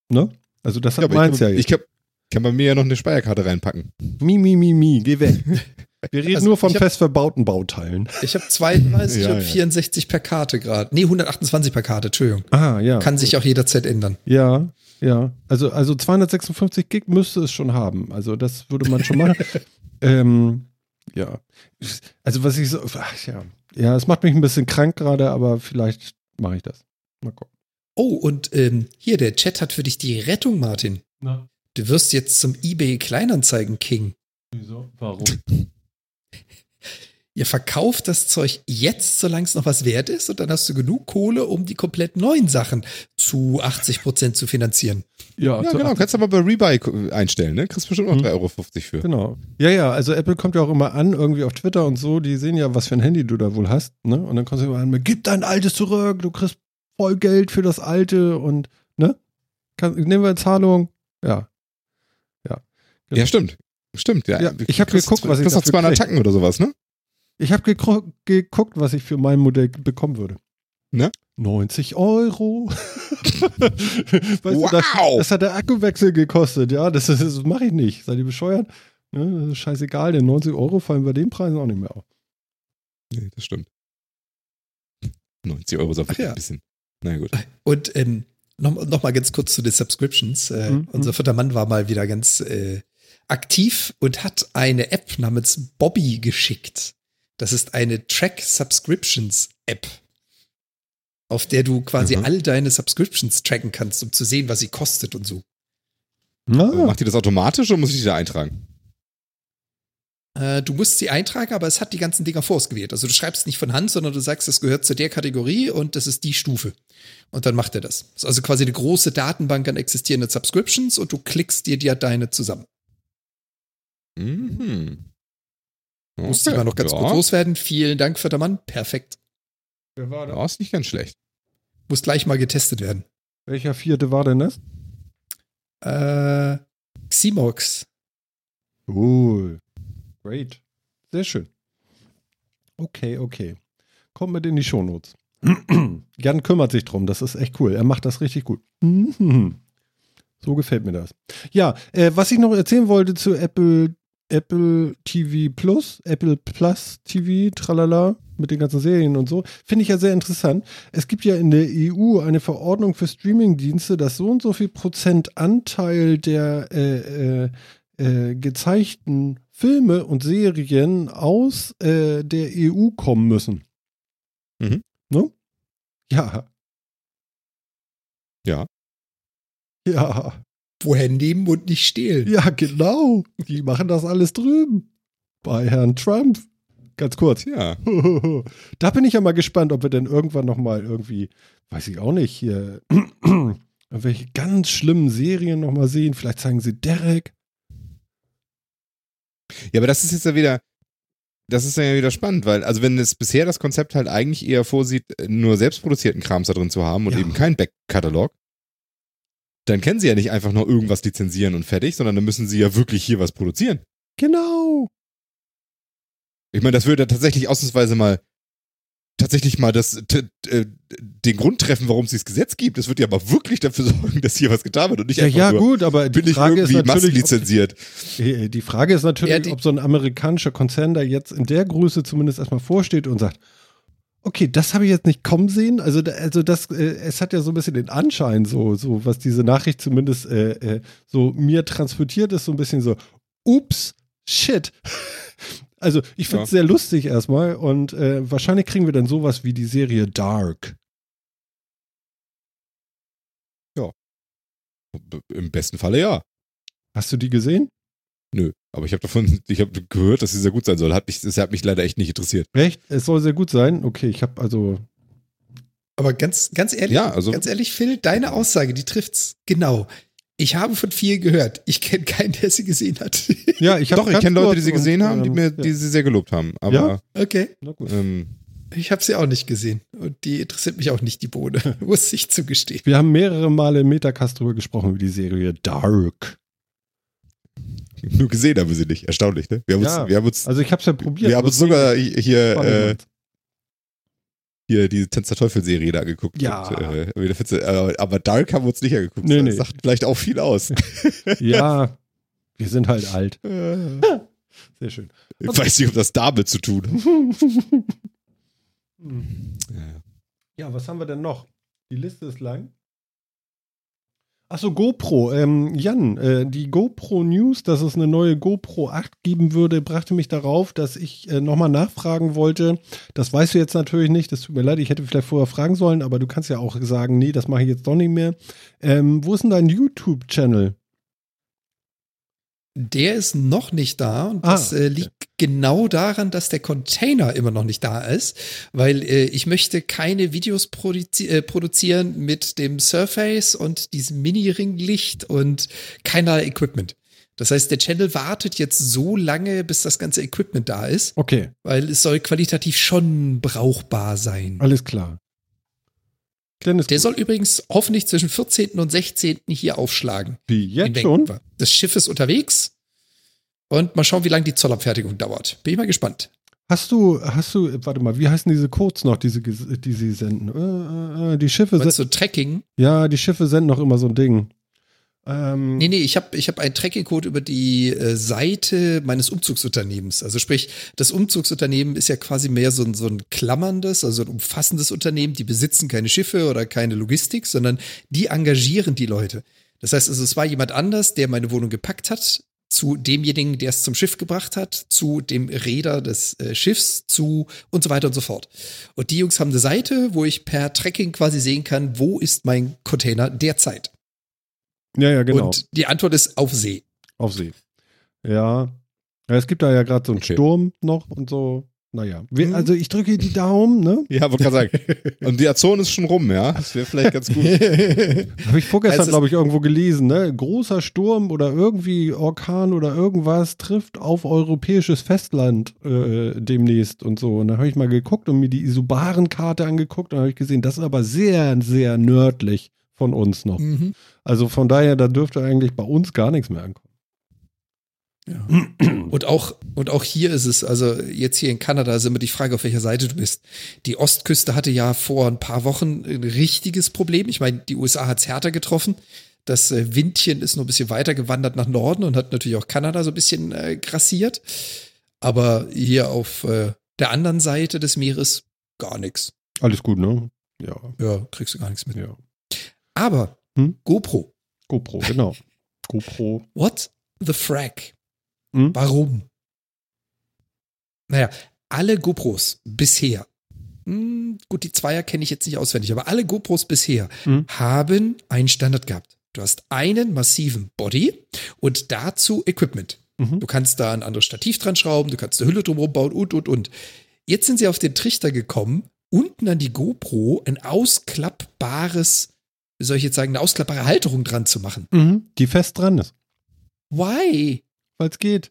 ne? Also das Ja, hat aber meins ich, ja kann, ich jetzt. kann, kann bei mir ja noch eine Speicherkarte reinpacken. Mi, mi, mi, mi, geh weg. (laughs) Wir reden Also nur von hab- fest verbauten Bauteilen. Ich habe 32 Ja, und ja. 64 per Karte gerade. Nee, 128 per Karte, Entschuldigung. Ah, ja. Kann sich auch jederzeit ändern. Ja, ja. Also, also 256 Gig müsste es schon haben. Also das würde man schon machen. (laughs) ähm, ja. Also was ich so, ach, ja. Ja, es macht mich ein bisschen krank gerade, aber vielleicht mache ich das. Mal gucken. Oh, und ähm, hier, der Chat hat für dich die Rettung, Martin. Na, Du wirst jetzt zum eBay Kleinanzeigen King. wieso? Warum? (laughs) Ihr verkauft das Zeug jetzt, solange es noch was wert ist, und dann hast du genug Kohle, um die komplett neuen Sachen zu 80 Prozent zu finanzieren. Ja, Ja, genau. 80 Kannst du aber bei Rebuy einstellen, ne? Kriegst bestimmt noch Mhm. 3,50 Euro für. Genau. Ja, ja, also Apple kommt ja auch immer an, irgendwie auf Twitter und so, die sehen ja, was für ein Handy du da wohl hast, ne? Und dann kommst du immer an, gib dein altes zurück, du kriegst voll Geld für das alte und, ne? Kann, nehmen wir Zahlung. Ja. Ja. Ja, stimmt. Stimmt, ja. Ja, ich hab Kriegst- geguckt, was ich kriegst noch dafür 200 krieg. Tacken oder sowas, ne? Ich habe geguckt, was ich für mein Modell bekommen würde. Ne? 90 Euro. (laughs) weißt du, das, wow! das hat der Akkuwechsel gekostet, ja. Das, ist- das mache ich nicht. Seid ihr bescheuert? Ne, das ist scheißegal, denn 90 Euro fallen bei den Preisen auch nicht mehr auf. Nee, das stimmt. 90 Euro ist auch ja. ein bisschen. Na gut. Und ähm, noch, noch mal ganz kurz zu den Subscriptions. Äh, Mhm. Unser vierter Mann war mal wieder ganz äh, aktiv und hat eine App namens Bobby geschickt. Das ist eine Track Subscriptions App, auf der du quasi Mhm. all deine Subscriptions tracken kannst, um zu sehen, was sie kostet und so. Na, Macht die das automatisch oder muss ich die da eintragen? Äh, du musst sie eintragen, aber es hat die ganzen Dinger vorausgewählt. Also du schreibst nicht von Hand, sondern du sagst, das gehört zu der Kategorie und das ist die Stufe. Und dann macht er das. Das ist also quasi eine große Datenbank an existierenden Subscriptions und du klickst dir die deine zusammen. Mhm. Musste ich mal noch ganz ja. kurz loswerden. Vielen Dank, vierter Mann. Perfekt. wer war da? Ja, ist nicht ganz schlecht. Muss gleich mal getestet werden. Welcher vierte war denn das? Äh, Ximox. Cool. Great. Sehr schön. Okay, okay. Kommt mit in die Shownotes. (clears throat) Jan kümmert sich drum, das ist echt cool. Er macht das richtig gut. (laughs) So gefällt mir das. Ja, äh, was ich noch erzählen wollte zu Apple, Apple TV Plus, Apple Plus TV, tralala, mit den ganzen Serien und so, finde ich ja sehr interessant. Es gibt ja in der EU eine Verordnung für Streamingdienste, dass so und so viel Prozent Anteil der äh, äh, äh, gezeigten Filme und Serien aus äh, der EU kommen müssen. Mhm. Ne? Ja. Ja. Ja. Woher nehmen und nicht stehlen? Ja, genau. Die machen das alles drüben. Bei Herrn Trump. Ganz kurz. Ja. (laughs) da bin ich ja mal gespannt, ob wir denn irgendwann noch mal irgendwie, weiß ich auch nicht, hier (clears throat) irgendwelche ganz schlimmen Serien noch mal sehen. Vielleicht zeigen sie Derek. Ja, aber das ist jetzt ja wieder, das ist ja wieder spannend, weil, also wenn es bisher das Konzept halt eigentlich eher vorsieht, nur selbstproduzierten Krams da drin zu haben und Ja. eben kein Backkatalog, dann können sie ja nicht einfach nur irgendwas lizenzieren und fertig, sondern dann müssen sie ja wirklich hier was produzieren. Genau. Ich meine, das würde tatsächlich ausnahmsweise mal tatsächlich mal das, t, äh, den Grund treffen, warum es dieses Gesetz gibt. Das wird ja aber wirklich dafür (laughs) sorgen, dass hier was getan wird und nicht Ja, einfach ja, nur gut, aber die bin ich Frage ist irgendwie ob, massenlizenziert. Äh, Die Frage ist natürlich, Ja, die- ob so ein amerikanischer Konzern da jetzt in der Größe zumindest erstmal vorsteht und sagt, okay, das habe ich jetzt nicht kommen sehen. Also, also das, äh, es hat ja so ein bisschen den Anschein, so, so was diese Nachricht zumindest äh, äh, so mir transportiert ist, so ein bisschen so, ups, shit. (laughs) Also ich finde es Ja. sehr lustig erstmal und äh, wahrscheinlich kriegen wir dann sowas wie die Serie Dark. Im besten Falle ja. Hast du die gesehen? Nö, aber ich habe davon, (laughs) ich habe gehört, dass sie sehr gut sein soll. Hat mich, das hat mich leider echt nicht interessiert. Echt? Es soll sehr gut sein? Okay, ich habe also. Aber ganz, ganz ehrlich, Ja, also- ganz ehrlich, Phil, deine Aussage, die trifft's genau. Ich habe von vielen gehört. Ich kenne keinen, der sie gesehen hat. (laughs) Ja, ich habe Doch, ich kenne Leute, die sie gesehen haben, die ähm, mir, die sie sehr gelobt haben. Aber Ja? Okay. Na gut. ähm, Ich habe sie auch nicht gesehen. Und die interessiert mich auch nicht, die Bohne. (laughs) Muss ich zugestehen. Wir haben mehrere Male im Metacast drüber gesprochen, über die Serie Dark. (laughs) nur gesehen haben wir sie nicht. Erstaunlich, ne? Wir haben Ja. uns, wir haben uns, Also ich habe es ja probiert. wir haben uns sogar hier, äh, hier die Tanz der Teufel-Serie da angeguckt. Ja. Und, äh, äh, aber Dark haben wir uns nicht angeguckt. Nee, das nee. sagt vielleicht auch viel aus. (laughs) ja, wir sind halt alt. (laughs) Sehr schön. ich weiß nicht, ob das damit zu tun hat. Ja. Ja, was haben wir denn noch? Die Liste ist lang. Achso, GoPro. Ähm, Jan, äh, die GoPro News, dass es eine neue GoPro 8 geben würde, brachte mich darauf, dass ich äh, nochmal nachfragen wollte. Das weißt du jetzt natürlich nicht, das tut mir leid, ich hätte vielleicht vorher fragen sollen, aber du kannst ja auch sagen, nee, das mache ich jetzt doch nicht mehr. Ähm, wo ist denn dein YouTube-Channel? Der ist noch nicht da und Ah, das äh, liegt genau daran, dass der Container immer noch nicht da ist, weil äh, ich möchte keine Videos produzi äh, produzieren mit dem Surface und diesem Mini-Ringlicht und keiner Equipment. Das heißt, der Channel wartet jetzt so lange, bis das ganze Equipment da ist, Okay, weil es soll qualitativ schon brauchbar sein. alles klar. Kleines Der soll übrigens hoffentlich zwischen 14. und 16. hier aufschlagen. wie jetzt schon? Das Schiff ist unterwegs. Und mal schauen, wie lange die Zollabfertigung dauert. Bin ich mal gespannt. Hast du, hast du, warte mal, wie heißen diese Codes noch, diese, die sie senden? Äh, äh, äh, die Schiffe senden, du Tracking? ja, die Schiffe senden noch immer so ein Ding. Ähm, Nee, nee, ich habe ich hab einen Tracking-Code über die äh, Seite meines Umzugsunternehmens. Also sprich, das Umzugsunternehmen ist ja quasi mehr so ein, so ein klammerndes, also ein umfassendes Unternehmen. Die besitzen keine Schiffe oder keine Logistik, sondern die engagieren die Leute. Das heißt also, es war jemand anders, der meine Wohnung gepackt hat, zu demjenigen, der es zum Schiff gebracht hat, zu dem Räder des äh, Schiffs, zu und so weiter und so fort. Und die Jungs haben eine Seite, wo ich per Tracking quasi sehen kann, wo ist mein Container derzeit. Ja, ja, genau. Und die Antwort ist auf See. Auf See. Ja. ja. Es gibt da ja gerade so einen Okay. Sturm noch und so. Naja. Wir, Mhm. Also ich drücke die Daumen, ne? Ja, wollte gerade sagen. (laughs) Und die Azon ist schon rum, ja. Das wäre vielleicht ganz gut. (laughs) Habe ich vorgestern, Also glaube ich, irgendwo gelesen, ne? Großer Sturm oder irgendwie Orkan oder irgendwas trifft auf europäisches Festland äh, demnächst und so. Und dann habe ich mal geguckt und mir die Isobaren-Karte angeguckt und habe ich gesehen, das ist aber sehr, sehr nördlich von uns noch. Mhm. Also von daher, da dürfte eigentlich bei uns gar nichts mehr ankommen. Ja. Und auch, und auch hier ist es, also jetzt hier in Kanada ist immer die Frage, auf welcher Seite du bist. Die Ostküste hatte ja vor ein paar Wochen ein richtiges Problem. Ich meine, die USA hat es härter getroffen. Das äh, Windchen ist noch ein bisschen weiter gewandert nach Norden und hat natürlich auch Kanada so ein bisschen äh, grassiert. Aber hier auf äh, der anderen Seite des Meeres gar nichts. Alles gut, ne? Ja, Ja, kriegst du gar nichts mit. ja. Aber Hm? GoPro. GoPro, genau. (laughs) GoPro. What the frack? Hm? Warum? Naja, alle GoPros bisher, hm, gut, die Zweier kenne ich jetzt nicht auswendig, aber alle GoPros bisher Hm? haben einen Standard gehabt. Du hast einen massiven Body und dazu Equipment. Mhm. Du kannst da ein anderes Stativ dran schrauben, du kannst eine Hülle drumherum bauen und, und, und. Jetzt sind sie auf den Trichter gekommen, unten an die GoPro ein ausklappbares, wie soll ich jetzt sagen, eine ausklappbare Halterung dran zu machen. Mhm. Die fest dran ist, Why? weil es geht.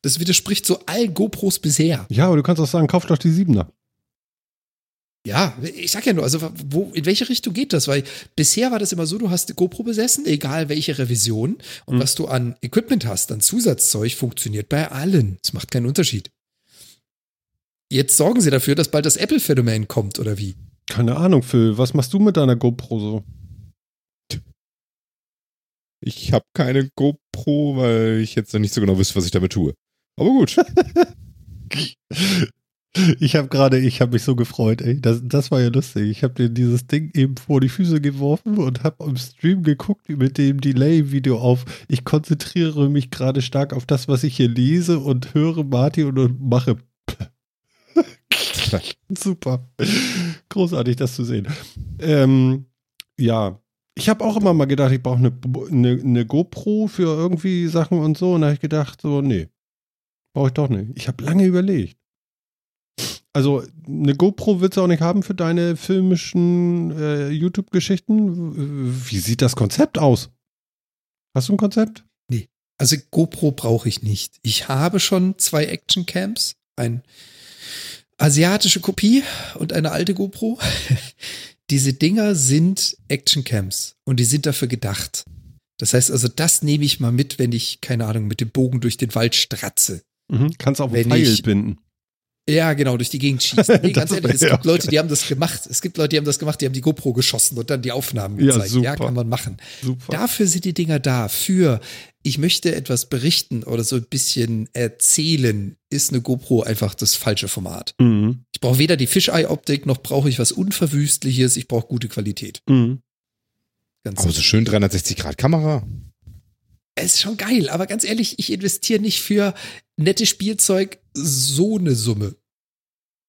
Das widerspricht so allen GoPros bisher. Ja, aber du kannst auch sagen, kauf doch die Siebener. Ja, ich sag ja nur, also wo, in welche Richtung geht das? Weil bisher war das immer so, du hast GoPro besessen, egal welche Revision, und Mhm. was du an Equipment hast, an Zusatzzeug, funktioniert bei allen. Es macht keinen Unterschied. Jetzt sorgen sie dafür, dass bald das Apple-Phänomen kommt, oder wie? Keine Ahnung, Phil. Was machst du mit deiner GoPro so? Ich habe keine GoPro, weil ich jetzt noch nicht so genau wüsste, was ich damit tue. Aber gut. (laughs) Ich habe gerade, ich habe mich so gefreut, ey. Das, das war ja lustig. Ich habe dir dieses Ding eben vor die Füße geworfen und habe im Stream geguckt mit dem Delay-Video auf. Ich konzentriere mich gerade stark auf das, was ich hier lese und höre Martin und, und mache. (laughs) Super. Großartig, das zu sehen. Ähm, ja, Ich habe auch immer mal gedacht, ich brauche eine, eine, eine GoPro für irgendwie Sachen und so. Und da habe ich gedacht, so, nee, brauche ich doch nicht. Ich habe lange überlegt. Also eine GoPro willst du auch nicht haben für deine filmischen äh, YouTube-Geschichten. Wie sieht das Konzept aus? Hast du ein Konzept? Nee. Also GoPro brauche ich nicht. Ich habe schon zwei Action-Cams. Ein asiatische Kopie und eine alte GoPro. Diese Dinger sind Action-Cams und die sind dafür gedacht. Das heißt also, das nehme ich mal mit, wenn ich, keine Ahnung, mit dem Bogen durch den Wald stratze. Mhm. Kannst auch ein Pfeil ich, binden. Ja, genau, durch die Gegend schießen. (laughs) Nee, ganz ehrlich, es gibt Leute, die haben das gemacht. Es gibt Leute, die haben das gemacht, die haben die GoPro geschossen und dann die Aufnahmen gezeigt. Ja, super. ja kann man machen. Super. Dafür sind die Dinger da. Für ich möchte etwas berichten oder so ein bisschen erzählen, ist eine GoPro einfach das falsche Format. Mhm. Ich brauche weder die Fisheye-Optik, noch brauche ich was Unverwüstliches. Ich brauche gute Qualität. Mhm. Ganz aber so schön 360-Grad-Kamera. Es ist schon geil, aber ganz ehrlich, ich investiere nicht für nettes Spielzeug so eine Summe.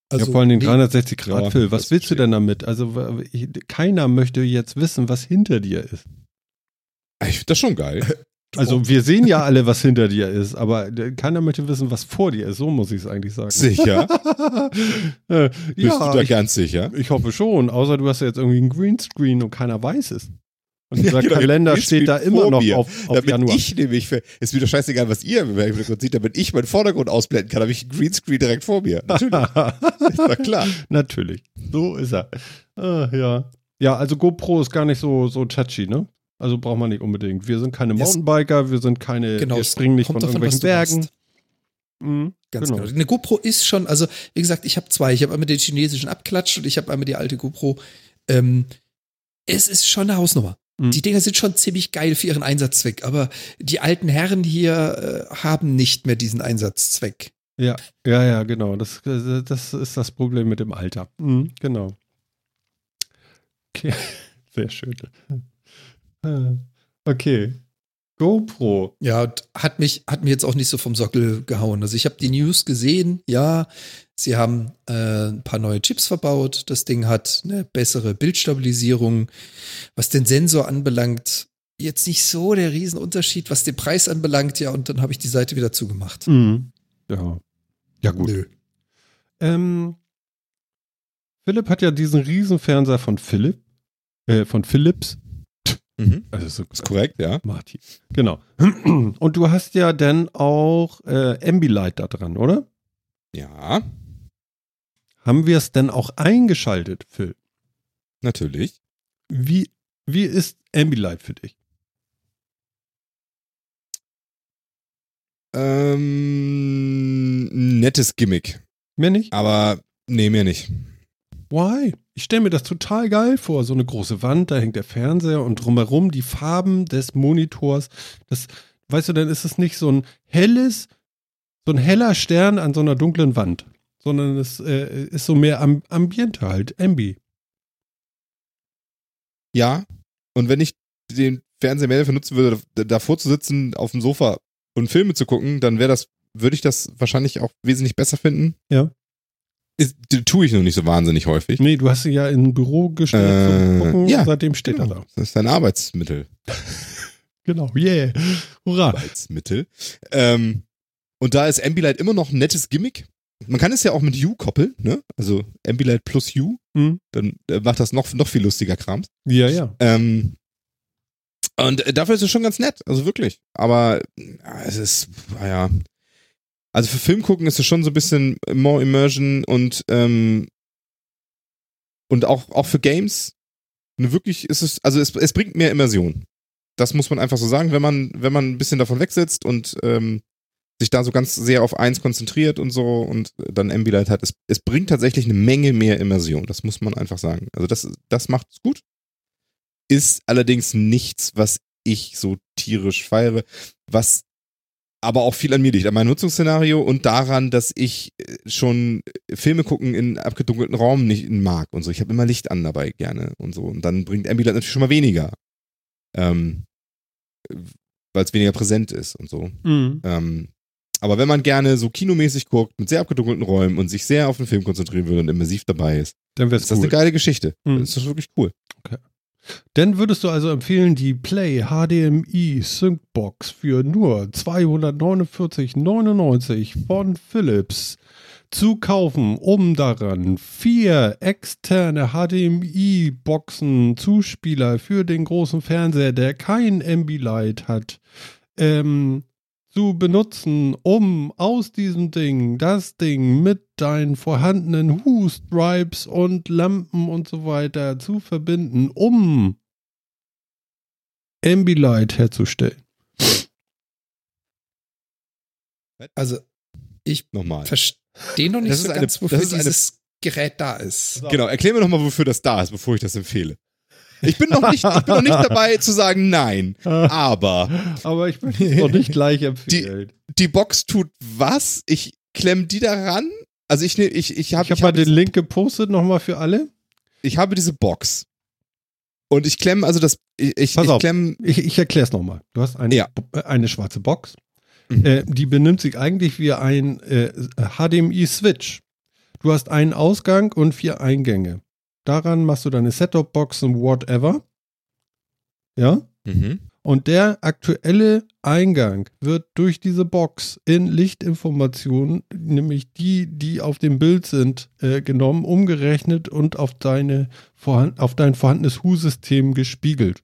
Also, ja, vor allem den nee. 360 Grad Film. Was willst du denn damit? Also ich, keiner möchte jetzt wissen, was hinter dir ist. Ich finde das schon geil. (laughs) Also wir sehen ja alle, was hinter dir ist, aber keiner möchte wissen, was vor dir ist. So muss ich es eigentlich sagen. Sicher? (laughs) äh, Bist ja, du da ich, ganz sicher? Ich hoffe schon, außer du hast ja jetzt irgendwie einen Greenscreen und keiner weiß es. Und dieser genau, Kalender steht da immer noch mir, auf, auf damit Januar. ich nämlich, für, ist wieder scheißegal, was ihr im Hintergrund seht, damit ich meinen Vordergrund ausblenden kann, habe ich einen Greenscreen direkt vor mir. Natürlich. (laughs) doch klar. Natürlich. So ist er. Ah, ja. Ja, also GoPro ist gar nicht so, so touchy, ne? Also braucht man nicht unbedingt. Wir sind keine Mountainbiker, wir sind keine, genau, wir springen nicht von davon, irgendwelchen Bergen. Mhm, Ganz genau. genau. Eine GoPro ist schon, also wie gesagt, ich habe zwei. Ich habe einmal den chinesischen Abklatsch und ich habe einmal die alte GoPro. Ähm, es ist schon eine Hausnummer. Mhm. Die Dinger sind schon ziemlich geil für ihren Einsatzzweck, aber die alten Herren hier äh, haben nicht mehr diesen Einsatzzweck. Ja, ja, ja, genau. Das, das ist das Problem mit dem Alter. Mhm, genau. Okay, (laughs) sehr schön. Okay. GoPro. Ja, hat mich, hat mir jetzt auch nicht so vom Sockel gehauen. Also ich habe die News gesehen, ja, sie haben äh, ein paar neue Chips verbaut. Das Ding hat eine bessere Bildstabilisierung. Was den Sensor anbelangt, jetzt nicht so der Riesenunterschied, was den Preis anbelangt, ja, und dann habe ich die Seite wieder zugemacht. Mhm. Ja. Ja, gut. Nö. Ähm, Philipp hat ja diesen Riesenfernseher von Philipp, äh, von Philips Mhm. Also so, ist korrekt, ja. Martin. Genau. Und du hast ja dann auch äh, Ambilight da dran, oder? Ja. Haben wir es denn auch eingeschaltet, Phil? Natürlich. Wie, wie ist Ambilight für dich? Ähm, nettes Gimmick. Mehr nicht? Aber nee, mehr nicht. Why? Ich stelle mir das total geil vor. So eine große Wand, da hängt der Fernseher und drumherum die Farben des Monitors. Das, weißt du, dann ist es nicht so ein helles, so ein heller Stern an so einer dunklen Wand, sondern es äh, ist so mehr Am Ambiente halt, Ambi. Ja, und wenn ich den Fernseher mehr dafür nutzen würde, davor zu sitzen, auf dem Sofa und Filme zu gucken, dann wäre das, würde ich das wahrscheinlich auch wesentlich besser finden. Ja. Ist, tue ich noch nicht so wahnsinnig häufig. Nee, du hast sie ja in ein Büro gestellt äh, zum Gucken, ja, seitdem steht genau. er da. Das ist dein Arbeitsmittel. (laughs) genau, yeah. Hurra. Arbeitsmittel. Ähm, und da ist Ambilight immer noch ein nettes Gimmick. Man kann es ja auch mit U koppeln, ne? Also Ambilight plus U. Mhm. Dann äh, macht das noch, noch viel lustiger Krams. Ja, ja. Ähm, und äh, dafür ist es schon ganz nett, also wirklich. Aber ja, es ist, naja, also für Film gucken ist es schon so ein bisschen more immersion und ähm, und auch auch für Games ne, wirklich ist es also es, es bringt mehr Immersion. Das muss man einfach so sagen, wenn man wenn man ein bisschen davon wegsitzt und ähm, sich da so ganz sehr auf eins konzentriert und so und dann Ambilight hat, es, es bringt tatsächlich eine Menge mehr Immersion. Das muss man einfach sagen. Also das das macht es gut. Ist allerdings nichts, was ich so tierisch feiere. Was aber auch viel an mir liegt, an meinem Nutzungsszenario und daran, dass ich äh, schon Filme gucken in abgedunkelten Raum nicht mag und so. Ich habe immer Licht an dabei gerne und so. Und dann bringt Ambilight natürlich schon mal weniger. Ähm, weil es weniger präsent ist und so. Mhm. Ähm, aber wenn man gerne so kinomäßig guckt, mit sehr abgedunkelten Räumen und sich sehr auf den Film konzentrieren will und immersiv dabei ist, dann ist das cool. eine geile Geschichte. Mhm. Das ist wirklich cool. Okay. Dann würdest du also empfehlen, die Play HDMI Syncbox für nur 249,99 von Philips zu kaufen, um daran vier externe HDMI-Boxen, Zuspieler für den großen Fernseher, der kein Ambilight hat, ähm, zu benutzen, um aus diesem Ding das Ding mit deinen vorhandenen Hu-Stripes und Lampen und so weiter zu verbinden, um Ambilight herzustellen. Also, ich Nochmal. verstehe noch nicht Das so ist eine- ganz, wofür das ist eine- dieses Gerät da ist. Genau, erklär mir nochmal, wofür das da ist, bevor ich das empfehle. Ich bin noch nicht, ich bin noch nicht dabei zu sagen nein, aber Aber ich es noch nicht gleich empfehlen. die Box tut was? Ich klemm die da ran? Also ich ne, ich ich habe ich habe mal den Link gepostet nochmal für alle. ich habe diese Box und ich klemm also das ich ich, Pass ich auf. klemm Ich, ich erkläre es nochmal. Du hast eine, Ja. äh, eine schwarze Box. Mhm. Äh, die benimmt sich eigentlich wie ein äh, HDMI-Switch. Du hast einen Ausgang und vier Eingänge. Daran machst du deine Set-Top-Box und whatever. Ja? mhm. Und der aktuelle Eingang wird durch diese Box in Lichtinformationen, nämlich die, die auf dem Bild sind, äh, genommen, umgerechnet und auf, deine, auf dein vorhandenes Hu-System gespiegelt.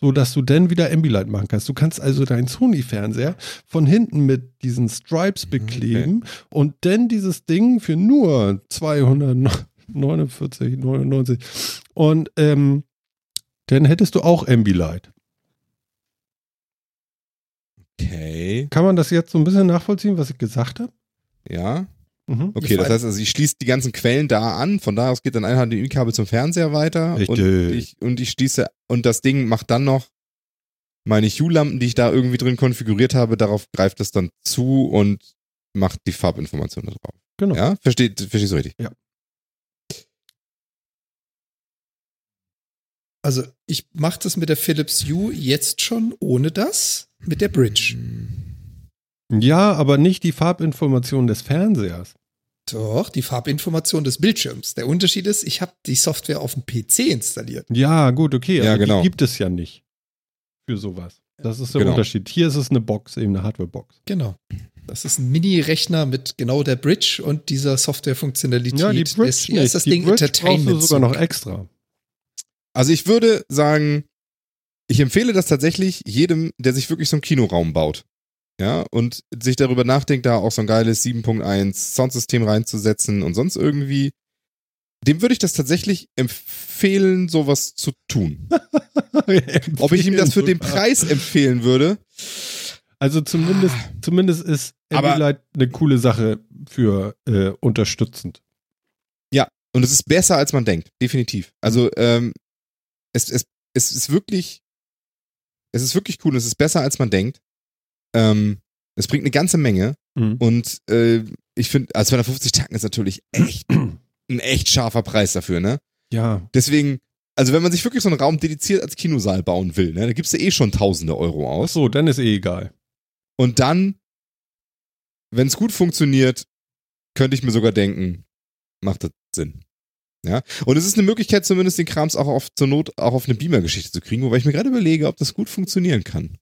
So dass du dann wieder Ambilight machen kannst. Du kannst also deinen Sony-Fernseher von hinten mit diesen Stripes bekleben und dann dieses Ding für nur 249,99 und ähm, dann hättest du auch Ambilight. Okay, Kann man das jetzt so ein bisschen nachvollziehen, was ich gesagt habe? ja. Mhm. Okay, das heißt also, ich schließe die ganzen Quellen da an, von da aus geht dann ein HDMI-Kabel zum Fernseher weiter Richtig. und ich und ich schließe und das Ding macht dann noch meine Hue-Lampen, die ich da irgendwie drin konfiguriert habe, darauf greift es dann zu und macht die Farbinformation da drauf. Genau. Ja, versteht verstehst du richtig? Also, ich mache das mit der Philips Hue jetzt schon ohne das, mit der Bridge. Ja, aber nicht die Farbinformation des Fernsehers. Doch, die Farbinformation des Bildschirms. Der Unterschied ist, ich habe die Software auf dem PC installiert. Ja, gut, okay. Ja, aber genau. Die gibt es ja nicht für sowas. Das ist der Genau. Unterschied. Hier ist es eine Box, eben eine Hardware-Box. Genau. Das ist ein Mini-Rechner mit genau der Bridge und dieser Softwarefunktionalität. Ja, die Bridge des, hier ist das nicht. Ding die Bridge brauchst du Entertainment. sogar noch extra. Also ich würde sagen, ich empfehle das tatsächlich jedem, der sich wirklich so einen Kinoraum baut. Ja, und sich darüber nachdenkt, da auch so ein geiles 7.1 Soundsystem reinzusetzen und sonst irgendwie. Dem würde ich das tatsächlich empfehlen, sowas zu tun. (laughs) Ob ich ihm das für den Preis empfehlen würde, Also zumindest, zumindest ist Ambilight eine coole Sache für äh, unterstützend. Und es ist besser, als man denkt, definitiv. Also ähm, es, es, es ist wirklich, es ist wirklich cool, es ist besser, als man denkt. Ähm, es bringt eine ganze Menge Mhm. und äh, ich finde, also 250 Tacken ist natürlich echt (clears throat) ein echt scharfer Preis dafür, ne? Ja, Deswegen, also wenn man sich wirklich so einen Raum dediziert als Kinosaal bauen will, ne, da gibst du eh schon tausende Euro ach aus. so, dann ist eh egal. Und dann, wenn es gut funktioniert, könnte ich mir sogar denken, macht das Sinn. Ja. Und es ist eine Möglichkeit, zumindest den Krams auch auf, zur Not auch auf eine Beamer-Geschichte zu kriegen, wobei ich mir gerade überlege, ob das gut funktionieren kann.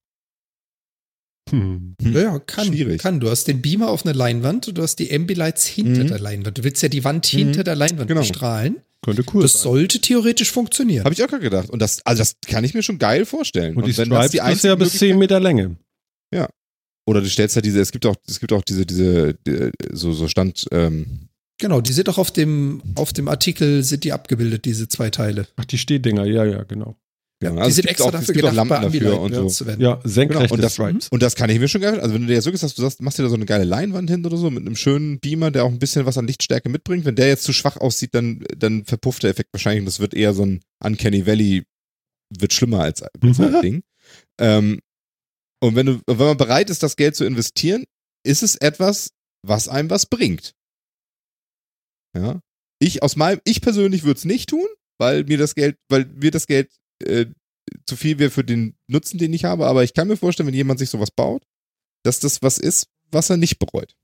Hm. Ja, ja, kann. Schwierig. Kann. Du hast den Beamer auf einer Leinwand und du hast die Ambilights hinter Mhm. der Leinwand. Du willst ja die Wand hinter der Leinwand Genau. bestrahlen. Könnte cool Das sein. sollte theoretisch funktionieren. Habe ich auch gerade gedacht. Und das, also das kann ich mir schon geil vorstellen. Und die wenn das Stripes die ist ja bis 10 Möglichkeit- Meter Länge. Oder du stellst halt diese, es gibt auch, es gibt auch diese, diese, die, so, so Stand, ähm, Genau, die sind auch auf dem, auf dem Artikel sind die abgebildet, diese zwei Teile. Ach, die Stehdinger, ja, ja, genau. ja, die also es sind extra auch, dafür gedacht, Lampen bei dafür und so. zu werden. Ja, senkrechte Genau, und das- Stripes. Und das kann ich mir schon geil, also wenn du dir jetzt wirklich sagst, du sagst, machst dir da so eine geile Leinwand hin oder so mit einem schönen Beamer, der auch ein bisschen was an Lichtstärke mitbringt, wenn der jetzt zu schwach aussieht, dann, dann verpufft der Effekt wahrscheinlich und das wird eher so ein Uncanny Valley, wird schlimmer als, (laughs) als ein Ding. Ähm, und wenn du, wenn man bereit ist, das Geld zu investieren, ist es etwas, was einem was bringt. Ja. Ich aus meinem, ich persönlich würde es nicht tun, weil mir das Geld, weil mir das Geld äh, zu viel wäre für den Nutzen, den ich habe, aber ich kann mir vorstellen, wenn jemand sich sowas baut, dass das was ist, was er nicht bereut.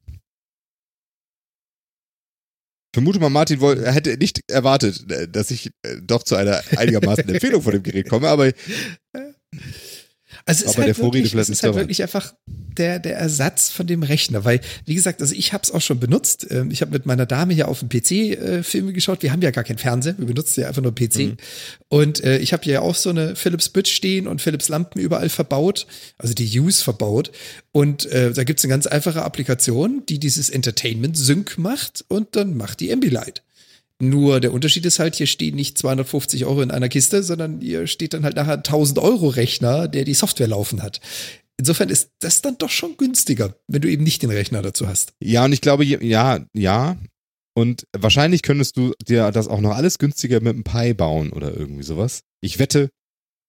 vermute mal, Martin woll, hätte nicht erwartet, äh, dass ich äh, doch zu einer einigermaßen (laughs) Empfehlung von dem Gerät komme, aber (laughs) also es ist, halt wirklich, es ist halt wirklich einfach der, der Ersatz von dem Rechner, weil, wie gesagt, also ich habe es auch schon benutzt. Ähm, ich habe mit meiner Dame hier auf dem PC äh, Filme geschaut. Wir haben ja gar keinen Fernseher, wir benutzen ja einfach nur PC. Mhm. Und äh, ich habe hier auch so eine Philips Bridge stehen und Philips Lampen überall verbaut, also die Use verbaut. Und äh, da gibt's eine ganz einfache Applikation, die dieses Entertainment Sync macht und dann macht die Ambilight. Nur der Unterschied ist halt, hier stehen nicht 250 Euro in einer Kiste, sondern hier steht dann halt nachher ein 1000 Euro Rechner, der die Software laufen hat. Insofern ist das dann doch schon günstiger, wenn du eben nicht den Rechner dazu hast. Ja, und ich glaube, ja, ja. Und wahrscheinlich könntest du dir das auch noch alles günstiger mit einem Pi bauen oder irgendwie sowas. Ich wette,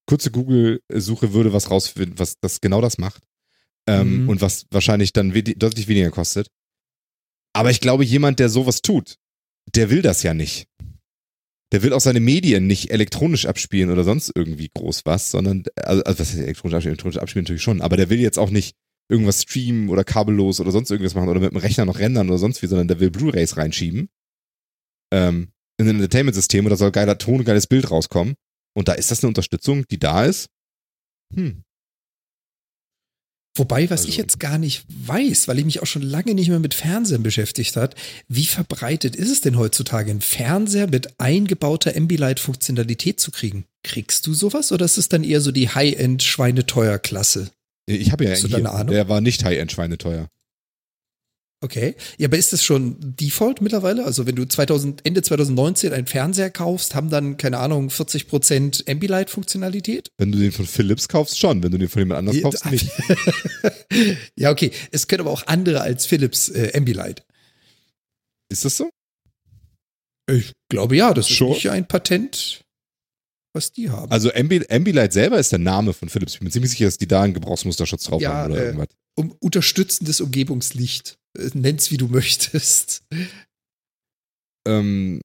kurze Google-Suche würde was rausfinden, was das genau das macht. Ähm, mhm. Und was wahrscheinlich dann we deutlich weniger kostet. Aber ich glaube, jemand, der sowas tut, der will das ja nicht. Der will auch seine Medien nicht elektronisch abspielen oder sonst irgendwie groß was, sondern, also, also was heißt elektronisch abspielen? Elektronisch abspielen natürlich schon, aber der will jetzt auch nicht irgendwas streamen oder kabellos oder sonst irgendwas machen oder mit dem Rechner noch rendern oder sonst wie, sondern der will Blu-Rays reinschieben. Ähm, in ein Entertainment-System und da soll geiler Ton, geiles Bild rauskommen. Und da ist das eine Unterstützung, die da ist. Hm. Wobei, was also. ich jetzt gar nicht weiß, weil ich mich auch schon lange nicht mehr mit Fernsehen beschäftigt hat, wie verbreitet ist es denn heutzutage, einen Fernseher mit eingebauter Ambilight-Funktionalität zu kriegen? Kriegst du sowas oder ist es dann eher so die High-End-Schweineteuer-Klasse? Ich habe ja einen, der war nicht High-End-Schweineteuer. Okay. Ja, aber ist das schon Default mittlerweile? Also wenn du 2000, Ende 2019 einen Fernseher kaufst, haben dann, keine Ahnung, 40 Prozent Ambilight-Funktionalität? Wenn du den von Philips kaufst, schon. Wenn du den von jemand anders kaufst, nicht. (laughs) ja, okay. Es können aber auch andere als Philips äh, Ambilight. Ist das so? Ich glaube ja, das schon? ist nicht ein Patent, was die haben. Also Ambilight, Ambilight selber ist der Name von Philips. Ich bin mir ziemlich sicher, dass die da einen Gebrauchsmusterschutz drauf ja, haben oder äh, irgendwas. Um unterstützendes Umgebungslicht. Äh, nenn's wie du (laughs) möchtest. Ähm,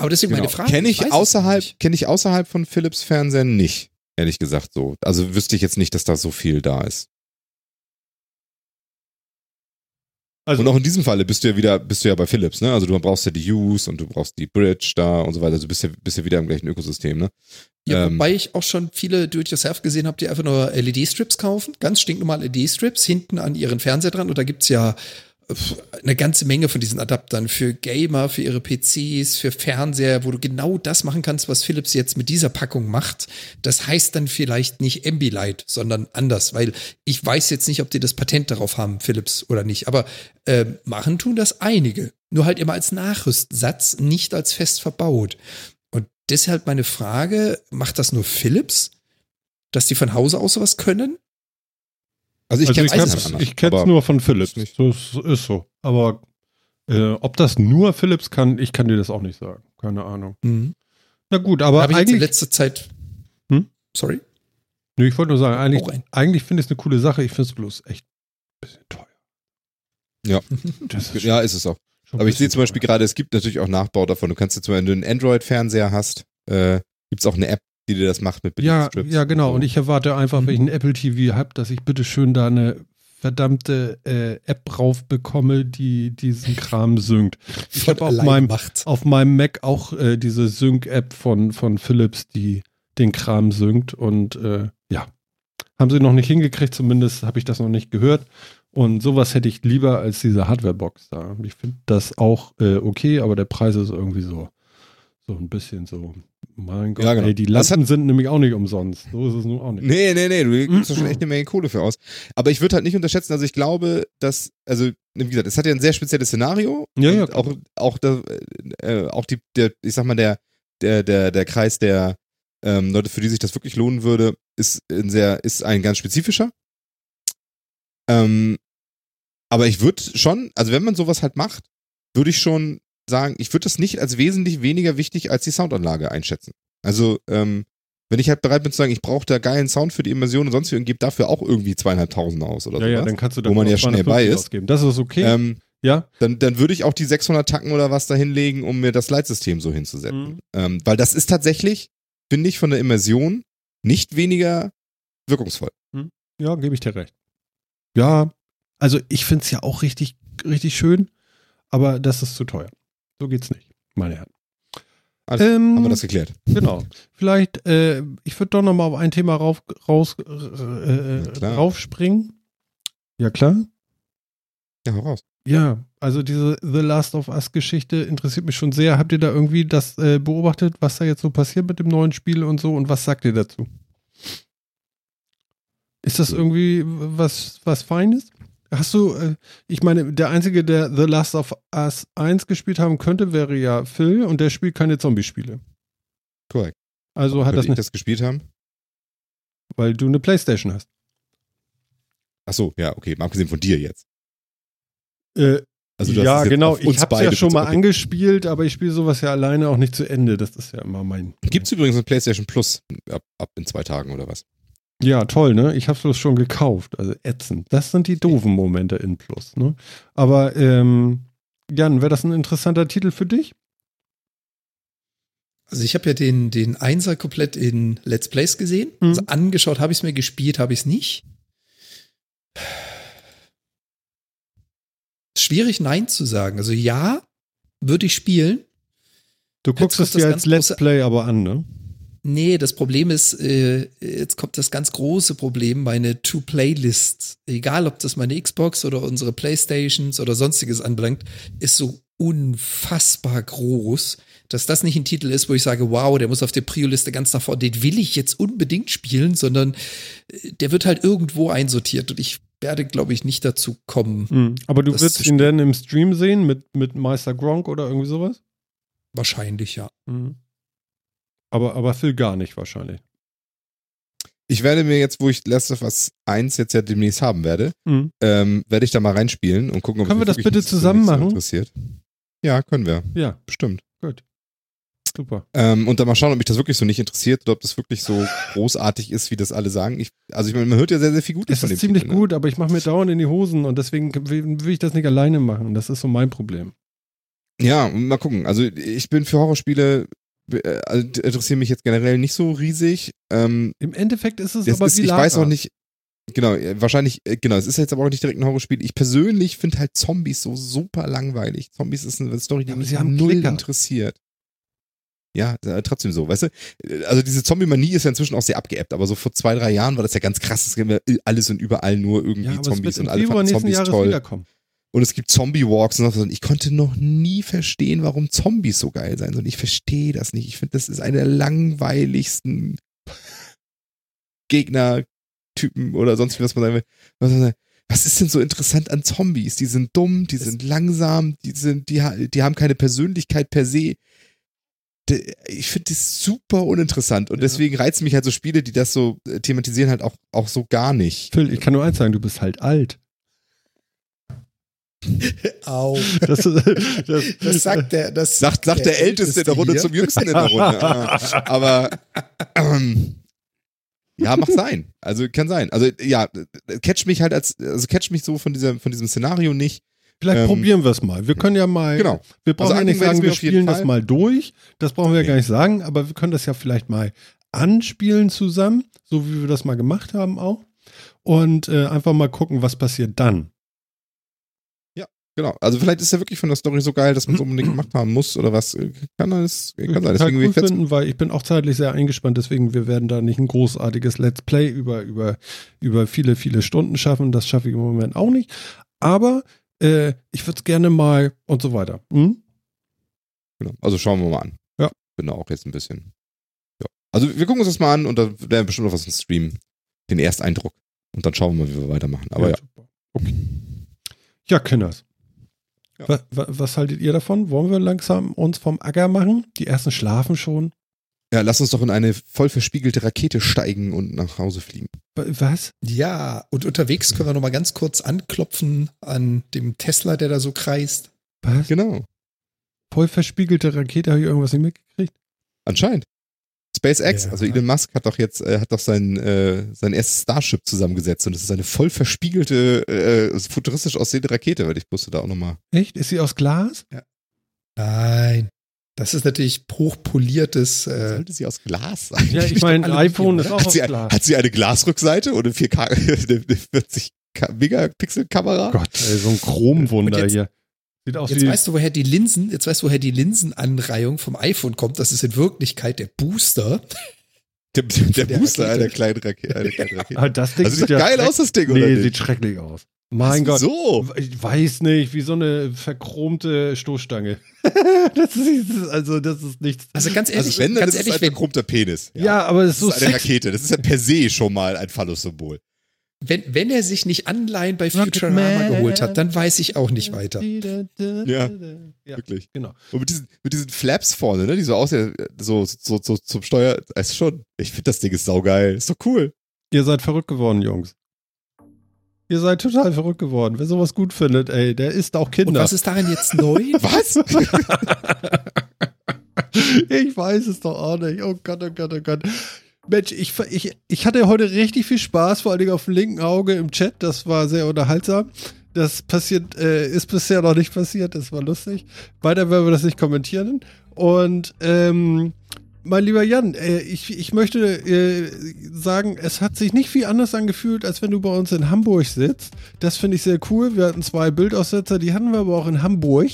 aber deswegen genau. meine Frage. Kenne ich, ich außerhalb, kenne ich außerhalb von Philips Fernsehen nicht, ehrlich gesagt so. Also wüsste ich jetzt nicht, dass da so viel da ist. Also, und auch in diesem Falle bist du ja wieder, bist du ja bei Philips, ne? Also du brauchst ja die Use und du brauchst die Bridge da und so weiter. Also du bist ja, bist ja wieder im gleichen Ökosystem, ne? Ja, ähm, wobei ich auch schon viele Do-it-yourself gesehen habe, die einfach nur LED-Strips kaufen, ganz stinknormal LED-Strips hinten an ihren Fernseher dran. Und da gibt's ja eine ganze Menge von diesen Adaptern für Gamer, für ihre PCs, für Fernseher, wo du genau das machen kannst, was Philips jetzt mit dieser Packung macht. Das heißt dann vielleicht nicht Ambilight, sondern anders, weil ich weiß jetzt nicht, ob die das Patent darauf haben, Philips oder nicht. Aber äh, machen tun das einige. Nur halt immer als Nachrüstsatz, nicht als fest verbaut. Und deshalb meine Frage, macht das nur Philips? Dass die von Hause aus sowas können? Also ich also kenne es ich kenn's nur von Philips. Das ist so. Aber äh, ob das nur Philips kann, ich kann dir das auch nicht sagen. Keine Ahnung. Mhm. Na gut, aber Hab eigentlich. in letzter Zeit. Hm? Sorry? Nö, ich wollte nur sagen, eigentlich, ein. eigentlich finde ich es eine coole Sache. Ich finde es bloß echt ein bisschen teuer. Ja, (laughs) ist ja, ist es auch. Aber ich sehe zum Beispiel gerade, es gibt natürlich auch Nachbau davon. Du kannst jetzt, wenn du einen Android-Fernseher hast, äh, gibt es auch eine App, die dir das macht mit ja, Ja, genau. Und ich erwarte einfach, mhm. wenn ich ein Apple TV habe, dass ich bitte schön da eine verdammte äh, App drauf bekomme, die diesen Kram synkt. Ich habe auf meinem, auf meinem Mac auch äh, diese Sync-App von, von Philips, die den Kram synkt. Und äh, ja, haben sie noch nicht hingekriegt, zumindest habe ich das noch nicht gehört. Und sowas hätte ich lieber als diese Hardware-Box da. Ich finde das auch äh, okay, aber der Preis ist irgendwie so, so ein bisschen so mein Gott, ja, genau. ey, die Lasten sind nämlich auch nicht umsonst. So ist es nun auch nicht. Nee, nee, nee, du gibst schon (clears throat) echt eine Menge Kohle für aus. Aber ich würde halt nicht unterschätzen, also ich glaube, dass, also, wie gesagt, es hat ja ein sehr spezielles Szenario. Ja, ja. Auch, auch, da, äh, auch die, der, ich sag mal, der, der, der, der Kreis der ähm, Leute, für die sich das wirklich lohnen würde, ist ein sehr, ist ein ganz spezifischer. Ähm, aber ich würde schon, also wenn man sowas halt macht, würde ich schon sagen, ich würde das nicht als wesentlich weniger wichtig als die Soundanlage einschätzen. Also, ähm, wenn ich halt bereit bin zu sagen, ich brauche da geilen Sound für die Immersion und sonst wie und gebe dafür auch irgendwie zweieinhalbtausend aus oder so. Ja, ja, dann kannst du da wo man ja schnell bei ist. Ausgeben. Das ist okay. Ähm, ja. Dann, dann würde ich auch die 600 Tacken oder was da hinlegen, um mir das Leitsystem so hinzusetzen. Mhm. Ähm, weil das ist tatsächlich, finde ich, von der Immersion nicht weniger wirkungsvoll. Mhm. Ja, gebe ich dir recht. Ja, also ich finde es ja auch richtig, richtig schön, aber das ist zu teuer. So geht's nicht, meine Herren. Also, ähm, haben wir das geklärt. Genau. Vielleicht, äh, ich würde doch noch mal auf ein Thema rauf, raus, äh, äh raufspringen. Ja, klar. Ja, hau raus. Ja, also diese The Last of Us Geschichte interessiert mich schon sehr. Habt ihr da irgendwie das äh, beobachtet, was da jetzt so passiert mit dem neuen Spiel und so und was sagt ihr dazu? Ist das irgendwie was, was Feines? Hast du, äh, ich meine, der Einzige, der The Last of Us 1 gespielt haben könnte, wäre ja Phil und der spielt keine Zombie-Spiele. Korrekt. Also hat das nicht. das gespielt haben? Weil du eine Playstation hast. Ach so, ja, okay, mal abgesehen von dir jetzt. Äh, also ja, genau. Ich habe es ja schon mal okay. angespielt, aber ich spiele sowas ja alleine auch nicht zu Ende. Das ist ja immer mein. Gibt es übrigens ein PlayStation Plus ab, ab in zwei Tagen oder was? Ja, toll, ne? Ich habe es schon gekauft. Also ätzend. Das sind die doofen Momente in Plus, ne? Aber ähm, Jan, wäre das ein interessanter Titel für dich? Also ich habe ja den, den Einser komplett in Let's Plays gesehen. Mhm. Also angeschaut habe ich es mir, gespielt habe ich es nicht. schwierig, Nein zu sagen. Also ja, würde ich spielen. Du guckst es dir als Let's Play aber an, ne? Nee, das Problem ist, äh, jetzt kommt das ganz große Problem, meine To-Playlists, egal ob das meine Xbox oder unsere Playstations oder sonstiges anbelangt, ist so unfassbar groß, dass das nicht ein Titel ist, wo ich sage, wow, der muss auf der Prio-Liste ganz nach vorne, den will ich jetzt unbedingt spielen, sondern äh, der wird halt irgendwo einsortiert und ich werde, glaube ich, nicht dazu kommen. Mhm. Aber du wirst ihn dann im Stream sehen mit, mit Meister Gronk oder irgendwie sowas? Wahrscheinlich, ja. Mhm. Aber, aber Phil gar nicht wahrscheinlich. Ich werde mir jetzt, wo ich Last of Us 1 jetzt ja demnächst haben werde, mhm. ähm, werde ich da mal reinspielen und gucken, ob Können wir das bitte zusammen machen? Interessiert. Ja, können wir. Ja. Bestimmt. Gut. Super. Ähm, und dann mal schauen, ob mich das wirklich so nicht interessiert oder ob das wirklich so großartig ist, wie das alle sagen. Ich, also ich meine, man hört ja sehr, sehr viel Gutes es von dem Es ist ziemlich Titel, ne? gut, aber ich mache mir dauernd in die Hosen und deswegen will, ich das nicht alleine machen. Das ist so mein Problem. Ja, mal gucken. Also ich bin für Horrorspiele also interessieren mich jetzt generell nicht so riesig. Ähm, Im Endeffekt ist es aber ist, wie Ich weiß auch nicht, genau, äh, wahrscheinlich, äh, genau, es ist jetzt aber auch nicht direkt ein Horrorspiel. Ich persönlich finde halt Zombies so super langweilig. Zombies ist eine Story, die ja, mich null Klicker. interessiert. Ja, trotzdem so, weißt du? Also diese Zombie-Manie ist ja inzwischen auch sehr abgeebbt, aber so vor zwei, drei Jahren war das ja ganz krass. Es gibt alles und überall nur irgendwie ja, Zombies und alle fanden Zombies Jahres toll. Wiederkommen. Und es gibt Zombie-Walks und so. Ich konnte noch nie verstehen, warum Zombies so geil sein sollen. Ich verstehe das nicht. Ich finde, das ist eine der langweiligsten Gegner-Typen oder sonst wie was man sagen will. Was ist denn so interessant an Zombies? Die sind dumm, die sind langsam, die sind, die, die haben keine Persönlichkeit per se ich finde das super uninteressant und ja. deswegen reizen mich halt so Spiele, die das so äh, thematisieren, halt auch, auch so gar nicht. Phil, ich kann nur eins sagen, du bist halt alt. (laughs) Au. Das, das, das, sagt der, das sagt, sagt der, der Älteste in der Runde hier. zum Jüngsten in der Runde. (laughs) Aber ähm, ja, macht sein. Also kann sein. Also ja, catch mich halt als, also catch mich so von diesem, von diesem Szenario nicht. Vielleicht ähm, probieren wir es mal. Wir können ja mal, genau. wir brauchen also ja nicht sagen, wir spielen das mal durch. Das brauchen wir ja gar nicht sagen, aber wir können das ja vielleicht mal anspielen zusammen, so wie wir das mal gemacht haben auch. Und äh, einfach mal gucken, was passiert dann. Genau. Also vielleicht ist ja wirklich von der Story so geil, dass man es unbedingt gemacht haben muss oder was. Kann das kann sein. Deswegen cool finden, weil ich bin auch zeitlich sehr eingespannt, deswegen wir werden da nicht ein großartiges Let's Play über, über, über viele, viele Stunden schaffen. Das schaffe ich im Moment auch nicht. Aber äh, ich würde es gerne mal und so weiter. Hm? Genau. Also schauen wir mal an. Ja. Bin da auch jetzt ein bisschen. Ja. Also wir gucken uns das mal an und dann werden wir bestimmt noch was im Stream. Den Ersteindruck. Und dann schauen wir mal, wie wir weitermachen. Aber ja. ja. Okay. Ja, Kinders. Ja. Was, was, haltet ihr davon? Wollen wir langsam uns vom Acker machen? Die ersten schlafen schon. Ja, lass uns doch in eine voll verspiegelte Rakete steigen und nach Hause fliegen. Was? Ja, und unterwegs können wir noch mal ganz kurz anklopfen an dem Tesla, der da so kreist. Was? Genau. Voll verspiegelte Rakete, habe ich irgendwas nicht mitgekriegt? Anscheinend. SpaceX, ja. also Elon Musk hat doch jetzt, äh, hat doch sein, äh, sein erstes Starship zusammengesetzt und es ist eine voll verspiegelte, äh, futuristisch aussehende Rakete, weil ich wusste da auch nochmal. Echt? Ist sie aus Glas? Ja. Nein. Das ist natürlich hochpoliertes. Äh Sollte sie aus Glas sein? Ja, ich (laughs) meine, iPhone ist auch hat aus sie, Glas. Hat sie eine Glasrückseite und eine 4K, (laughs) eine 40 Megapixel-Kamera? Gott, ey, so ein Chromwunder hier. Jetzt weißt du, woher die Linsen, jetzt weißt du, woher die Linsenanreihung vom iPhone kommt. Das ist in Wirklichkeit der Booster. (laughs) Der, der, der Booster einer kleinen (laughs) Rakete. Eine kleine Rakete. Ah, das Ding also sieht sieht ja geil aus, das Ding, Nee, oder nicht? sieht schrecklich aus. Mein Gott. So. Ich weiß nicht, wie so eine verchromte Stoßstange. (laughs) das ist, also, das ist nichts. Also ganz ehrlich, Also wenn, dann ganz ist es ehrlich, ein wenn, verchromter Penis. Ja, aber es ist Das so ist eine sexy. Rakete. Das ist ja per se schon mal ein Phallus-Symbol. Wenn, wenn er sich nicht Anleihen bei Futurama geholt hat, dann weiß ich auch nicht weiter. Ja. ja Wirklich. genau. Und mit diesen, mit diesen Flaps vorne, ne, die so aussehen, so, so, so zum Steuer, ist schon. Ich finde das Ding ist saugeil. Ist doch cool. Ihr seid verrückt geworden, Jungs. Ihr seid total verrückt geworden. Wer sowas gut findet, ey, der isst auch Und Kinder. was ist daran jetzt neu? (laughs) Was? (laughs) ich weiß es doch auch nicht. Oh Gott, oh Gott, oh Gott. Mensch, ich, ich, ich hatte heute richtig viel Spaß, vor allen Dingen auf dem linken Auge im Chat. Das war sehr unterhaltsam. Das passiert, äh, ist bisher noch nicht passiert. Das war lustig. Weiter werden wir das nicht kommentieren. Und ähm, mein lieber Jan, äh, ich, ich möchte äh, sagen, es hat sich nicht viel anders angefühlt, als wenn du bei uns in Hamburg sitzt. Das finde ich sehr cool. Wir hatten zwei Bildaussetzer, die hatten wir aber auch in Hamburg.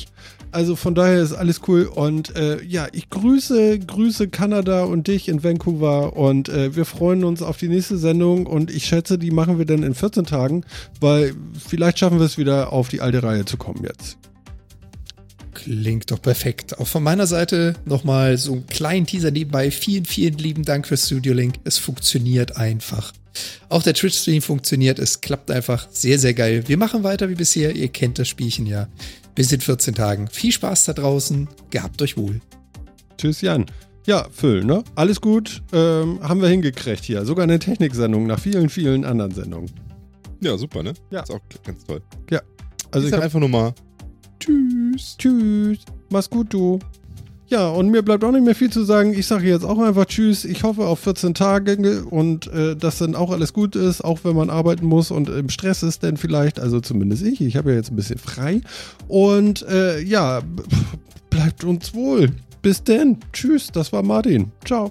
Also von daher ist alles cool. Und äh, ja, ich grüße, grüße Kanada und dich in Vancouver. Und äh, wir freuen uns auf die nächste Sendung. Und ich schätze, die machen wir dann in 14 Tagen, weil vielleicht schaffen wir es wieder auf die alte Reihe zu kommen jetzt. Klingt doch perfekt. Auch von meiner Seite nochmal so einen kleinen Teaser nebenbei. Vielen, vielen lieben Dank für Studio Link. Es funktioniert einfach. Auch der Twitch-Stream funktioniert. Es klappt einfach sehr, sehr geil. Wir machen weiter wie bisher. Ihr kennt das Spielchen ja. Bis in 14 Tagen. Viel Spaß da draußen. Gehabt euch wohl. Tschüss, Jan. Ja, Phil, ne? Alles gut. Ähm, haben wir hingekriegt hier. Sogar eine Techniksendung nach vielen, vielen anderen Sendungen. Ja, super, ne? Ja. Ist auch ganz toll. Also ich ich sag hab, einfach nur mal Tschüss. Tschüss. Mach's gut, du. Ja, und mir bleibt auch nicht mehr viel zu sagen. Ich sage jetzt auch einfach Tschüss. Ich hoffe auf 14 Tage und äh, dass dann auch alles gut ist, auch wenn man arbeiten muss und im Stress ist, denn vielleicht, also zumindest ich. Ich habe ja jetzt ein bisschen frei. Und äh, ja, bleibt uns wohl. Bis denn. Tschüss. Das war Martin. Ciao.